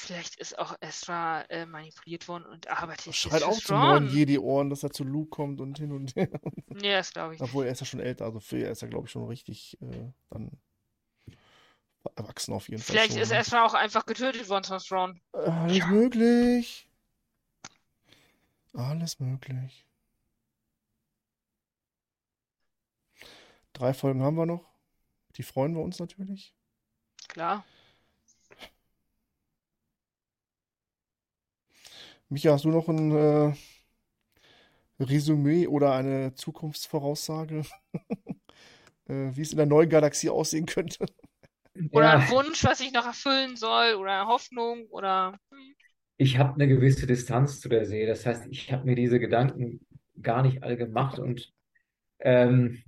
Vielleicht ist auch Ezra äh, manipuliert worden und arbeitet jetzt schreit auch zu neuen. Jedi-Ohren, dass er zu Luke kommt und hin und her. Nee, das glaube ich. Obwohl er ist ja schon älter, also für er ist er, glaube ich, schon richtig äh, dann erwachsen auf jeden Fall Vielleicht ist ne? Ezra auch einfach getötet worden von Thrawn. Alles Ja. möglich. Alles möglich. Drei Folgen haben wir noch. Die freuen wir uns natürlich. Klar. Micha, hast du noch ein äh, Resümee oder eine Zukunftsvoraussage, äh, wie es in der neuen Galaxie aussehen könnte? Oder Ja, ein Wunsch, was ich noch erfüllen soll, oder eine Hoffnung, oder. ich habe eine gewisse Distanz zu der Serie. Das heißt, ich habe mir diese Gedanken gar nicht alle gemacht und ähm,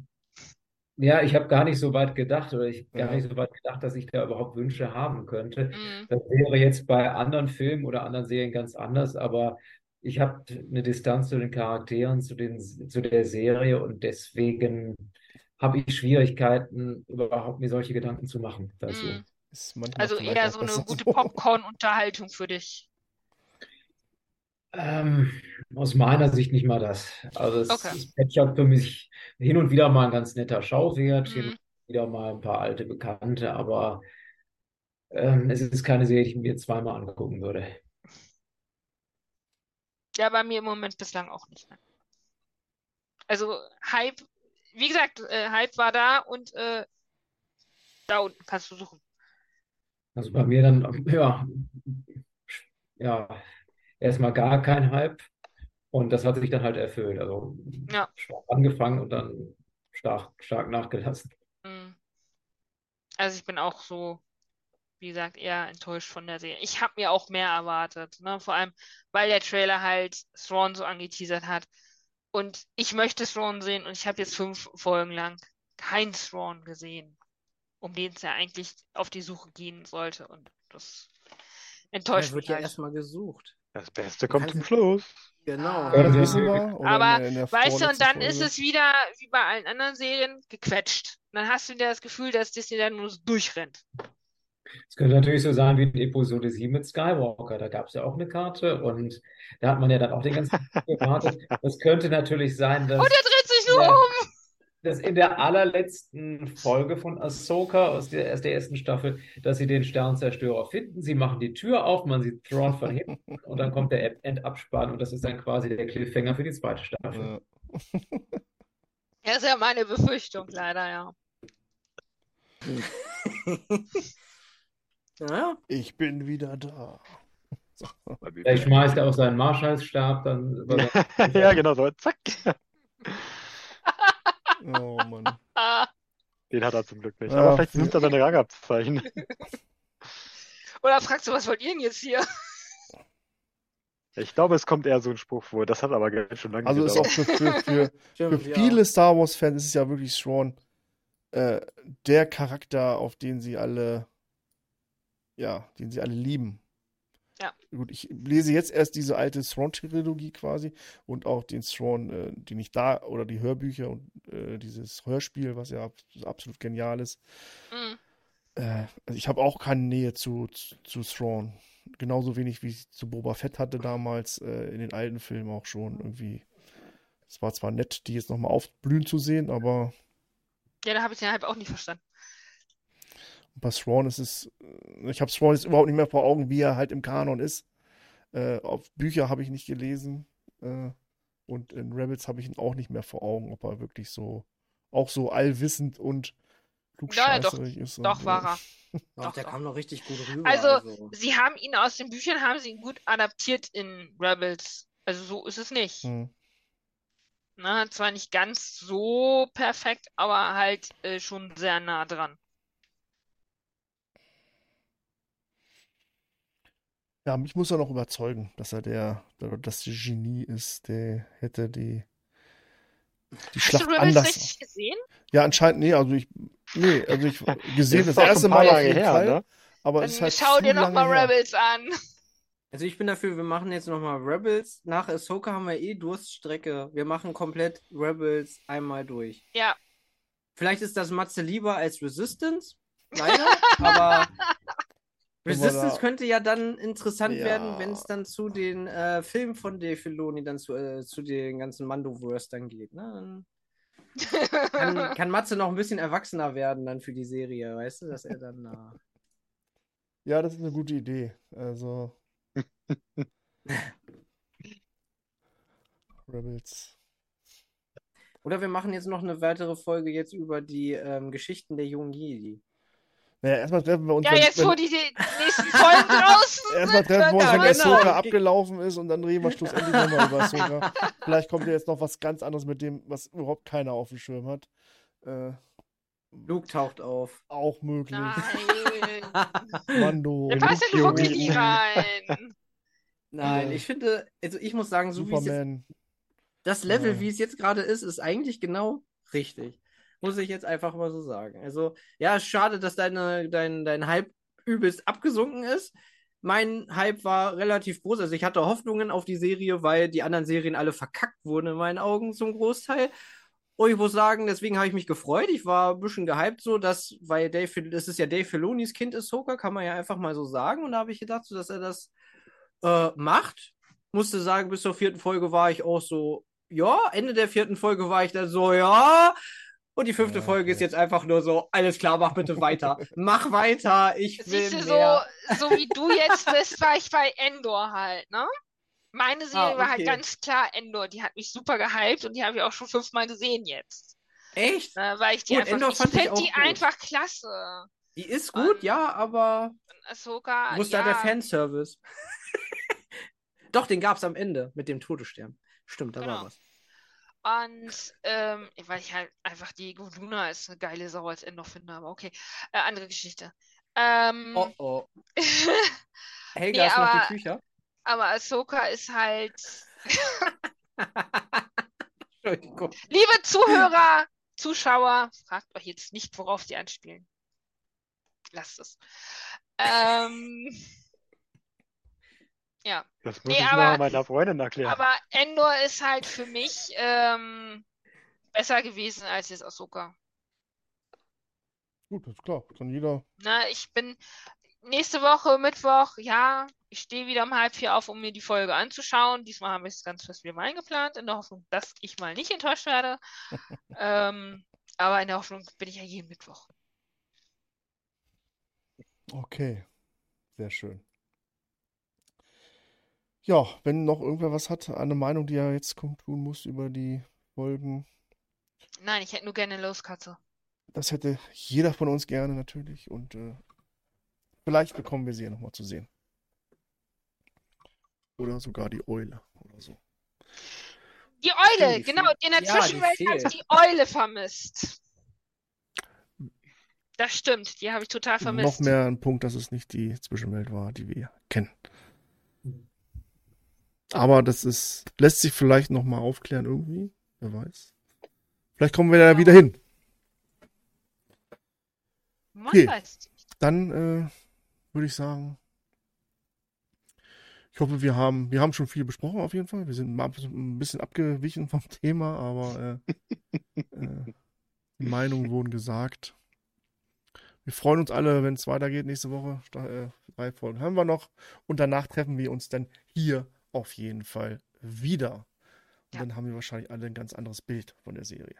ja, ich habe gar nicht so weit gedacht oder ich gar Ja. nicht so weit gedacht, dass ich da überhaupt Wünsche haben könnte. Mhm. Das wäre jetzt bei anderen Filmen oder anderen Serien ganz anders, aber ich habe eine Distanz zu den Charakteren, zu den, zu der Serie und deswegen habe ich Schwierigkeiten, überhaupt mir solche Gedanken zu machen dazu. Mhm. Also eher so eine gute. Popcorn-Unterhaltung für dich. Ähm, aus meiner Sicht nicht mal das. Also es Okay. ist Pet für mich hin und wieder mal ein ganz netter Schauwert, hin Mhm. und wieder mal ein paar alte Bekannte, aber ähm, es ist keine Serie, die ich mir zweimal angucken würde. Ja, bei mir im Moment bislang auch nicht. ne? Also Hype, wie gesagt, äh, Hype war da und äh, da unten kannst du suchen. Also bei mir dann, ja, ja, erstmal gar kein Hype und das hat sich dann halt erfüllt. Also Ja. stark angefangen und dann stark, stark nachgelassen. Mhm. Also ich bin auch so, wie gesagt, eher enttäuscht von der Serie. Ich habe mir auch mehr erwartet, ne? Vor allem, weil der Trailer halt Thrawn so angeteasert hat. Und ich möchte Thrawn sehen und ich habe jetzt fünf Folgen lang keinen Thrawn gesehen, um den es ja eigentlich auf die Suche gehen sollte. Und das Er enttäuscht wird mich ja halt. erstmal gesucht. Das Beste kommt zum Schluss. Genau. Ja, das wissen wir. Aber in der, in der Weißt du, und dann ist Folge. es wieder wie bei allen anderen Serien gequetscht. Dann hast du wieder das Gefühl, dass Disney dann nur so durchrennt. Es könnte natürlich so sein wie in Episode 7 mit Skywalker. Da gab es ja auch eine Karte und da hat man ja dann auch den ganzen Tag gewartet. Das könnte natürlich sein, dass, Und er dreht sich nur Ja. um. Dass in der allerletzten Folge von Ahsoka aus der, aus der ersten Staffel, dass sie den Sternzerstörer finden. Sie machen die Tür auf, man sieht Thrawn von hinten und dann kommt der Endabspann und das ist dann quasi der Cliffhanger für die zweite Staffel. Ja. Das ist ja meine Befürchtung, leider, ja. Ja, Ich bin wieder da. So. Vielleicht schmeißt er auch seinen Marschallstab dann. Ja, genau so. Zack. Oh Mann. Den hat er zum Glück nicht. Ja. Aber vielleicht nimmt er seine Rangabzeichen. Oder fragst du, was wollt ihr denn jetzt hier? Ich glaube, es kommt eher so ein Spruch vor. Das hat aber schön lange Also ist auch gedauert. für, für, für, für ja. viele Star Wars-Fans ist es ja wirklich Thrawn äh, der Charakter, auf den sie alle, ja, den sie alle lieben. Ja. Gut, ich lese jetzt erst diese alte Thrawn-Trilogie quasi und auch den Thrawn, äh, den ich da, oder die Hörbücher und äh, dieses Hörspiel, was ja ab- absolut genial ist. Hm. Äh, also ich habe auch keine Nähe zu, zu, zu Thrawn. Genauso wenig wie ich zu Boba Fett hatte damals äh, in den alten Filmen auch schon irgendwie. Es war zwar nett, die jetzt nochmal aufblühen zu sehen, aber Ja, da habe ich den halb auch nicht verstanden. Bei Thrawn ist es. äh, Ich habe Thrawn jetzt überhaupt nicht mehr vor Augen, wie er halt im Kanon ist. Äh, auf Bücher habe ich nicht gelesen. Äh, und in Rebels habe ich ihn auch nicht mehr vor Augen, ob er wirklich so, auch so allwissend und Ja, doch. klugscheißerig ist. und, Doch, äh, war er. Doch, Doch, der doch. kam noch richtig gut rüber. Also, Sie haben ihn aus den Büchern, haben sie ihn gut adaptiert in Rebels. Also so ist es nicht. hm. Na, zwar nicht ganz so perfekt, aber halt äh, schon sehr nah dran. Ja, mich muss er noch überzeugen, dass er der, der das Genie ist, der hätte die, die Hast du Rebels anders. richtig gesehen? Ja, anscheinend, nee, also ich, nee, also ich gesehen Das das erste Mal auf jeden her, Fall, ne? aber Dann es ist halt schau dir noch lange mal her. Rebels an. Also ich bin dafür, wir machen jetzt nochmal Rebels. Nach Ahsoka haben wir eh Durststrecke. Wir machen komplett Rebels einmal durch. Ja, Vielleicht ist das Matze lieber als Resistance, leider, aber Resistance könnte ja dann interessant Ja. werden, wenn es dann zu den äh, Filmen von Dave Filoni, dann zu, äh, zu den ganzen Mandoverse dann geht. Ne? Dann kann, kann Matze noch ein bisschen erwachsener werden dann für die Serie, weißt du, dass er dann... Äh, Ja, das ist eine gute Idee. Also Rebels. Oder wir machen jetzt noch eine weitere Folge jetzt über die ähm, Geschichten der jungen Jedi. Naja, erstmal treffen wir uns, ja, wenn, jetzt wenn, wo die, die nächsten Folgen draußen erstmal treffen wir uns, wenn können genau. Ahsoka abgelaufen ist und dann reden wir schlussendlich nochmal über Ahsoka. Vielleicht kommt ja jetzt noch was ganz anderes mit dem, was überhaupt keiner auf dem Schirm hat. Äh, Luke taucht auf. auch möglich. Nein. Mando, Der passt ja Luke nie rein. Nein, Ja. ich finde, also ich muss sagen, so wie es jetzt, Superman. das Level, Ja. wie es jetzt gerade ist, ist eigentlich genau richtig. Muss ich jetzt einfach mal so sagen. Also, ja, schade, dass deine, dein, dein Hype übelst abgesunken ist. Mein Hype war relativ groß. Also, ich hatte Hoffnungen auf die Serie, weil die anderen Serien alle verkackt wurden in meinen Augen zum Großteil. Und ich muss sagen, deswegen habe ich mich gefreut. Ich war ein bisschen gehypt, so dass, weil Dave, das ist ja Dave Filonis Kind ist Ahsoka, kann man ja einfach mal so sagen. Und da habe ich gedacht, so, dass er das äh, macht. Musste sagen, bis zur vierten Folge war ich auch so, ja. Ende der vierten Folge war ich dann so, ja. Und die fünfte Ja, Folge ist okay. jetzt einfach nur so, alles klar, mach bitte weiter. mach weiter, ich will Siehst du, so, mehr. so wie du jetzt bist, war ich bei Endor halt, ne? Meine Serie Ah, war halt okay. ganz klar Endor. Die hat mich super gehypt und die habe ich auch schon fünfmal gesehen jetzt. Echt? Ne, weil ich die Gut, einfach, Endor ich fand ich auch die gut. einfach klasse. Die ist gut, Ähm, ja, aber Ahsoka, wo ist da der ja, Fanservice? Doch, den gab's am Ende mit dem Todesstern. Stimmt, da war Genau. was. Und ähm, weil ich halt einfach die Luna ist eine geile Sau als Endor finde, aber okay. Äh, andere Geschichte. Ähm, Oh oh. Helga Nee, ist noch aber- die Tücher. aber Ahsoka ist halt. Entschuldigung. Liebe Zuhörer, Zuschauer, fragt euch jetzt nicht, worauf sie anspielen. Lasst es. Ähm, ja, Das muss Nee, ich aber- mal meiner Freundin erklären. aber Endor ist halt für mich ähm, besser gewesen als jetzt Ahsoka. Gut, ist klar. Kann jeder. Na, ich bin nächste Woche Mittwoch, ja, ich stehe wieder um halb vier auf, um mir die Folge anzuschauen. Diesmal haben wir es ganz fest wieder mal eingeplant, in der Hoffnung, dass ich mal nicht enttäuscht werde. ähm, aber in der Hoffnung bin ich ja jeden Mittwoch. Okay. Sehr schön. Ja, wenn noch irgendwer was hat, eine Meinung, die er jetzt kundtun muss über die Folgen, Nein, ich hätte nur gerne eine Loskatze. das hätte jeder von uns gerne natürlich. Und äh, Vielleicht bekommen wir sie ja nochmal zu sehen. Oder sogar die Eule oder so. Die Eule, die genau. In der Ja, die Zwischenwelt habe ich fehlt. die Eule vermisst. Das stimmt, die habe ich total Noch vermisst. mehr ein Punkt, dass es nicht die Zwischenwelt war, die wir kennen. Aber das ist, lässt sich vielleicht nochmal aufklären irgendwie. Wer weiß. Vielleicht kommen wir da wieder hin. Okay. Dann äh, würde ich sagen, ich hoffe, wir haben, wir haben schon viel besprochen auf jeden Fall. Wir sind mal ein bisschen abgewichen vom Thema, aber äh, äh, die Meinungen wurden gesagt. Wir freuen uns alle, wenn es weitergeht nächste Woche. Äh, drei Folgen haben wir noch. Und danach treffen wir uns dann hier auf jeden Fall wieder. Und Ja. dann haben wir wahrscheinlich alle ein ganz anderes Bild von der Serie.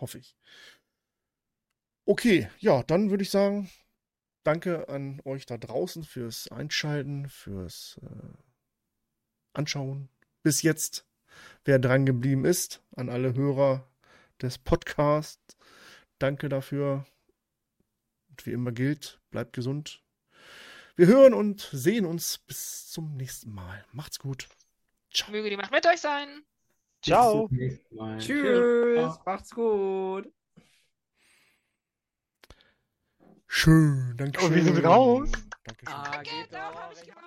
Hoffe ich. Okay, ja, dann würde ich sagen, danke an euch da draußen fürs Einschalten, fürs äh, Anschauen. Bis jetzt, wer dran geblieben ist, an alle Hörer des Podcasts, danke dafür. Und wie immer gilt, bleibt gesund. Wir hören und sehen uns bis zum nächsten Mal. Macht's gut. Ciao. Möge die Macht mit euch sein. Ciao. Mal. Tschüss, macht's gut. Schön, danke Oh, wir sind raus. Dankeschön. Ah, Geht doch. hab ich gemacht.